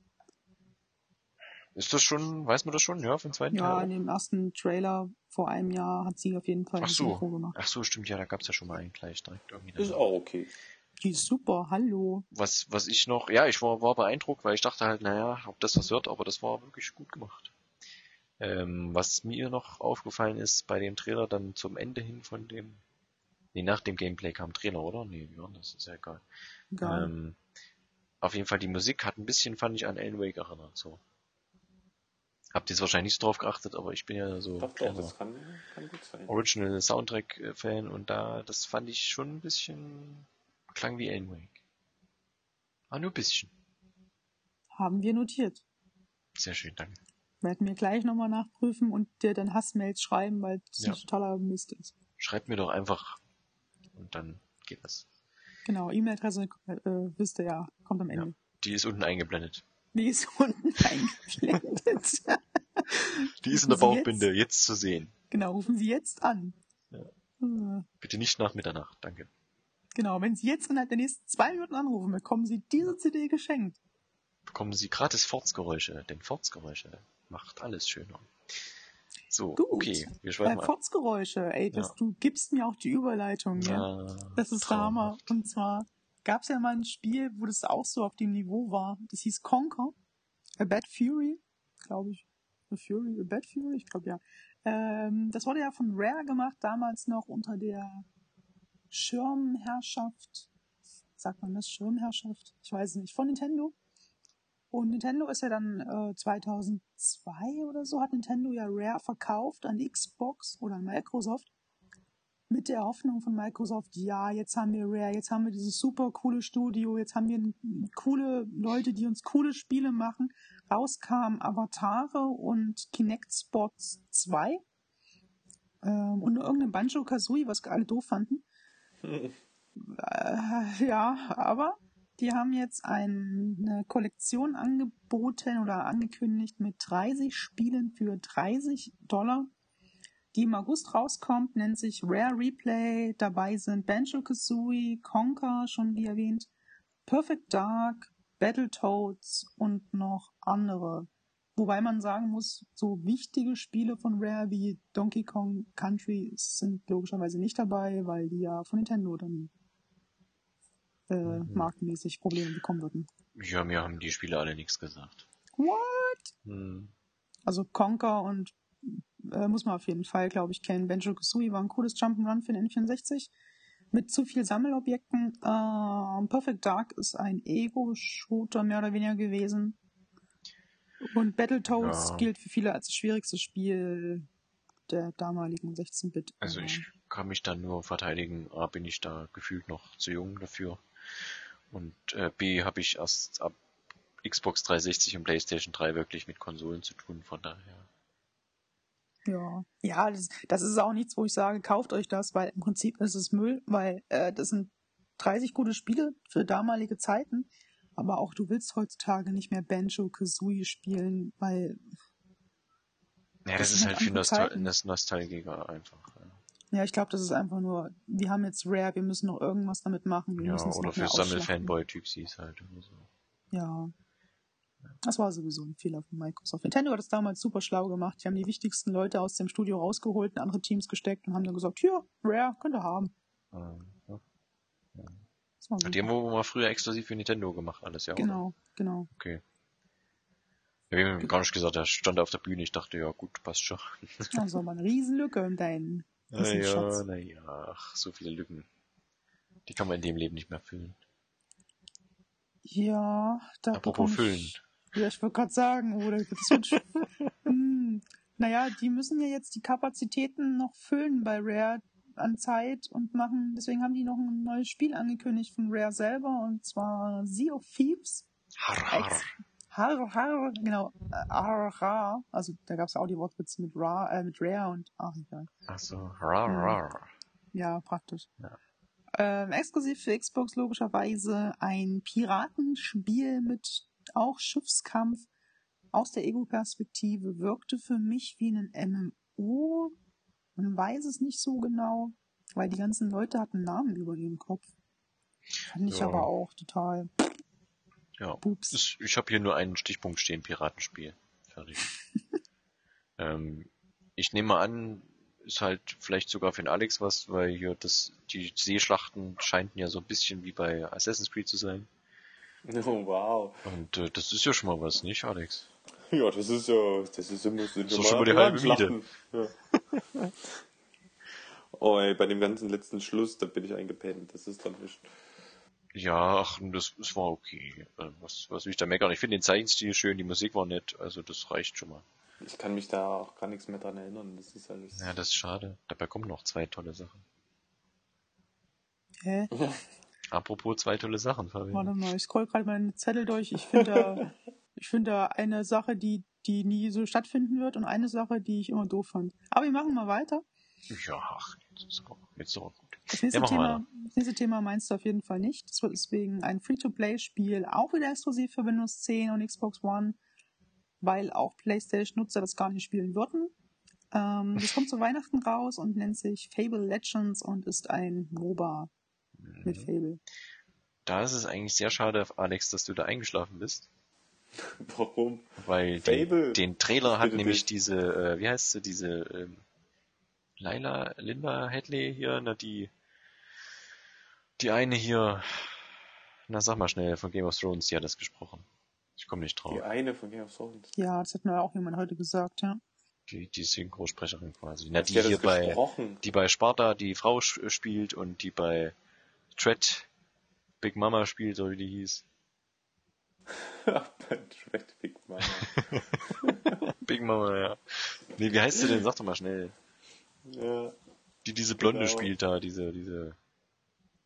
[SPEAKER 3] Ist das schon, weiß man das schon, ja, den zweiten
[SPEAKER 1] Ja,
[SPEAKER 3] Teil?
[SPEAKER 1] in dem ersten Trailer vor einem Jahr hat sie auf jeden Fall
[SPEAKER 3] Ach so.
[SPEAKER 1] Synchro gemacht.
[SPEAKER 3] Ach so, stimmt, ja, da gab's ja schon mal einen gleich direkt irgendwie.
[SPEAKER 2] Ist auch okay.
[SPEAKER 1] Die ist super, hallo.
[SPEAKER 3] Was, was ich noch, ja, ich war, war beeindruckt, weil ich dachte halt, naja, ob das was wird, aber das war wirklich gut gemacht. Ähm, was mir noch aufgefallen ist bei dem Trailer dann zum Ende hin von dem, nee, nach dem Gameplay kam Trailer, oder? Nee, wie war das? Ist ja egal.
[SPEAKER 1] Egal.
[SPEAKER 3] Ähm, auf jeden Fall die Musik hat ein bisschen, fand ich, an Alan Wake erinnert, so. Habt ihr jetzt wahrscheinlich nicht so drauf geachtet, aber ich bin ja so
[SPEAKER 2] Doch, doch, das kann, kann gut sein.
[SPEAKER 3] Original Soundtrack äh, Fan und da, das fand ich schon ein bisschen, klang wie Alan Wake. Ah, nur ein bisschen.
[SPEAKER 1] Haben wir notiert.
[SPEAKER 3] Sehr schön, danke.
[SPEAKER 1] Werden wir gleich nochmal nachprüfen und dir dann Hassmails schreiben, weil das
[SPEAKER 3] Ja.
[SPEAKER 1] ein totaler Mist ist.
[SPEAKER 3] Schreibt mir doch einfach und dann geht das.
[SPEAKER 1] Genau, E-Mail-Adresse, äh, wisst ihr ja, kommt am Ende.
[SPEAKER 3] Die ist unten eingeblendet.
[SPEAKER 1] Die ist unten eingeblendet.
[SPEAKER 3] Die ist in der Bauchbinde, jetzt? zu sehen.
[SPEAKER 1] genau, rufen Sie jetzt an.
[SPEAKER 3] Ja. Bitte nicht nach Mitternacht, danke.
[SPEAKER 1] Genau, wenn Sie jetzt innerhalb der nächsten zwei Minuten anrufen, bekommen Sie diese CD geschenkt.
[SPEAKER 3] Bekommen Sie gratis Fortsgeräusche, denn Fortsgeräusche macht alles schöner. So,
[SPEAKER 1] Gut.
[SPEAKER 3] okay, wir schweifen ab.
[SPEAKER 1] Fotzgeräusche, ey, das,
[SPEAKER 3] Ja.
[SPEAKER 1] du gibst mir auch die Überleitung, ja.
[SPEAKER 3] Ah,
[SPEAKER 1] Das ist der Hammer.
[SPEAKER 3] traumhaft.
[SPEAKER 1] Und zwar gab es ja mal ein Spiel, wo das auch so auf dem Niveau war. Das hieß Conquer. A Bad Fury, glaube ich. A Fury, A Bad Fury, ich glaube ja. Ähm, das wurde ja von Rare gemacht, damals noch unter der Schirmherrschaft. Sagt man das? Schirmherrschaft? Ich weiß es nicht. Von Nintendo. Und Nintendo ist ja dann äh, 2002 oder so, hat Nintendo ja Rare verkauft an Xbox oder an Microsoft mit der Hoffnung von Microsoft, ja, jetzt haben wir Rare, jetzt haben wir dieses super coole Studio, jetzt haben wir coole Leute, die uns coole Spiele machen. Rauskamen Avatare und Kinect Spots 2 ähm, und irgendein Banjo Kazooie, was alle doof fanden. Äh, ja, aber die haben jetzt ein, eine Kollektion angeboten oder angekündigt mit 30 Spielen für 30 Dollar, die im August rauskommt, nennt sich Rare Replay. Dabei sind Banjo Kazooie, Conker, schon wie erwähnt, Perfect Dark, Battletoads und noch andere. Wobei man sagen muss, so wichtige Spiele von Rare wie Donkey Kong Country sind logischerweise nicht dabei, weil die ja von Nintendo dann äh,
[SPEAKER 3] Mhm.
[SPEAKER 1] markenmäßig Probleme bekommen würden.
[SPEAKER 3] Ja, mir haben die Spiele alle nichts gesagt.
[SPEAKER 1] What?
[SPEAKER 3] Hm.
[SPEAKER 1] Also Conker und äh, muss man auf jeden Fall, glaube ich, kennen. Benjo Kazooie war ein cooles Jump'n'Run für den N64 mit zu viel Sammelobjekten. Äh, Perfect Dark ist ein Ego-Shooter mehr oder weniger gewesen. Und Battletoads
[SPEAKER 3] Ja.
[SPEAKER 1] gilt für viele als das schwierigste Spiel der damaligen 16-Bit.
[SPEAKER 3] Also ich kann mich dann nur verteidigen. A, bin ich da gefühlt noch zu jung dafür. Und äh, B, habe ich erst ab Xbox 360 und PlayStation 3 wirklich mit Konsolen zu tun. Von daher.
[SPEAKER 1] Ja, ja, das, das ist auch nichts, wo ich sage, kauft euch das, weil im Prinzip ist es Müll, weil äh, das sind 30 gute Spiele für damalige Zeiten, aber auch du willst heutzutage nicht mehr Banjo Kazooie spielen, weil
[SPEAKER 3] Ja,
[SPEAKER 1] Das
[SPEAKER 3] das, ist halt für Nostal Nostalgiker einfach. Ja,
[SPEAKER 1] ja, ich glaube, das ist einfach nur, wir haben jetzt Rare, wir müssen noch irgendwas damit machen, wir
[SPEAKER 3] ja oder für. Sammelfanboy-Typsies halt. Oder so.
[SPEAKER 1] Ja. Das war sowieso ein Fehler von Microsoft. Nintendo hat das damals super schlau gemacht. Die haben die wichtigsten Leute aus dem Studio rausgeholt, in andere Teams gesteckt und haben dann gesagt, hier, Rare, könnt ihr haben.
[SPEAKER 3] Ähm, ja.
[SPEAKER 1] Das war
[SPEAKER 3] Die haben wohl mal früher exklusiv für Nintendo gemacht, alles, ja. Oder?
[SPEAKER 1] Genau, genau.
[SPEAKER 3] Okay. Ja, wir haben gar nicht gesagt, er stand auf der Bühne. Ich dachte, ja gut, passt schon.
[SPEAKER 1] Das war aber eine Riesenlücke in deinen Wissensschatz.
[SPEAKER 3] Naja, naja, ach, so viele Lücken. Die kann man in dem Leben nicht mehr füllen.
[SPEAKER 1] Ja, da
[SPEAKER 3] Apropos füllen.
[SPEAKER 1] ich, Ja, ich wollte gerade sagen, oder das wird hm, Naja, die müssen ja jetzt die Kapazitäten noch füllen bei Rare an Zeit und machen, deswegen haben die noch ein neues Spiel angekündigt von Rare selber und zwar Sea of Thieves.
[SPEAKER 3] Har, har.
[SPEAKER 1] Har, har, genau, har, har. Also da gab es auch die Wortwitze mit, Ra, äh, mit Rare und, ach egal.
[SPEAKER 3] Ach so, rar, rar.
[SPEAKER 1] Ja, praktisch.
[SPEAKER 3] Ja.
[SPEAKER 1] Ähm, exklusiv für Xbox logischerweise ein Piratenspiel mit auch Schiffskampf aus der Ego-Perspektive. Wirkte für mich wie ein MMO. Man weiß es nicht so genau, weil die ganzen Leute hatten Namen über ihrem Kopf. Fand ich
[SPEAKER 3] Ja.
[SPEAKER 1] aber auch total
[SPEAKER 3] Ja.
[SPEAKER 1] pups.
[SPEAKER 3] Das, ich habe hier nur einen Stichpunkt stehen, Piratenspiel. Fertig. ähm, ich nehme an, ist halt vielleicht sogar für den Alex was, weil hier das, die Seeschlachten scheinten ja so ein bisschen wie bei Assassin's Creed zu sein.
[SPEAKER 2] Oh, wow.
[SPEAKER 3] Und äh, das ist ja schon mal was, nicht, Alex?
[SPEAKER 2] Ja, das ist ja, das ist immer, sind
[SPEAKER 3] So schon mal die halbe
[SPEAKER 2] Schlachten. Ja. oh ey, bei dem ganzen letzten Schluss, da bin ich eingepennt. Das ist dann nicht.
[SPEAKER 3] Ja, ach, das, das war okay. Äh, Was, was will ich da meckern? Ich finde den Zeichenstil schön, die Musik war nett, also das reicht schon mal.
[SPEAKER 2] Ich kann mich da auch gar nichts mehr dran erinnern. Das ist alles.
[SPEAKER 3] Ja, das ist schade. Dabei kommen noch zwei tolle Sachen.
[SPEAKER 1] Hä?
[SPEAKER 3] Apropos zwei tolle Sachen, Fabian.
[SPEAKER 1] Warte mal, ich scroll gerade meine Zettel durch. Ich finde da, ich finde da eine Sache, die, die nie so stattfinden wird und eine Sache, die ich immer doof fand. Aber wir machen mal weiter.
[SPEAKER 3] Ja, ach, jetzt ist aber, jetzt ist aber gut.
[SPEAKER 1] Das nächste,
[SPEAKER 3] Ja,
[SPEAKER 1] Thema, das nächste Thema meinst du auf jeden Fall nicht. Das wird deswegen ein Free-to-Play-Spiel, auch wieder exklusiv für Windows 10 und Xbox One, weil auch PlayStation-Nutzer das gar nicht spielen würden. Ähm, das kommt zu Weihnachten raus und nennt sich Fable Legends und ist ein MOBA mit Fable.
[SPEAKER 3] Da ist es eigentlich sehr schade, Alex, dass du da eingeschlafen bist,
[SPEAKER 2] Warum?
[SPEAKER 3] weil
[SPEAKER 2] Fable?
[SPEAKER 3] den, den Trailer hat
[SPEAKER 2] Bitte
[SPEAKER 3] nämlich
[SPEAKER 2] dich.
[SPEAKER 3] diese, äh, wie heißt sie, diese ähm, Laila, Linda Hadley hier, na die, die eine hier, na sag mal schnell, von Game of Thrones, die hat das gesprochen. Ich komme nicht drauf.
[SPEAKER 2] Die eine von Game of Thrones.
[SPEAKER 1] Ja, das hat mir auch jemand heute gesagt, ja.
[SPEAKER 3] Die, die Synchrosprecherin quasi. Na, die
[SPEAKER 2] Die
[SPEAKER 3] hier bei, die bei Sparta die Frau spielt und die bei Tread Big Mama spielt, so wie die hieß.
[SPEAKER 2] Dread Big Mama.
[SPEAKER 3] Big Mama, ja. Nee, wie heißt sie denn? Sag doch mal schnell.
[SPEAKER 2] ja.
[SPEAKER 3] Die diese Blonde
[SPEAKER 2] Genau.
[SPEAKER 3] spielt da, diese, diese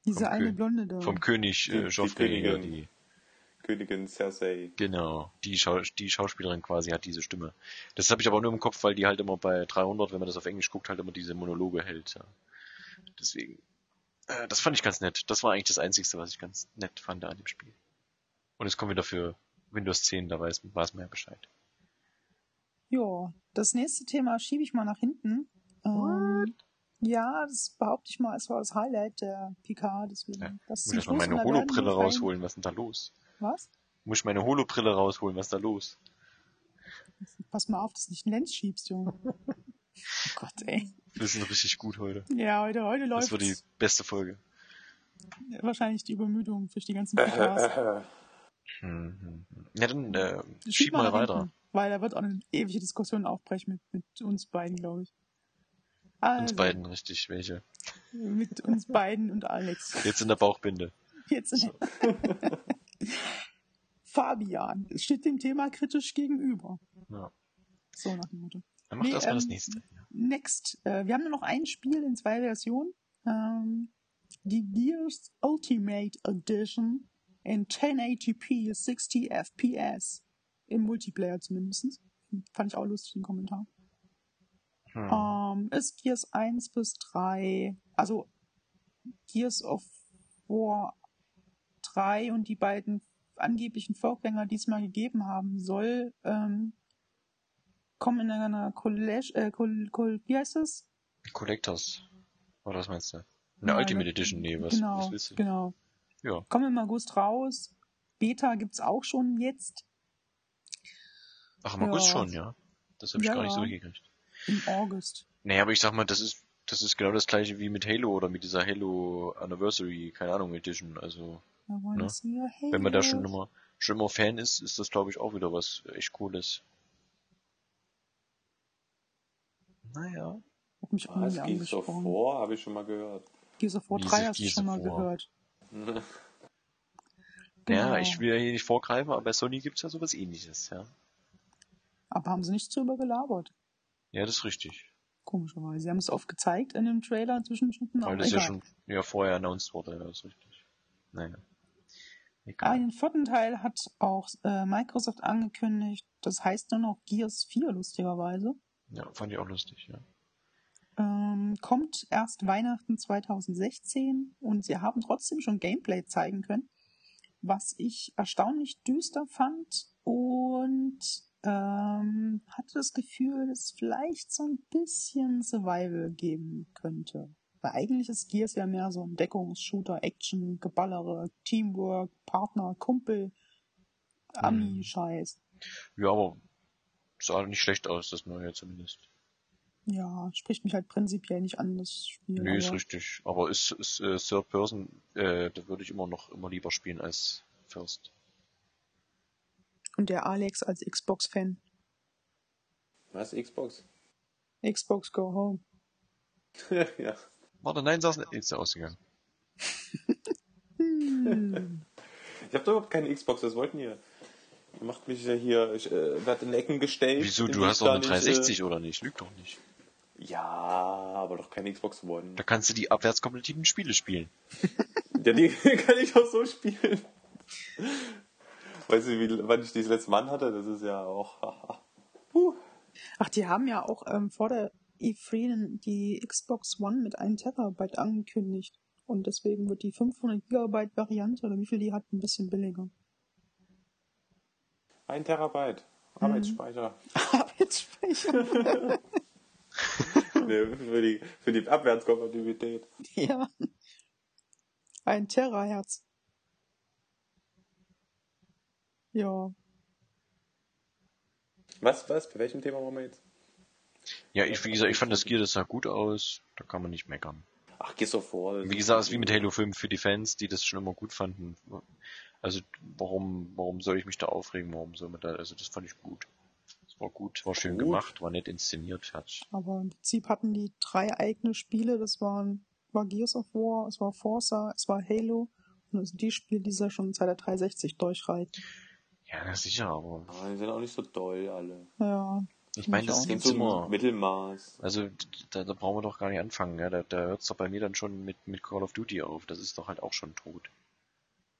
[SPEAKER 1] Diese eine
[SPEAKER 3] Kö-
[SPEAKER 1] Blonde da.
[SPEAKER 3] vom König
[SPEAKER 2] Die-
[SPEAKER 3] äh,
[SPEAKER 2] die
[SPEAKER 3] Joffrey, hier,
[SPEAKER 2] Königin.
[SPEAKER 3] die,
[SPEAKER 2] Königin Cersei.
[SPEAKER 3] genau, die, Schau die Schauspielerin quasi hat diese Stimme. Das habe ich aber nur im Kopf, weil die halt immer bei 300, wenn man das auf Englisch guckt, halt immer diese Monologe hält. Ja. Deswegen, äh, das fand ich ganz nett. Das war eigentlich das Einzige, was ich ganz nett fand an dem Spiel. Und es kommt wieder für Windows 10, da weiß, weiß man ja Bescheid.
[SPEAKER 1] Ja, das nächste Thema schiebe ich mal nach hinten. Ähm, ja, das behaupte ich mal, es war das Highlight der PK, deswegen.
[SPEAKER 3] Ja,
[SPEAKER 1] das
[SPEAKER 3] Muss ich
[SPEAKER 1] Schluss
[SPEAKER 3] meine Holobrille rausholen, was ist denn da los?
[SPEAKER 1] Was?
[SPEAKER 3] Muss ich meine Holobrille rausholen, was ist da los?
[SPEAKER 1] Pass mal auf, dass du nicht einen Lens schiebst, Junge. oh Gott, ey.
[SPEAKER 3] Wir sind richtig gut heute.
[SPEAKER 1] Ja, heute, heute
[SPEAKER 3] Das
[SPEAKER 1] läuft
[SPEAKER 3] wird die beste Folge.
[SPEAKER 1] wahrscheinlich die Übermüdung durch die ganzen
[SPEAKER 3] hm. Ja, dann äh,
[SPEAKER 1] Schieb
[SPEAKER 3] schieb mal weiter.
[SPEAKER 1] hinten. weil da wird auch eine ewige Diskussion aufbrechen mit, mit uns beiden, glaube ich. Also,
[SPEAKER 3] Uns beiden richtig, welche?
[SPEAKER 1] Mit uns beiden und Alex.
[SPEAKER 3] Jetzt in der Bauchbinde.
[SPEAKER 1] Jetzt in Fabian, es steht dem Thema kritisch gegenüber.
[SPEAKER 3] Ja.
[SPEAKER 1] So nach dem Motto.
[SPEAKER 3] Dann macht
[SPEAKER 1] Nee,
[SPEAKER 3] erstmal das
[SPEAKER 1] ähm,
[SPEAKER 3] nächste.
[SPEAKER 1] Next. Äh, wir haben nur noch ein Spiel in zwei Versionen. Ähm, die Gears Ultimate Edition in 1080p 60 FPS. Im Multiplayer zumindest. Fand ich auch lustig, den Kommentar.
[SPEAKER 3] Hm.
[SPEAKER 1] Ähm, ist Gears 1 bis 3, also Gears of War 3 und die beiden angeblichen Vorgänger, die es mal gegeben haben soll, ähm, kommen in einer Collage, äh, Col, Col, wie heißt das?
[SPEAKER 3] Collectors. Oder was meinst du? Eine
[SPEAKER 1] Ja,
[SPEAKER 3] Ultimate Edition, nee, was,
[SPEAKER 1] genau,
[SPEAKER 3] was willst du?
[SPEAKER 1] Genau.
[SPEAKER 3] Ja.
[SPEAKER 1] Kommen im August raus. Beta gibt's auch schon jetzt
[SPEAKER 3] Ach, im August
[SPEAKER 1] Ja.
[SPEAKER 3] schon, ja. Das habe ich
[SPEAKER 1] Ja,
[SPEAKER 3] gar nicht so
[SPEAKER 1] ja.
[SPEAKER 3] mitgekriegt.
[SPEAKER 1] im August.
[SPEAKER 3] Nee, aber ich sag mal, das ist, das ist genau das gleiche wie mit Halo oder mit dieser Halo Anniversary, keine Ahnung, Edition. Also, Ne? wenn man da schon immer, schon immer Fan ist, ist das glaube ich auch wieder was echt Cooles. Naja.
[SPEAKER 1] Hat mich auch
[SPEAKER 2] Was Gears of. War habe ich schon mal gehört.
[SPEAKER 1] Gears of War
[SPEAKER 3] Wie
[SPEAKER 1] 3
[SPEAKER 3] ist
[SPEAKER 1] hast du schon mal gehört.
[SPEAKER 3] Ja,
[SPEAKER 1] Genau.
[SPEAKER 3] ich will ja hier nicht vorgreifen, aber bei Sony gibt's ja sowas ähnliches, ja.
[SPEAKER 1] Aber haben sie nicht drüber gelabert.
[SPEAKER 3] Ja, das ist richtig.
[SPEAKER 1] Komischerweise. Sie haben es oft gezeigt in dem Trailer Zwischenschnitten,
[SPEAKER 3] Weil das ja schon ja, vorher announced wurde, ja, das ist richtig. Naja. Egal.
[SPEAKER 1] Einen vierten Teil hat auch äh, Microsoft angekündigt. Das heißt nur noch Gears 4, lustigerweise.
[SPEAKER 3] Ja, fand ich auch lustig, ja.
[SPEAKER 1] Ähm, kommt erst Weihnachten 2016 und sie haben trotzdem schon Gameplay zeigen können, was ich erstaunlich düster fand und ähm, hatte das Gefühl, dass es vielleicht so ein bisschen Survival geben könnte. Weil eigentlich ist Gears ja mehr so ein Deckungsshooter, Action, Geballere, Teamwork, Partner, Kumpel, Ami-Scheiß.
[SPEAKER 3] Ja, aber sah nicht schlecht aus, das neue zumindest.
[SPEAKER 1] Ja, spricht mich halt prinzipiell nicht an, das Spiel.
[SPEAKER 3] Nee, ist richtig. Aber ist, ist äh, Third Person, äh, da würde ich immer noch immer lieber spielen als First.
[SPEAKER 1] Und der Alex als Xbox-Fan.
[SPEAKER 2] Was, Xbox?
[SPEAKER 1] Xbox Go Home.
[SPEAKER 2] ja.
[SPEAKER 3] Warte, nein, nicht. Ist ja ausgegangen.
[SPEAKER 2] Ich habe doch überhaupt keine Xbox, was wollten ihr? Ihr macht mich ja hier, ich äh, werde in Ecken gestellt.
[SPEAKER 3] Wieso? Du hast doch eine
[SPEAKER 2] nicht,
[SPEAKER 3] 360 oder nicht? Lüg doch nicht.
[SPEAKER 2] Äh, ja, aber doch keine Xbox One.
[SPEAKER 3] Da kannst du die abwärtskompatiblen Spiele spielen.
[SPEAKER 2] Ja, die kann ich auch so spielen. Weißt du, wie, wann ich die das letzte Mal hatte? Das ist ja auch. Puh.
[SPEAKER 1] Ach, die haben ja auch ähm, vor der E3 die Xbox One mit 1 Terabyte angekündigt. Und deswegen wird die 500 Gigabyte Variante, oder wie viel die hat, ein bisschen billiger.
[SPEAKER 2] Ein Terabyte. Arbeitsspeicher.
[SPEAKER 1] Arbeitsspeicher.
[SPEAKER 2] nee, für, die, für die Abwärtskompatibilität.
[SPEAKER 1] ja. Ein Terahertz. Ja.
[SPEAKER 2] Was, was? Für welchem Thema waren wir jetzt?
[SPEAKER 3] Ja, ich, wie gesagt, ich fand das Gear, das sah gut aus. Da kann man nicht meckern.
[SPEAKER 2] Ach, Gears of War.
[SPEAKER 3] Wie gesagt, es ist wie mit Halo 5 für die Fans, die das schon immer gut fanden. Also, warum, warum soll ich mich da aufregen? Warum soll man da, also das fand ich gut. Es war gut, war schön
[SPEAKER 2] Gut.
[SPEAKER 3] gemacht, war nett inszeniert, fertig.
[SPEAKER 1] Aber im Prinzip hatten die drei eigene Spiele. Das waren, war Gears of War, es war Forza, es war Halo. Und das sind die Spiele, die sie schon seit der 360 durchreiten.
[SPEAKER 3] Ja, na sicher, aber
[SPEAKER 2] Ah, die sind auch nicht so doll alle.
[SPEAKER 1] Ja.
[SPEAKER 3] ich meine, das ist
[SPEAKER 2] sind so Mittelmaß.
[SPEAKER 3] Also da, da brauchen wir doch gar nicht anfangen, ja. Da, da hört's doch bei mir dann schon mit, mit Call of Duty auf. Das ist doch halt auch schon tot.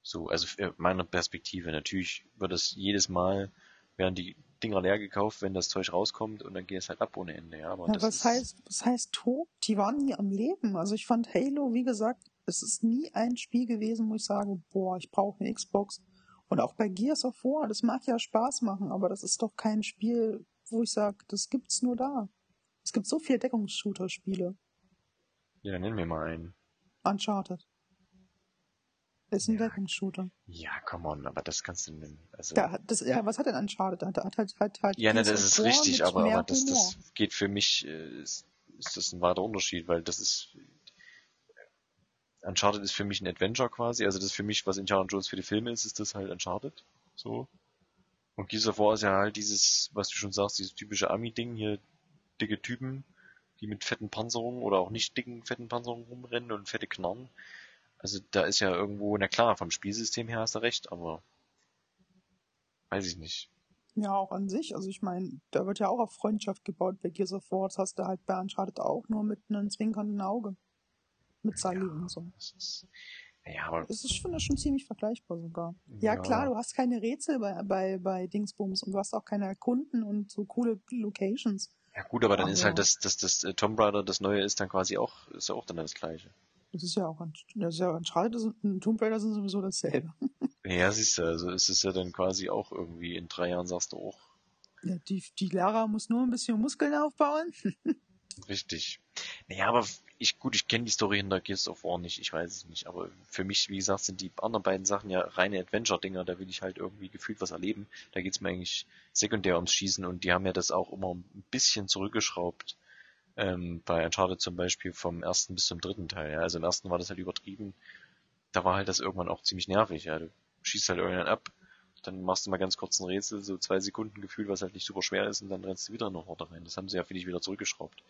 [SPEAKER 3] So, also meiner Perspektive. Natürlich wird es jedes Mal, werden die Dinger leer gekauft, wenn das Zeug rauskommt und dann geht es halt ab ohne Ende, ja. Aber
[SPEAKER 1] Ja,
[SPEAKER 3] das
[SPEAKER 1] was heißt, was heißt tot? Die waren nie am Leben. Also ich fand Halo, wie gesagt, es ist nie ein Spiel gewesen, wo ich sage, boah, ich brauche eine Xbox. Und auch bei Gears of War, das mag ja Spaß machen, aber das ist doch kein Spiel, wo ich sage, das gibt's nur da. Es gibt so viele Deckungsshooter-Spiele.
[SPEAKER 3] Ja, dann nennen wir mal einen.
[SPEAKER 1] Uncharted. Ist ein
[SPEAKER 3] Ja.
[SPEAKER 1] Deckungsshooter.
[SPEAKER 3] Ja, come on, aber das kannst du nennen. Also,
[SPEAKER 1] Da das, ja, was hat denn Uncharted? Hat, hat, hat, hat, hat
[SPEAKER 3] ja, ne, das ist richtig, aber, aber das, das geht für mich, äh, ist, ist das ein weiter Unterschied, weil das ist, Uncharted ist für mich ein Adventure quasi, also das ist für mich, was Indiana Jones für die Filme ist, ist das halt Uncharted, so. Und Gears of War ist ja halt dieses, was du schon sagst, dieses typische Ami-Ding, hier dicke Typen, die mit fetten Panzerungen oder auch nicht dicken, fetten Panzerungen rumrennen und fette Knarren. Also da ist ja irgendwo, na klar, vom Spielsystem her hast du recht, aber weiß ich nicht.
[SPEAKER 1] Ja, auch an sich. Also ich meine, da wird ja auch auf Freundschaft gebaut bei Gears of War. Das hast du halt bei Uncharted auch, nur mit einem zwinkernden Auge. Mit Sally
[SPEAKER 3] Ja,
[SPEAKER 1] und so.
[SPEAKER 3] das ist, ja, aber
[SPEAKER 1] Es ist, ich finde, schon ziemlich vergleichbar sogar. Ja,
[SPEAKER 3] Ja.
[SPEAKER 1] klar, du hast keine Rätsel bei, bei, bei Dingsbums und du hast auch keine Kunden und so coole Locations.
[SPEAKER 3] Ja gut, aber dann ist
[SPEAKER 1] Aber-
[SPEAKER 3] halt das, das, das äh, Tomb Raider, das neue ist dann quasi auch, ist ja auch dann das gleiche.
[SPEAKER 1] Das ist ja auch ein, das ist ja Uncharted und Tomb Raider sind sowieso dasselbe.
[SPEAKER 3] Ja, siehst du, also es ist ja dann quasi auch irgendwie in drei Jahren sagst du auch,
[SPEAKER 1] Ja, die, die Lara muss nur ein bisschen Muskeln aufbauen.
[SPEAKER 3] richtig. Naja, aber ich, gut, ich kenne die Story hinter Gears of War nicht, ich weiß es nicht, aber für mich, wie gesagt, sind die anderen beiden Sachen ja reine Adventure-Dinger, da will ich halt irgendwie gefühlt was erleben. Da geht's mir eigentlich sekundär ums Schießen und die haben ja das auch immer ein bisschen zurückgeschraubt. Ähm, bei Uncharted zum Beispiel vom ersten bis zum dritten Teil. Ja. Also im ersten war das halt übertrieben. Da war halt das irgendwann auch ziemlich nervig. Ja. Du schießt halt irgendwann ab, dann machst du mal ganz kurz ein Rätsel, so zwei Sekunden gefühlt, was halt nicht super schwer ist, und dann rennst du wieder noch Horde rein. Das haben sie ja, finde ich, wieder zurückgeschraubt.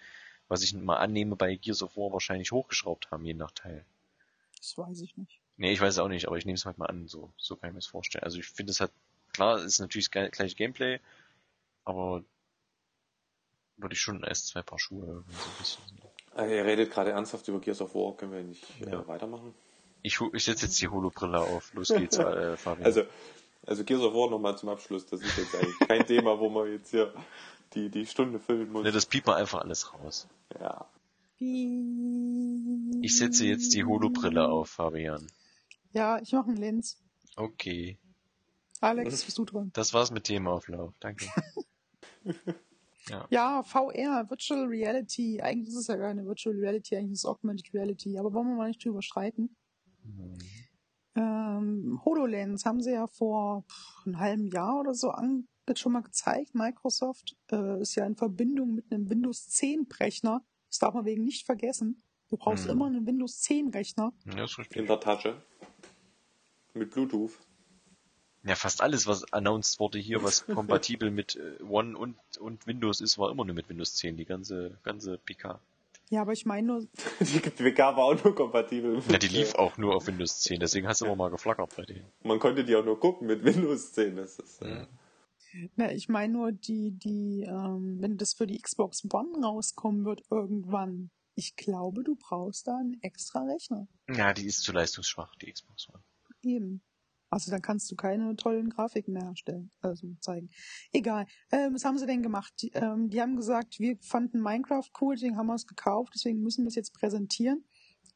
[SPEAKER 3] Was ich mal annehme, bei Gears of War wahrscheinlich hochgeschraubt haben, je nach Teil.
[SPEAKER 1] Das weiß ich nicht.
[SPEAKER 3] Nee, ich weiß es auch nicht, aber ich nehme es halt mal an, so, so kann ich mir das vorstellen. Also ich finde es halt, klar, es ist natürlich das gleiche Gameplay, aber würde ich schon als zwei Paar Schuhe irgendwie so ein bisschen.
[SPEAKER 2] Also, ihr redet gerade ernsthaft über Gears of War, können wir nicht
[SPEAKER 3] Ja.
[SPEAKER 2] äh, weitermachen?
[SPEAKER 3] Ich, ich setze jetzt die Holobrille auf. Los geht's, äh, Fabian.
[SPEAKER 2] Also, also Gears of War nochmal zum Abschluss, das ist jetzt eigentlich kein Thema, wo man jetzt hier die, die Stunde füllen muss.
[SPEAKER 3] ne, das piept man einfach alles raus.
[SPEAKER 2] Ja.
[SPEAKER 3] Ich setze jetzt die Holobrille auf, Fabian.
[SPEAKER 1] Ja, ich mache einen Lenz.
[SPEAKER 3] Okay.
[SPEAKER 1] Alex, bist du dran?
[SPEAKER 3] Das war's mit Themaauflauf. Danke.
[SPEAKER 1] Ja, VR, Virtual Reality. Eigentlich ist es ja gar keine Virtual Reality, eigentlich ist es Augmented Reality. Aber wollen wir mal nicht drüber streiten. Ähm, HoloLens haben sie ja vor pff, einem halben Jahr oder so an, jetzt schon mal gezeigt. Microsoft äh, ist ja in Verbindung mit einem Windows 10 Rechner. Das darf man wegen nicht vergessen. Du brauchst
[SPEAKER 3] Mhm.
[SPEAKER 1] immer einen Windows 10 Rechner.
[SPEAKER 3] Ja, ist richtig.
[SPEAKER 2] In der Tasche. Mit Bluetooth.
[SPEAKER 3] Ja, fast alles, was announced wurde hier, was kompatibel mit äh, One und, und Windows ist, war immer nur mit Windows 10, die ganze, ganze PK.
[SPEAKER 1] Ja, aber ich meine nur,
[SPEAKER 2] Die WK war auch nur kompatibel.
[SPEAKER 3] Ja, die lief auch nur auf Windows 10, deswegen hast du immer mal geflackert bei denen.
[SPEAKER 2] Man konnte die auch nur gucken mit Windows 10. Das ist, äh,
[SPEAKER 3] Mhm.
[SPEAKER 1] na, ich meine nur die, die, ähm, wenn das für die Xbox One rauskommen wird irgendwann. Ich glaube, du brauchst da einen extra Rechner.
[SPEAKER 3] Ja, die ist zu leistungsschwach, die Xbox One.
[SPEAKER 1] Eben. Also dann kannst du keine tollen Grafiken mehr herstellen, also zeigen. Egal. Ähm, was haben sie denn gemacht? Die, ähm, die haben gesagt, wir fanden Minecraft cool, deswegen haben wir es gekauft, deswegen müssen wir es jetzt präsentieren.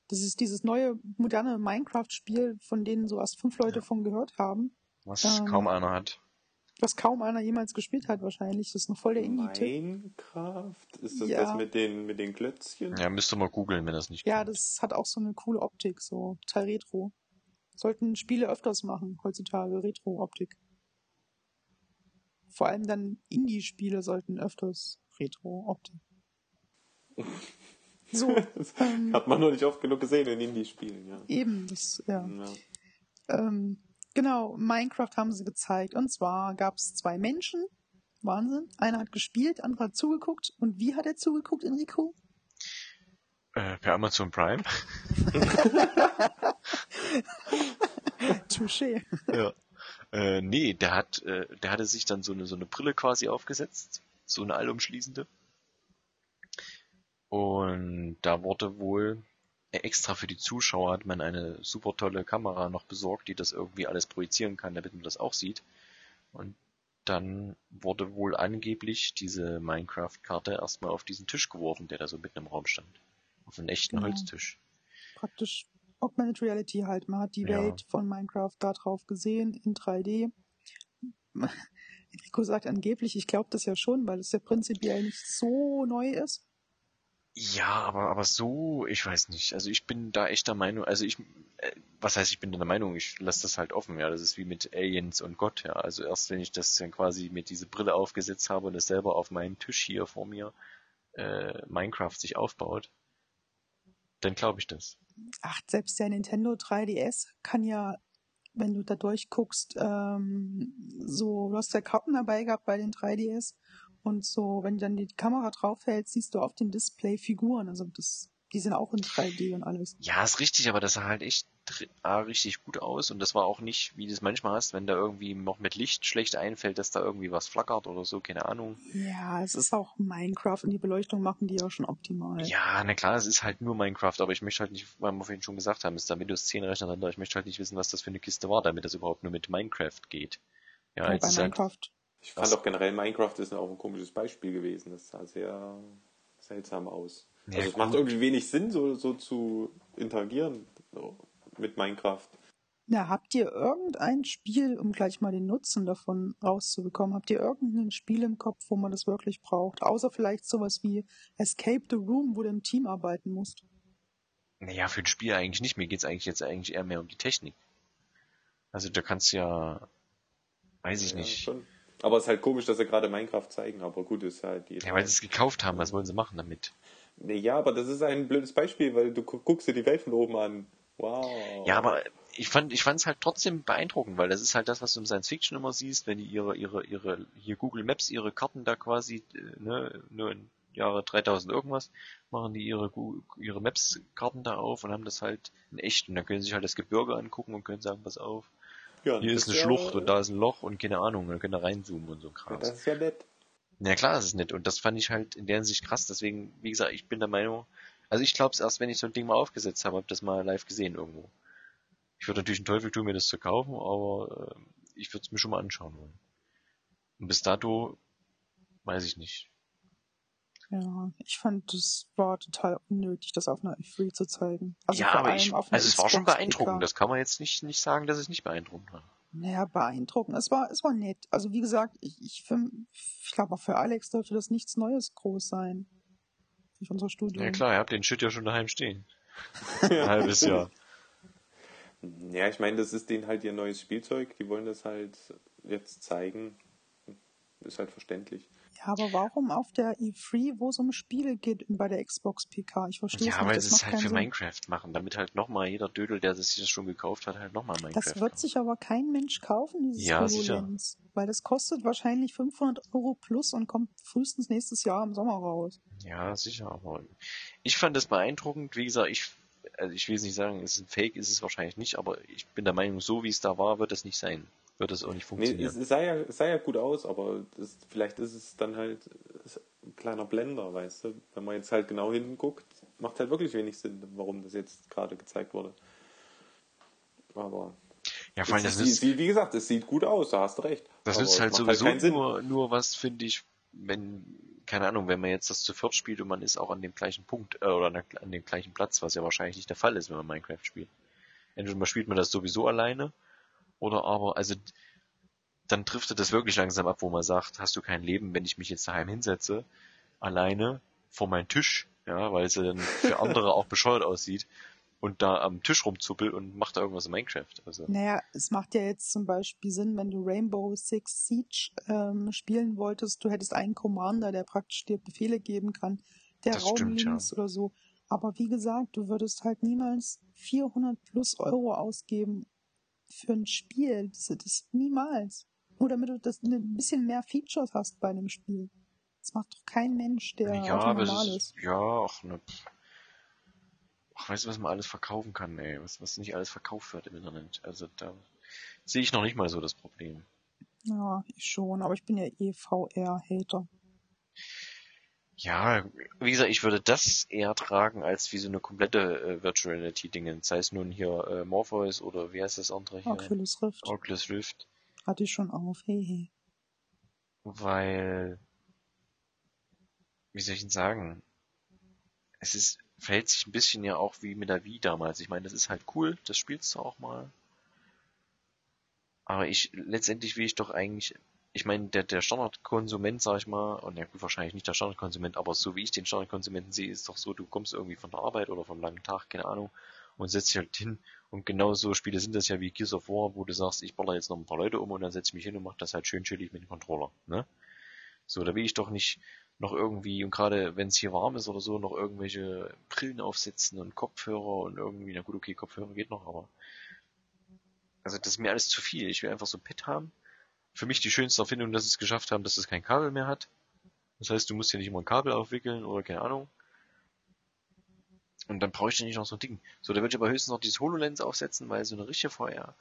[SPEAKER 1] Das ist dieses neue, moderne Minecraft-Spiel, von denen so erst fünf Leute von gehört haben,
[SPEAKER 3] Was
[SPEAKER 1] Ähm,
[SPEAKER 3] kaum einer hat.
[SPEAKER 1] was kaum einer jemals gespielt hat wahrscheinlich. Das ist noch voll der Indie-Tipp.
[SPEAKER 2] Minecraft? Ist das
[SPEAKER 1] Ja.
[SPEAKER 2] das mit den, mit den Klötzchen?
[SPEAKER 3] Ja, müsst ihr mal googeln, wenn das nicht
[SPEAKER 1] Ja,
[SPEAKER 3] kennt.
[SPEAKER 1] das hat auch so eine coole Optik, so total retro. Sollten Spiele öfters machen, heutzutage, Retro-Optik. Vor allem dann Indie-Spiele sollten öfters Retro-Optik. So, ähm,
[SPEAKER 2] Hat man noch nicht oft genug gesehen in Indie-Spielen, ja.
[SPEAKER 1] eben, das, ja.
[SPEAKER 2] ja.
[SPEAKER 1] Ähm, genau, Minecraft haben sie gezeigt. Und zwar gab es zwei Menschen. Wahnsinn. Einer hat gespielt, andere hat zugeguckt. Und wie hat er zugeguckt, Enrico?
[SPEAKER 3] Äh, per Amazon Prime.
[SPEAKER 1] Touché.
[SPEAKER 3] ja. Äh, nee, der hat, äh, der hatte sich dann so eine, so eine Brille quasi aufgesetzt. So eine allumschließende. Und da wurde wohl extra für die Zuschauer hat man eine super tolle Kamera noch besorgt, die das irgendwie alles projizieren kann, damit man das auch sieht. Und dann wurde wohl angeblich diese Minecraft-Karte erstmal auf diesen Tisch geworfen, der da so mitten im Raum stand. Auf einen echten
[SPEAKER 1] Genau.
[SPEAKER 3] Holztisch.
[SPEAKER 1] Praktisch Augmented Reality halt. Man hat die
[SPEAKER 3] Ja.
[SPEAKER 1] Welt von Minecraft da drauf gesehen in 3D. Enrico sagt angeblich, ich glaube das ja schon, weil es ja prinzipiell nicht so neu ist.
[SPEAKER 3] Ja, aber, aber so, ich weiß nicht. Also ich bin da echt der Meinung, also ich, äh, was heißt, ich bin der Meinung, ich lasse das halt offen, ja. Das ist wie mit Aliens und Gott, ja. Also erst wenn ich das dann quasi mit diese Brille aufgesetzt habe und es selber auf meinem Tisch hier vor mir äh, Minecraft sich aufbaut, dann glaube ich das.
[SPEAKER 1] Ach, selbst der Nintendo 3DS kann ja wenn du da durchguckst, ähm, so, du hast ja Karten dabei gehabt bei den 3DS und so, wenn du dann die Kamera draufhält, siehst du auf dem Display Figuren. Also das die sind auch in 3D und alles.
[SPEAKER 3] Ja, ist richtig, aber das sah halt echt A, richtig gut aus und das war auch nicht, wie du es manchmal hast, wenn da irgendwie noch mit Licht schlecht einfällt, dass da irgendwie was flackert oder so, keine Ahnung.
[SPEAKER 1] Ja, es ist auch Minecraft und die Beleuchtung machen die ja schon optimal.
[SPEAKER 3] Ja, na klar, es ist halt nur Minecraft, aber ich möchte halt nicht, weil wir vorhin schon gesagt haben, ist da Windows 10 Rechner drin, ich möchte halt nicht wissen, was das für eine Kiste war, damit das überhaupt nur mit Minecraft geht.
[SPEAKER 1] Ja, ja bei halt Minecraft. Halt,
[SPEAKER 2] ich fand auch generell Minecraft ist auch ein komisches Beispiel gewesen. Das sah sehr seltsam aus. Ja, also es macht irgendwie wenig Sinn, so, so zu interagieren so, mit Minecraft.
[SPEAKER 1] Ja, habt ihr irgendein Spiel, um gleich mal den Nutzen davon rauszubekommen, habt ihr irgendein Spiel im Kopf, wo man das wirklich braucht? Außer vielleicht sowas wie Escape the Room, wo du im Team arbeiten musst.
[SPEAKER 3] Naja, für ein Spiel eigentlich nicht. Mir geht's eigentlich jetzt eigentlich eher mehr um die Technik. Also da kannst du ja, weiß ich ja, nicht. Schon.
[SPEAKER 2] Aber es ist halt komisch, dass sie gerade Minecraft zeigen, aber gut, ist halt
[SPEAKER 3] die. Ja, weil sie es gekauft haben, was wollen sie machen damit?
[SPEAKER 2] Ja, aber das ist ein blödes Beispiel, weil du guckst dir die Welt von oben an. Wow.
[SPEAKER 3] Ja, aber ich fand ich fand es halt trotzdem beeindruckend, weil das ist halt das, was du im Science Fiction immer siehst, wenn die ihre ihre ihre hier Google Maps ihre Karten da quasi äh, ne nur in Jahre 3000 irgendwas machen die ihre ihre Maps Karten da auf und haben das halt in echt und dann können sie sich halt das Gebirge angucken und können sagen, pass auf. Ja, hier ist eine ja, Schlucht und da ist ein Loch und keine Ahnung, dann können da reinzoomen und so krass. Ja,
[SPEAKER 2] das ist ja nett.
[SPEAKER 3] Ja klar, das ist nett. Und das fand ich halt in der Hinsicht krass. Deswegen, wie gesagt, ich bin der Meinung, also ich glaube es erst, wenn ich so ein Ding mal aufgesetzt habe, habe das mal live gesehen irgendwo. Ich würde natürlich einen Teufel tun, mir das zu kaufen, aber äh, ich würde es mir schon mal anschauen wollen. Und bis dato weiß ich nicht.
[SPEAKER 1] Ja, ich fand, es war total unnötig, das auf einer E3 zu zeigen.
[SPEAKER 3] Also ja, aber ich, also es war schon beeindruckend. Das kann man jetzt nicht, nicht sagen, dass es nicht beeindruckend war.
[SPEAKER 1] Naja, beeindruckend. Es war, es war nett. Also wie gesagt, ich, ich, ich glaube auch für Alex dürfte das nichts Neues groß sein. Für unser Studium.
[SPEAKER 3] Ja klar, ihr habt den Shit ja schon daheim stehen. Ein halbes Jahr.
[SPEAKER 2] Ja, ich meine, das ist denen halt ihr neues Spielzeug. Die wollen das halt jetzt zeigen. Ist halt verständlich.
[SPEAKER 1] Aber warum auf der E3, wo es um Spiele geht, bei der Xbox PK? Ich verstehe
[SPEAKER 3] ja,
[SPEAKER 1] es nicht.
[SPEAKER 3] Ja, weil sie es halt für Sinn. Minecraft machen, damit halt nochmal jeder Dödel, der sich das schon gekauft hat, halt nochmal Minecraft
[SPEAKER 1] Das wird
[SPEAKER 3] kann.
[SPEAKER 1] sich aber kein Mensch kaufen, dieses
[SPEAKER 3] ja, sicher.
[SPEAKER 1] Weil das kostet wahrscheinlich 500 Euro plus und kommt frühestens nächstes Jahr im Sommer raus.
[SPEAKER 3] Ja, sicher, aber ich fand das beeindruckend. Wie gesagt, ich, also ich will es nicht sagen, es ist ein Fake, ist es wahrscheinlich nicht, aber ich bin der Meinung, so wie es da war, wird es nicht sein wird das auch nicht funktionieren.
[SPEAKER 2] Nee, es sah ja, es sah ja gut aus, aber das, vielleicht ist es dann halt ein kleiner Blender, weißt du? Wenn man jetzt halt genau hinguckt, macht halt wirklich wenig Sinn, warum das jetzt gerade gezeigt wurde. Aber.
[SPEAKER 3] Ja, vor allem,
[SPEAKER 2] das ist, wie gesagt, es sieht gut aus, da hast du recht.
[SPEAKER 3] Das ist halt, halt sowieso halt nur, nur was, finde ich, wenn, keine Ahnung, wenn man jetzt das zu viert spielt und man ist auch an dem gleichen Punkt äh, oder an dem gleichen Platz, was ja wahrscheinlich nicht der Fall ist, wenn man Minecraft spielt. Entweder man spielt man das sowieso alleine oder aber, also dann trifft das wirklich langsam ab, wo man sagt, hast du kein Leben, wenn ich mich jetzt daheim hinsetze, alleine vor meinen Tisch, ja, weil es dann für andere auch bescheuert aussieht und da am Tisch rumzuppel und macht da irgendwas in Minecraft. Also.
[SPEAKER 1] Naja, es macht ja jetzt zum Beispiel Sinn, wenn du Rainbow Six Siege ähm, spielen wolltest, du hättest einen Commander, der praktisch dir Befehle geben kann, der das Raum stimmt, links ja. oder so. Aber wie gesagt, du würdest halt niemals 400 plus Euro ausgeben, für ein Spiel. Das, das niemals. Nur damit du das ein bisschen mehr Features hast bei einem Spiel. Das macht doch kein Mensch, der ja, normal ist, ist.
[SPEAKER 3] Ja, ach, ne. Ach, weißt du, was man alles verkaufen kann, ey? Was, was nicht alles verkauft wird im Internet. Also da sehe ich noch nicht mal so das Problem.
[SPEAKER 1] Ja, ich schon, aber ich bin ja eh VR-Hater.
[SPEAKER 3] Ja, wie gesagt, ich würde das eher tragen als wie so eine komplette äh, Virtual Reality Dinge. Sei es nun hier äh, Morpheus oder wie heißt das andere hier?
[SPEAKER 1] Oculus Rift.
[SPEAKER 3] Oculus Rift.
[SPEAKER 1] Hatte ich schon auf, hehe.
[SPEAKER 3] Weil, wie soll ich denn sagen? Es ist, verhält sich ein bisschen ja auch wie mit der Wii damals. Ich meine, das ist halt cool, das spielst du auch mal. Aber ich, letztendlich will ich doch eigentlich ich meine, der, der Standardkonsument, sag ich mal, und ja gut, wahrscheinlich nicht der Standardkonsument, aber so wie ich den Standardkonsumenten sehe, ist doch so, du kommst irgendwie von der Arbeit oder vom langen Tag, keine Ahnung, und setzt dich halt hin. Und genau so Spiele sind das ja wie Gears of War, wo du sagst, ich baller jetzt noch ein paar Leute um und dann setze ich mich hin und mach das halt schön chillig mit dem Controller, ne? So, da will ich doch nicht noch irgendwie, und gerade wenn es hier warm ist oder so, noch irgendwelche Brillen aufsetzen und Kopfhörer und irgendwie, na gut, okay, Kopfhörer geht noch, aber Also das ist mir alles zu viel. Ich will einfach so ein Pad haben. Für mich die schönste Erfindung, dass sie es geschafft haben, dass es kein Kabel mehr hat. Das heißt, du musst ja nicht immer ein Kabel aufwickeln oder keine Ahnung. Und dann brauche ich ja nicht noch so ein Ding. So, da würde ich aber höchstens noch dieses HoloLens aufsetzen, weil so eine richtige VR.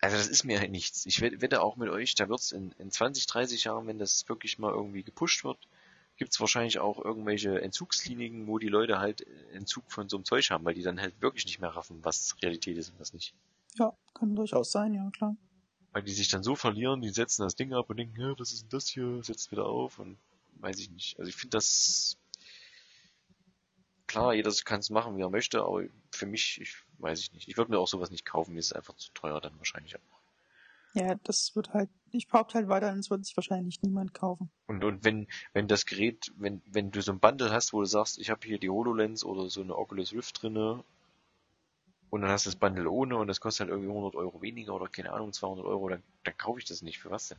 [SPEAKER 3] Also das ist mir halt nichts. Ich wette auch mit euch, da wird's in, in 20, 30 Jahren, wenn das wirklich mal irgendwie gepusht wird, gibt's wahrscheinlich auch irgendwelche Entzugskliniken, wo die Leute halt Entzug von so einem Zeug haben, weil die dann halt wirklich nicht mehr raffen, was Realität ist und was nicht.
[SPEAKER 1] Ja, kann durchaus sein, ja klar.
[SPEAKER 3] Weil die sich dann so verlieren, die setzen das Ding ab und denken, ja, was ist denn das hier, setzt wieder auf und weiß ich nicht. Also ich finde das klar, jeder kann es machen, wie er möchte, aber für mich, ich weiß ich nicht. Ich würde mir auch sowas nicht kaufen, mir ist es einfach zu teuer dann wahrscheinlich auch.
[SPEAKER 1] Ja, das wird halt, ich behaupte halt weiter, das wird sich wahrscheinlich niemand kaufen.
[SPEAKER 3] Und, und wenn, wenn das Gerät, wenn, wenn du so ein Bundle hast, wo du sagst, ich habe hier die HoloLens oder so eine Oculus Rift drinne und dann hast du das Bundle ohne und das kostet halt irgendwie 100 Euro weniger oder keine Ahnung, 200 Euro, dann, dann kaufe ich das nicht. Für was denn?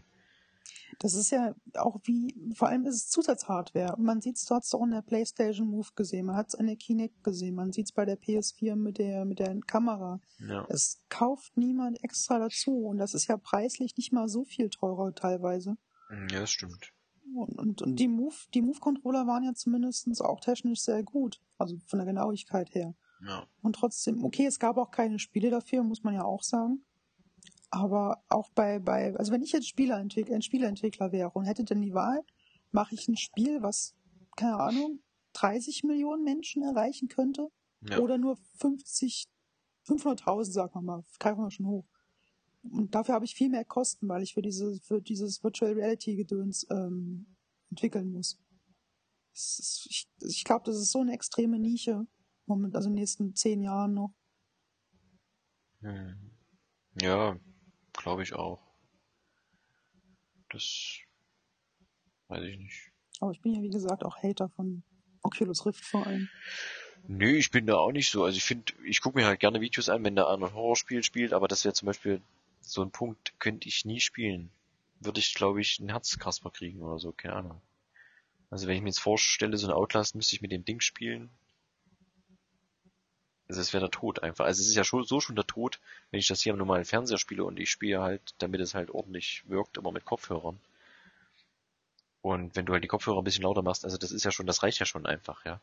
[SPEAKER 1] Das ist ja auch wie, vor allem ist es Zusatzhardware. Man sieht es dort auch in der PlayStation Move gesehen, man hat es an der Kinect gesehen, man sieht es bei der PS4 mit der, mit der Kamera.
[SPEAKER 3] Ja.
[SPEAKER 1] Es kauft niemand extra dazu und das ist ja preislich nicht mal so viel teurer teilweise.
[SPEAKER 3] Ja, das stimmt.
[SPEAKER 1] Und, und, und die Move, die Move-Controller waren ja zumindest auch technisch sehr gut. Also von der Genauigkeit her.
[SPEAKER 3] Ja.
[SPEAKER 1] Und trotzdem, okay, es gab auch keine Spiele dafür, muss man ja auch sagen. Aber auch bei, bei, also wenn ich jetzt Spieleentwickler, ein Spieleentwickler wäre und hätte dann die Wahl, mache ich ein Spiel, was, keine Ahnung, 30 Millionen Menschen erreichen könnte?
[SPEAKER 3] Ja.
[SPEAKER 1] Oder nur 50, 500.000, sagen wir mal, greifen wir schon hoch. Und dafür habe ich viel mehr Kosten, weil ich für diese, für dieses Virtual Reality Gedöns ähm, entwickeln muss. Ist, ich ich glaube, das ist so eine extreme Nische, moment, also in den nächsten zehn Jahren noch.
[SPEAKER 3] Hm. Ja, glaube ich auch. Das weiß ich nicht.
[SPEAKER 1] Aber ich bin ja, wie gesagt, auch Hater von Oculus Rift vor allem.
[SPEAKER 3] Nö, ich bin da auch nicht so. Also ich finde, ich gucke mir halt gerne Videos an, wenn da einer ein Horrorspiel spielt, aber das wäre zum Beispiel so ein Punkt, könnte ich nie spielen. Würde ich, glaube ich, einen Herzkasper kriegen oder so, keine Ahnung. Also wenn ich mir jetzt vorstelle, so ein Outlast müsste ich mit dem Ding spielen. Also es wäre der Tod einfach. Also es ist ja schon, so schon der Tod, wenn ich das hier am normalen Fernseher spiele und ich spiele halt, damit es halt ordentlich wirkt, immer mit Kopfhörern. Und wenn du halt die Kopfhörer ein bisschen lauter machst, also das ist ja schon, das reicht ja schon einfach, ja.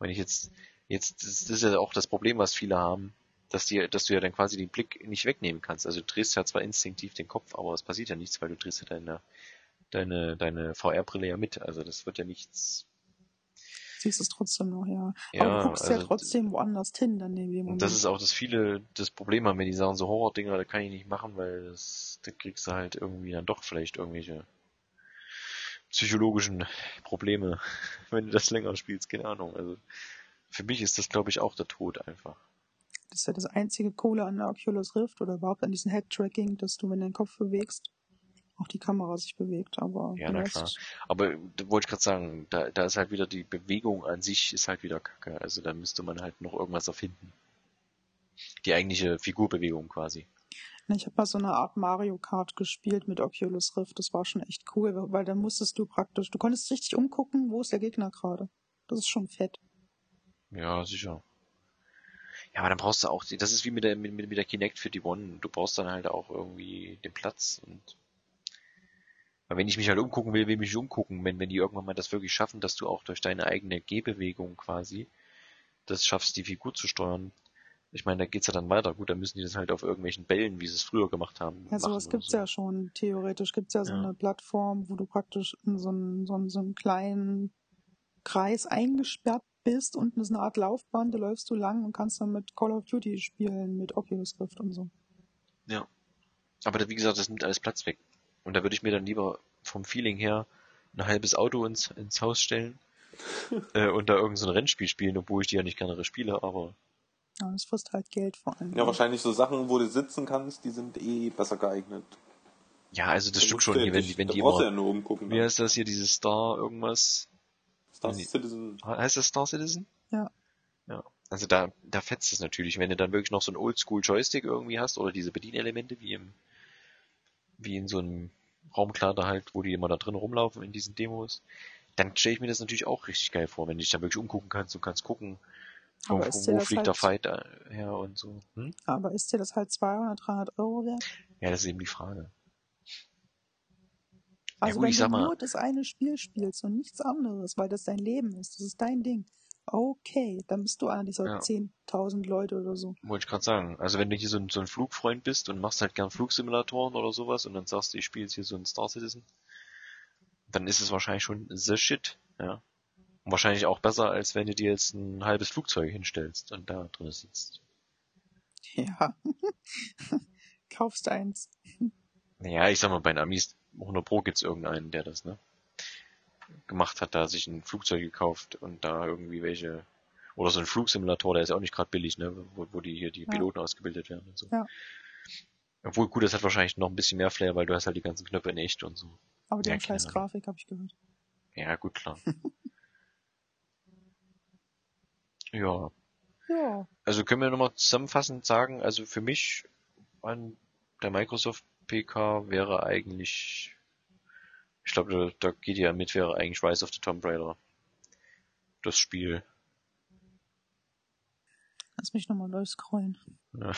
[SPEAKER 3] Wenn ich jetzt, jetzt, das ist ja auch das Problem, was viele haben, dass die, dass du ja dann quasi den Blick nicht wegnehmen kannst. Also du drehst ja zwar instinktiv den Kopf, aber es passiert ja nichts, weil du drehst ja deine, deine, deine VR-Brille ja mit. Also das wird ja nichts.
[SPEAKER 1] Siehst es trotzdem noch, ja.
[SPEAKER 3] Ja,
[SPEAKER 1] Aber du guckst ja
[SPEAKER 3] also-
[SPEAKER 1] trotzdem woanders hin dann in dem
[SPEAKER 3] Und das ist auch das viele, das Problem haben, wenn die sagen, so Horror-Dinger, da kann ich nicht machen, weil das, da kriegst du halt irgendwie dann doch vielleicht irgendwelche psychologischen Probleme, wenn du das länger spielst, keine Ahnung. Also für mich ist das, glaube ich, auch der Tod einfach.
[SPEAKER 1] Das ist ja das einzige Coole an der Oculus Rift oder überhaupt an diesem Head-Tracking, dass du, wenn du den Kopf bewegst, auch die Kamera sich bewegt. Aber
[SPEAKER 3] Ja, na klar. Aber da wollte ich gerade sagen, da, da ist halt wieder die Bewegung an sich ist halt wieder kacke. Also da müsste man halt noch irgendwas erfinden. Die eigentliche Figurbewegung quasi.
[SPEAKER 1] Ich habe mal so eine Art Mario Kart gespielt mit Oculus Rift. Das war schon echt cool, weil da musstest du praktisch, du konntest richtig umgucken, wo ist der Gegner gerade. Das ist schon fett.
[SPEAKER 3] Ja, sicher. Ja, aber dann brauchst du auch, das ist wie mit der, mit mit der Kinect für die One. Du brauchst dann halt auch irgendwie den Platz und weil wenn ich mich halt umgucken will, will ich mich umgucken. Wenn, wenn die irgendwann mal das wirklich schaffen, dass du auch durch deine eigene Gehbewegung quasi das schaffst, die Figur zu steuern. Ich meine, da geht's ja dann weiter. Gut, dann müssen die das halt auf irgendwelchen Bällen, wie sie es früher gemacht haben.
[SPEAKER 1] Ja, sowas gibt's
[SPEAKER 3] so.
[SPEAKER 1] ja schon. Theoretisch gibt's ja so
[SPEAKER 3] Ja.
[SPEAKER 1] eine Plattform, wo du praktisch in so einen, so einen, so einen kleinen Kreis eingesperrt bist. Unten ist eine Art Laufbahn, da läufst du lang und kannst dann mit Call of Duty spielen, mit Oculus Rift und so.
[SPEAKER 3] Ja. Aber wie gesagt, das nimmt alles Platz weg. Und da würde ich mir dann lieber vom Feeling her ein halbes Auto ins, ins Haus stellen äh, und da irgendein so ein Rennspiel spielen, obwohl ich die ja nicht gerne spiele, aber
[SPEAKER 1] Ja, das frisst halt Geld vor allem.
[SPEAKER 2] Ja, wahrscheinlich so Sachen, wo du sitzen kannst, die sind eh besser geeignet.
[SPEAKER 3] ja, also das
[SPEAKER 2] Da
[SPEAKER 3] stimmt schon, hier, wenn
[SPEAKER 2] dich-
[SPEAKER 3] die, wenn die
[SPEAKER 2] du ja
[SPEAKER 3] immer,
[SPEAKER 2] nur umgucken.
[SPEAKER 3] wie
[SPEAKER 2] ne?
[SPEAKER 3] heißt das hier, dieses Star irgendwas,
[SPEAKER 2] Star
[SPEAKER 3] Nee.
[SPEAKER 2] Citizen.
[SPEAKER 3] heißt das Star Citizen?
[SPEAKER 1] Ja.
[SPEAKER 3] Ja. Also da, da fetzt es natürlich, wenn du dann wirklich noch so einen Oldschool Joystick irgendwie hast oder diese Bedienelemente wie im, wie in so einem Raumkleider halt, wo die immer da drin rumlaufen in diesen Demos, dann stelle ich mir das natürlich auch richtig geil vor, wenn du dich da wirklich umgucken kannst, du kannst gucken, Wo, wo, fliegt
[SPEAKER 1] halt-
[SPEAKER 3] der Fight äh, her und so. Hm?
[SPEAKER 1] Aber ist dir das halt 200, 300 Euro wert?
[SPEAKER 3] Ja, das ist eben die Frage.
[SPEAKER 1] Also
[SPEAKER 3] gut,
[SPEAKER 1] wenn
[SPEAKER 3] ich
[SPEAKER 1] du
[SPEAKER 3] mal-
[SPEAKER 1] nur das eine Spiel spielst und nichts anderes, weil das dein Leben ist, das ist dein Ding. Okay, dann bist du einer dieser
[SPEAKER 3] Ja.
[SPEAKER 1] 10.000 Leute oder so.
[SPEAKER 3] Wollte ich gerade sagen. Also wenn du hier so ein, so ein Flugfreund bist und machst halt gern Flugsimulatoren oder sowas und dann sagst du, ich spiele jetzt hier so ein Star Citizen, dann ist es wahrscheinlich schon the shit, ja. Und wahrscheinlich auch besser, als wenn du dir jetzt ein halbes Flugzeug hinstellst und da drin sitzt.
[SPEAKER 1] Ja. Kaufst eins.
[SPEAKER 3] Naja, ich sag mal, bei den Amis 100 Pro gibt's irgendeinen, der das, ne? Gemacht hat, da sich ein Flugzeug gekauft und da irgendwie welche, oder so ein Flugsimulator, der ist ja auch nicht gerade billig, ne? Wo, wo die hier die
[SPEAKER 1] Ja.
[SPEAKER 3] Piloten ausgebildet werden und so.
[SPEAKER 1] Ja.
[SPEAKER 3] Obwohl, gut, das hat wahrscheinlich noch ein bisschen mehr Flair, weil du hast halt die ganzen Knöpfe in echt und so.
[SPEAKER 1] Aber die
[SPEAKER 3] Ja,
[SPEAKER 1] haben scheiß. Grafik, habe ich gehört.
[SPEAKER 3] Ja, gut, klar. ja.
[SPEAKER 1] Ja.
[SPEAKER 3] Also können wir nochmal zusammenfassend sagen, also für mich an der Microsoft PK wäre eigentlich, ich glaube, da, da geht ja mit, wäre eigentlich Rise of the Tomb Raider. Das Spiel.
[SPEAKER 1] Lass mich nochmal durchscrollen.
[SPEAKER 3] Ja.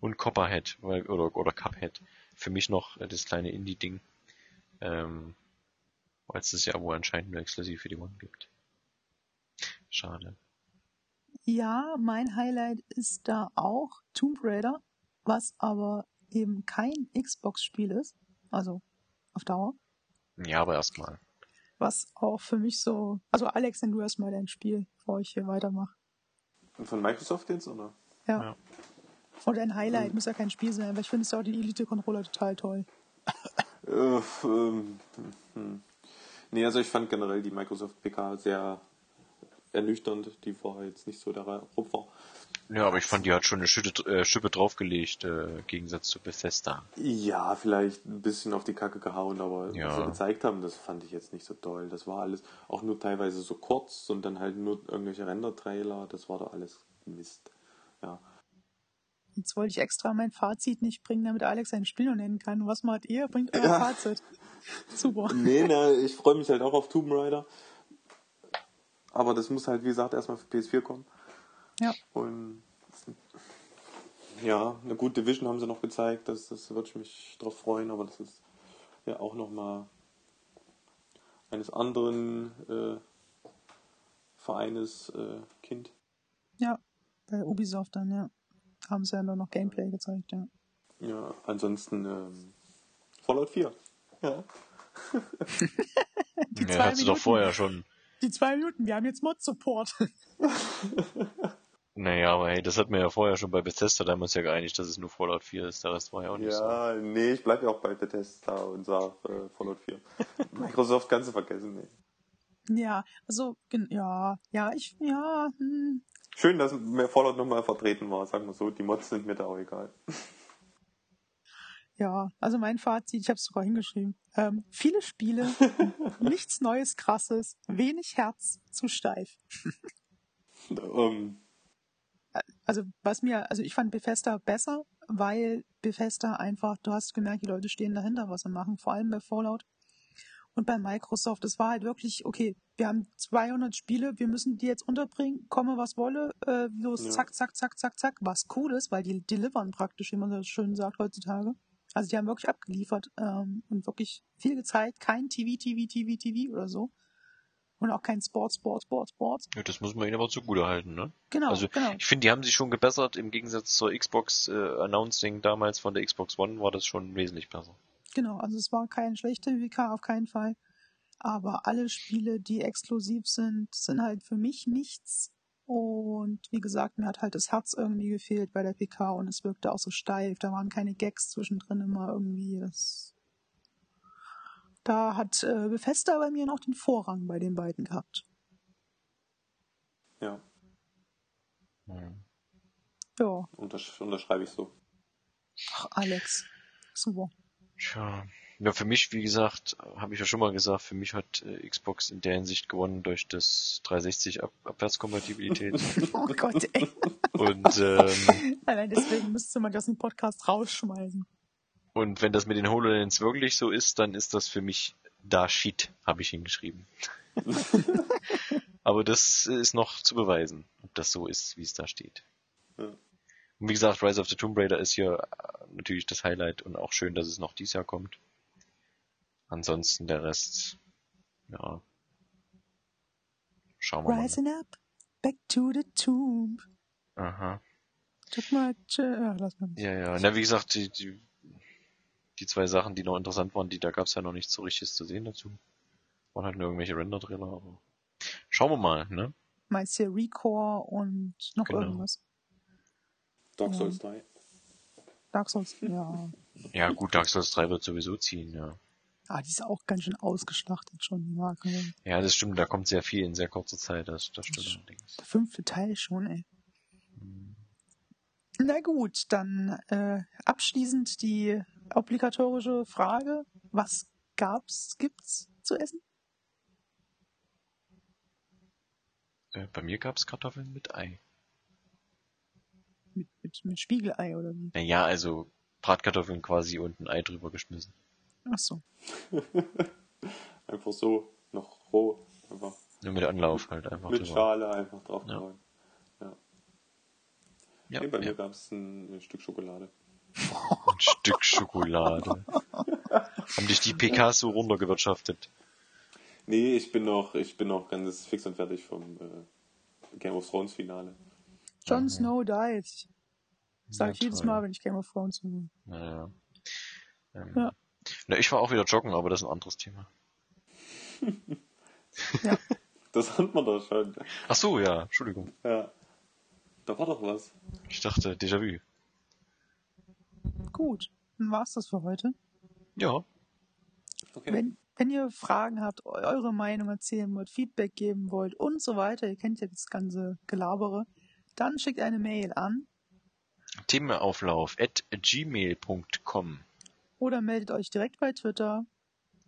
[SPEAKER 3] Und Copperhead, weil, oder, oder Cuphead. Für mich noch äh, das kleine Indie-Ding. Ähm, weil es das ja wohl anscheinend nur exklusiv für die One gibt. Schade.
[SPEAKER 1] Ja, mein Highlight ist da auch Tomb Raider, was aber eben kein Xbox-Spiel ist. Also auf Dauer.
[SPEAKER 3] Ja, aber erstmal.
[SPEAKER 1] Was auch für mich so. Also Alex, nenn du erstmal dein Spiel, bevor ich hier weitermache.
[SPEAKER 2] Von Microsoft jetzt, oder?
[SPEAKER 1] Ja.
[SPEAKER 3] Ja.
[SPEAKER 1] Und ein Highlight muss ja kein Spiel sein, aber ich finde es auch die Elite-Controller total toll.
[SPEAKER 2] Äh, ähm, hm. Nee, also ich fand generell die Microsoft PK sehr ernüchternd. Die war jetzt nicht so der Rupfer.
[SPEAKER 3] Ja, aber ich fand, die hat schon eine Schütte, äh, Schippe draufgelegt, äh, im Gegensatz zu Bethesda.
[SPEAKER 2] Ja, vielleicht ein bisschen auf die Kacke gehauen, aber was
[SPEAKER 3] Ja.
[SPEAKER 2] sie gezeigt haben, das fand ich jetzt nicht so toll. Das war alles auch nur teilweise so kurz und dann halt nur irgendwelche Render-Trailer. Das war doch alles Mist. Ja.
[SPEAKER 1] Jetzt wollte ich extra mein Fazit nicht bringen, damit Alex sein Spiel noch nennen kann. Was macht ihr? Bringt euer
[SPEAKER 2] Ja.
[SPEAKER 1] Fazit. Super.
[SPEAKER 2] Nee, ne, ich freue mich halt auch auf Tomb Raider. Aber das muss halt, wie gesagt, erstmal für PS4 kommen.
[SPEAKER 1] Ja.
[SPEAKER 2] Und ja, eine gute Division haben sie noch gezeigt, das, das würde ich mich drauf freuen, aber das ist ja auch nochmal eines anderen äh, Vereines äh, Kind.
[SPEAKER 1] Ja, bei Ubisoft dann, ja. Haben sie ja nur noch Gameplay gezeigt, ja.
[SPEAKER 2] Ja, ansonsten ähm, Fallout 4. Ja.
[SPEAKER 1] Die
[SPEAKER 3] ja,
[SPEAKER 1] zwei
[SPEAKER 3] sie doch
[SPEAKER 1] Minuten.
[SPEAKER 3] vorher schon.
[SPEAKER 1] Die zwei Minuten, wir haben jetzt Mod-Support.
[SPEAKER 3] Naja, aber hey, das hat mir ja vorher schon bei Bethesda damals ja geeinigt, dass es nur Fallout 4 ist. Der Rest war ja auch nicht so.
[SPEAKER 2] Ja, nee, ich bleibe ja auch bei Bethesda und sag äh, Fallout 4. Microsoft kannst du vergessen, nee.
[SPEAKER 1] ja, also, ja, ja, ich, ja, hm,
[SPEAKER 2] Schön, dass mir Fallout nochmal vertreten war, sagen wir so. Die Mods sind mir da auch egal.
[SPEAKER 1] ja, also mein Fazit, ich habe es sogar hingeschrieben. Ähm, viele Spiele, nichts Neues, Krasses, wenig Herz, zu steif.
[SPEAKER 2] ähm,
[SPEAKER 1] Also was mir, also ich fand Bethesda besser, weil Bethesda einfach, du hast gemerkt, die Leute stehen dahinter, was sie machen, vor allem bei Fallout. Und bei Microsoft, es war halt wirklich, okay, wir haben 200 Spiele, wir müssen die jetzt unterbringen, komme was wolle, äh, los,
[SPEAKER 2] Ja.
[SPEAKER 1] zack, zack, zack, zack, zack, was cool ist, weil die delivern praktisch, wie man so schön sagt heutzutage. Also die haben wirklich abgeliefert ähm, und wirklich viel gezeigt, kein TV, TV, TV, TV oder so. Und auch kein Sport, Sport, Sport, Sport.
[SPEAKER 3] Ja, das muss man ihnen aber zugute halten, ne?
[SPEAKER 1] Genau,
[SPEAKER 3] Also
[SPEAKER 1] genau.
[SPEAKER 3] ich finde, die haben sich schon gebessert. Im Gegensatz zur Xbox äh, Announcing damals von der Xbox One war das schon wesentlich besser.
[SPEAKER 1] Genau, also es war kein schlechter WK, auf keinen Fall. Aber alle Spiele, die exklusiv sind, sind halt für mich nichts. Und wie gesagt, mir hat halt das Herz irgendwie gefehlt bei der PK und es wirkte auch so steif. Da waren keine Gags zwischendrin immer irgendwie. Das da hat äh, Bethesda bei mir noch den Vorrang bei den beiden gehabt.
[SPEAKER 2] ja,
[SPEAKER 3] Hm.
[SPEAKER 1] Ja,
[SPEAKER 2] untersch unterschreibe ich so.
[SPEAKER 1] ach Alex, super.
[SPEAKER 3] Tja. Ja, für mich, wie gesagt, habe ich ja schon mal gesagt, für mich hat äh, Xbox in der Hinsicht gewonnen durch das 360 Ab Abwärtskompatibilität.
[SPEAKER 1] Oh Gott, ey.
[SPEAKER 3] und ähm,
[SPEAKER 1] Allein deswegen müsste man das im Podcast rausschmeißen.
[SPEAKER 3] Und wenn das mit den HoloLens wirklich so ist, dann ist das für mich da Shit, habe ich hingeschrieben. Aber das ist noch zu beweisen, ob das so ist, wie es da steht.
[SPEAKER 2] Ja.
[SPEAKER 3] Und wie gesagt, Rise of the Tomb Raider ist hier äh, natürlich das Highlight und auch schön, dass es noch dieses Jahr kommt. Ansonsten der Rest, ja. Schauen wir mal.
[SPEAKER 1] Rising up, back to the tomb.
[SPEAKER 3] Aha.
[SPEAKER 1] Took my chair. Lass mal.
[SPEAKER 3] Ja, ja. Na, wie gesagt, die, die, die zwei Sachen, die noch interessant waren, die, da gab's ja noch nichts so richtiges zu sehen dazu. Waren halt nur irgendwelche Render-Trailer, aber schauen wir mal, ne?
[SPEAKER 1] Meinst du Recore und noch
[SPEAKER 3] Genau.
[SPEAKER 1] irgendwas?
[SPEAKER 2] Dark
[SPEAKER 1] Ja.
[SPEAKER 2] Souls 3.
[SPEAKER 1] Dark Souls, ja.
[SPEAKER 3] Ja, gut, Dark Souls 3 wird sowieso ziehen, ja.
[SPEAKER 1] Ah, die ist auch ganz schön ausgeschlachtet schon, die Marke.
[SPEAKER 3] Ja, das stimmt, da kommt sehr viel in sehr kurzer Zeit, das, das stimmt allerdings.
[SPEAKER 1] Der fünfte Teil schon, ey. Na gut, dann äh, abschließend die obligatorische Frage. Was gab's, gibt's zu essen?
[SPEAKER 3] Äh, bei mir gab's Kartoffeln mit Ei.
[SPEAKER 1] Mit, mit, mit Spiegelei oder wie?
[SPEAKER 3] Naja, also Bratkartoffeln quasi und ein Ei drüber geschmissen.
[SPEAKER 1] Ach so.
[SPEAKER 2] Einfach so, noch roh. Einfach
[SPEAKER 3] Nur mit Anlauf halt einfach
[SPEAKER 2] mit
[SPEAKER 3] drüber.
[SPEAKER 2] Schale einfach drauf
[SPEAKER 3] Ja.
[SPEAKER 2] Ja.
[SPEAKER 3] Ja,
[SPEAKER 2] Nee, bei
[SPEAKER 3] ja.
[SPEAKER 2] mir gab es ein, Stück Schokolade.
[SPEAKER 3] Ein Stück Schokolade. Haben dich die PKs so runtergewirtschaftet?
[SPEAKER 2] Nee, ich bin noch, ich bin noch ganz fix und fertig vom äh, Game of Thrones Finale.
[SPEAKER 1] Jon
[SPEAKER 3] Mhm.
[SPEAKER 1] Snow died. Sag
[SPEAKER 3] Ja,
[SPEAKER 1] ich jedes
[SPEAKER 3] toll.
[SPEAKER 1] Mal, wenn ich Game of Thrones höre.
[SPEAKER 3] Naja. Ähm,
[SPEAKER 1] Ja.
[SPEAKER 3] Na, ich war auch wieder joggen, aber das ist ein anderes Thema.
[SPEAKER 1] Ja.
[SPEAKER 2] Das hat man doch schon.
[SPEAKER 3] Ach so, ja, Entschuldigung.
[SPEAKER 2] Ja. Da war doch was.
[SPEAKER 3] Ich dachte, Déjà-vu.
[SPEAKER 1] Gut, dann war's das für heute.
[SPEAKER 3] Ja,
[SPEAKER 2] Okay.
[SPEAKER 1] Wenn, wenn ihr Fragen habt, eu- eure Meinung erzählen wollt, Feedback geben wollt und so weiter, ihr kennt ja das ganze Gelabere, dann schickt eine Mail an
[SPEAKER 3] Themenauflauf at gmail.com
[SPEAKER 1] oder meldet euch direkt bei Twitter.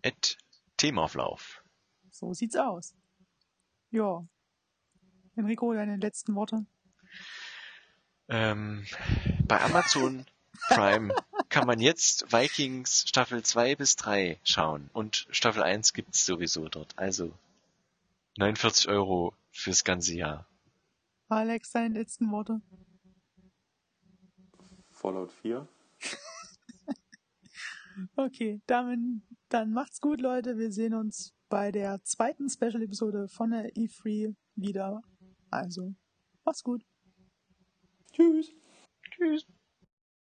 [SPEAKER 3] at Themauflauf.
[SPEAKER 1] So sieht's aus. Ja. Enrico, deine letzten Worte.
[SPEAKER 3] Ähm, bei Amazon Prime kann man jetzt Vikings Staffel 2 bis 3 schauen und Staffel 1 gibt's sowieso dort. Also 49 Euro fürs ganze Jahr.
[SPEAKER 1] Alex, deine letzten Worte.
[SPEAKER 2] Fallout 4.
[SPEAKER 1] Okay, damit, dann macht's gut, Leute. Wir sehen uns bei der zweiten Special-Episode von der E3 wieder. Also, macht's gut.
[SPEAKER 2] Tschüss.
[SPEAKER 3] Tschüss.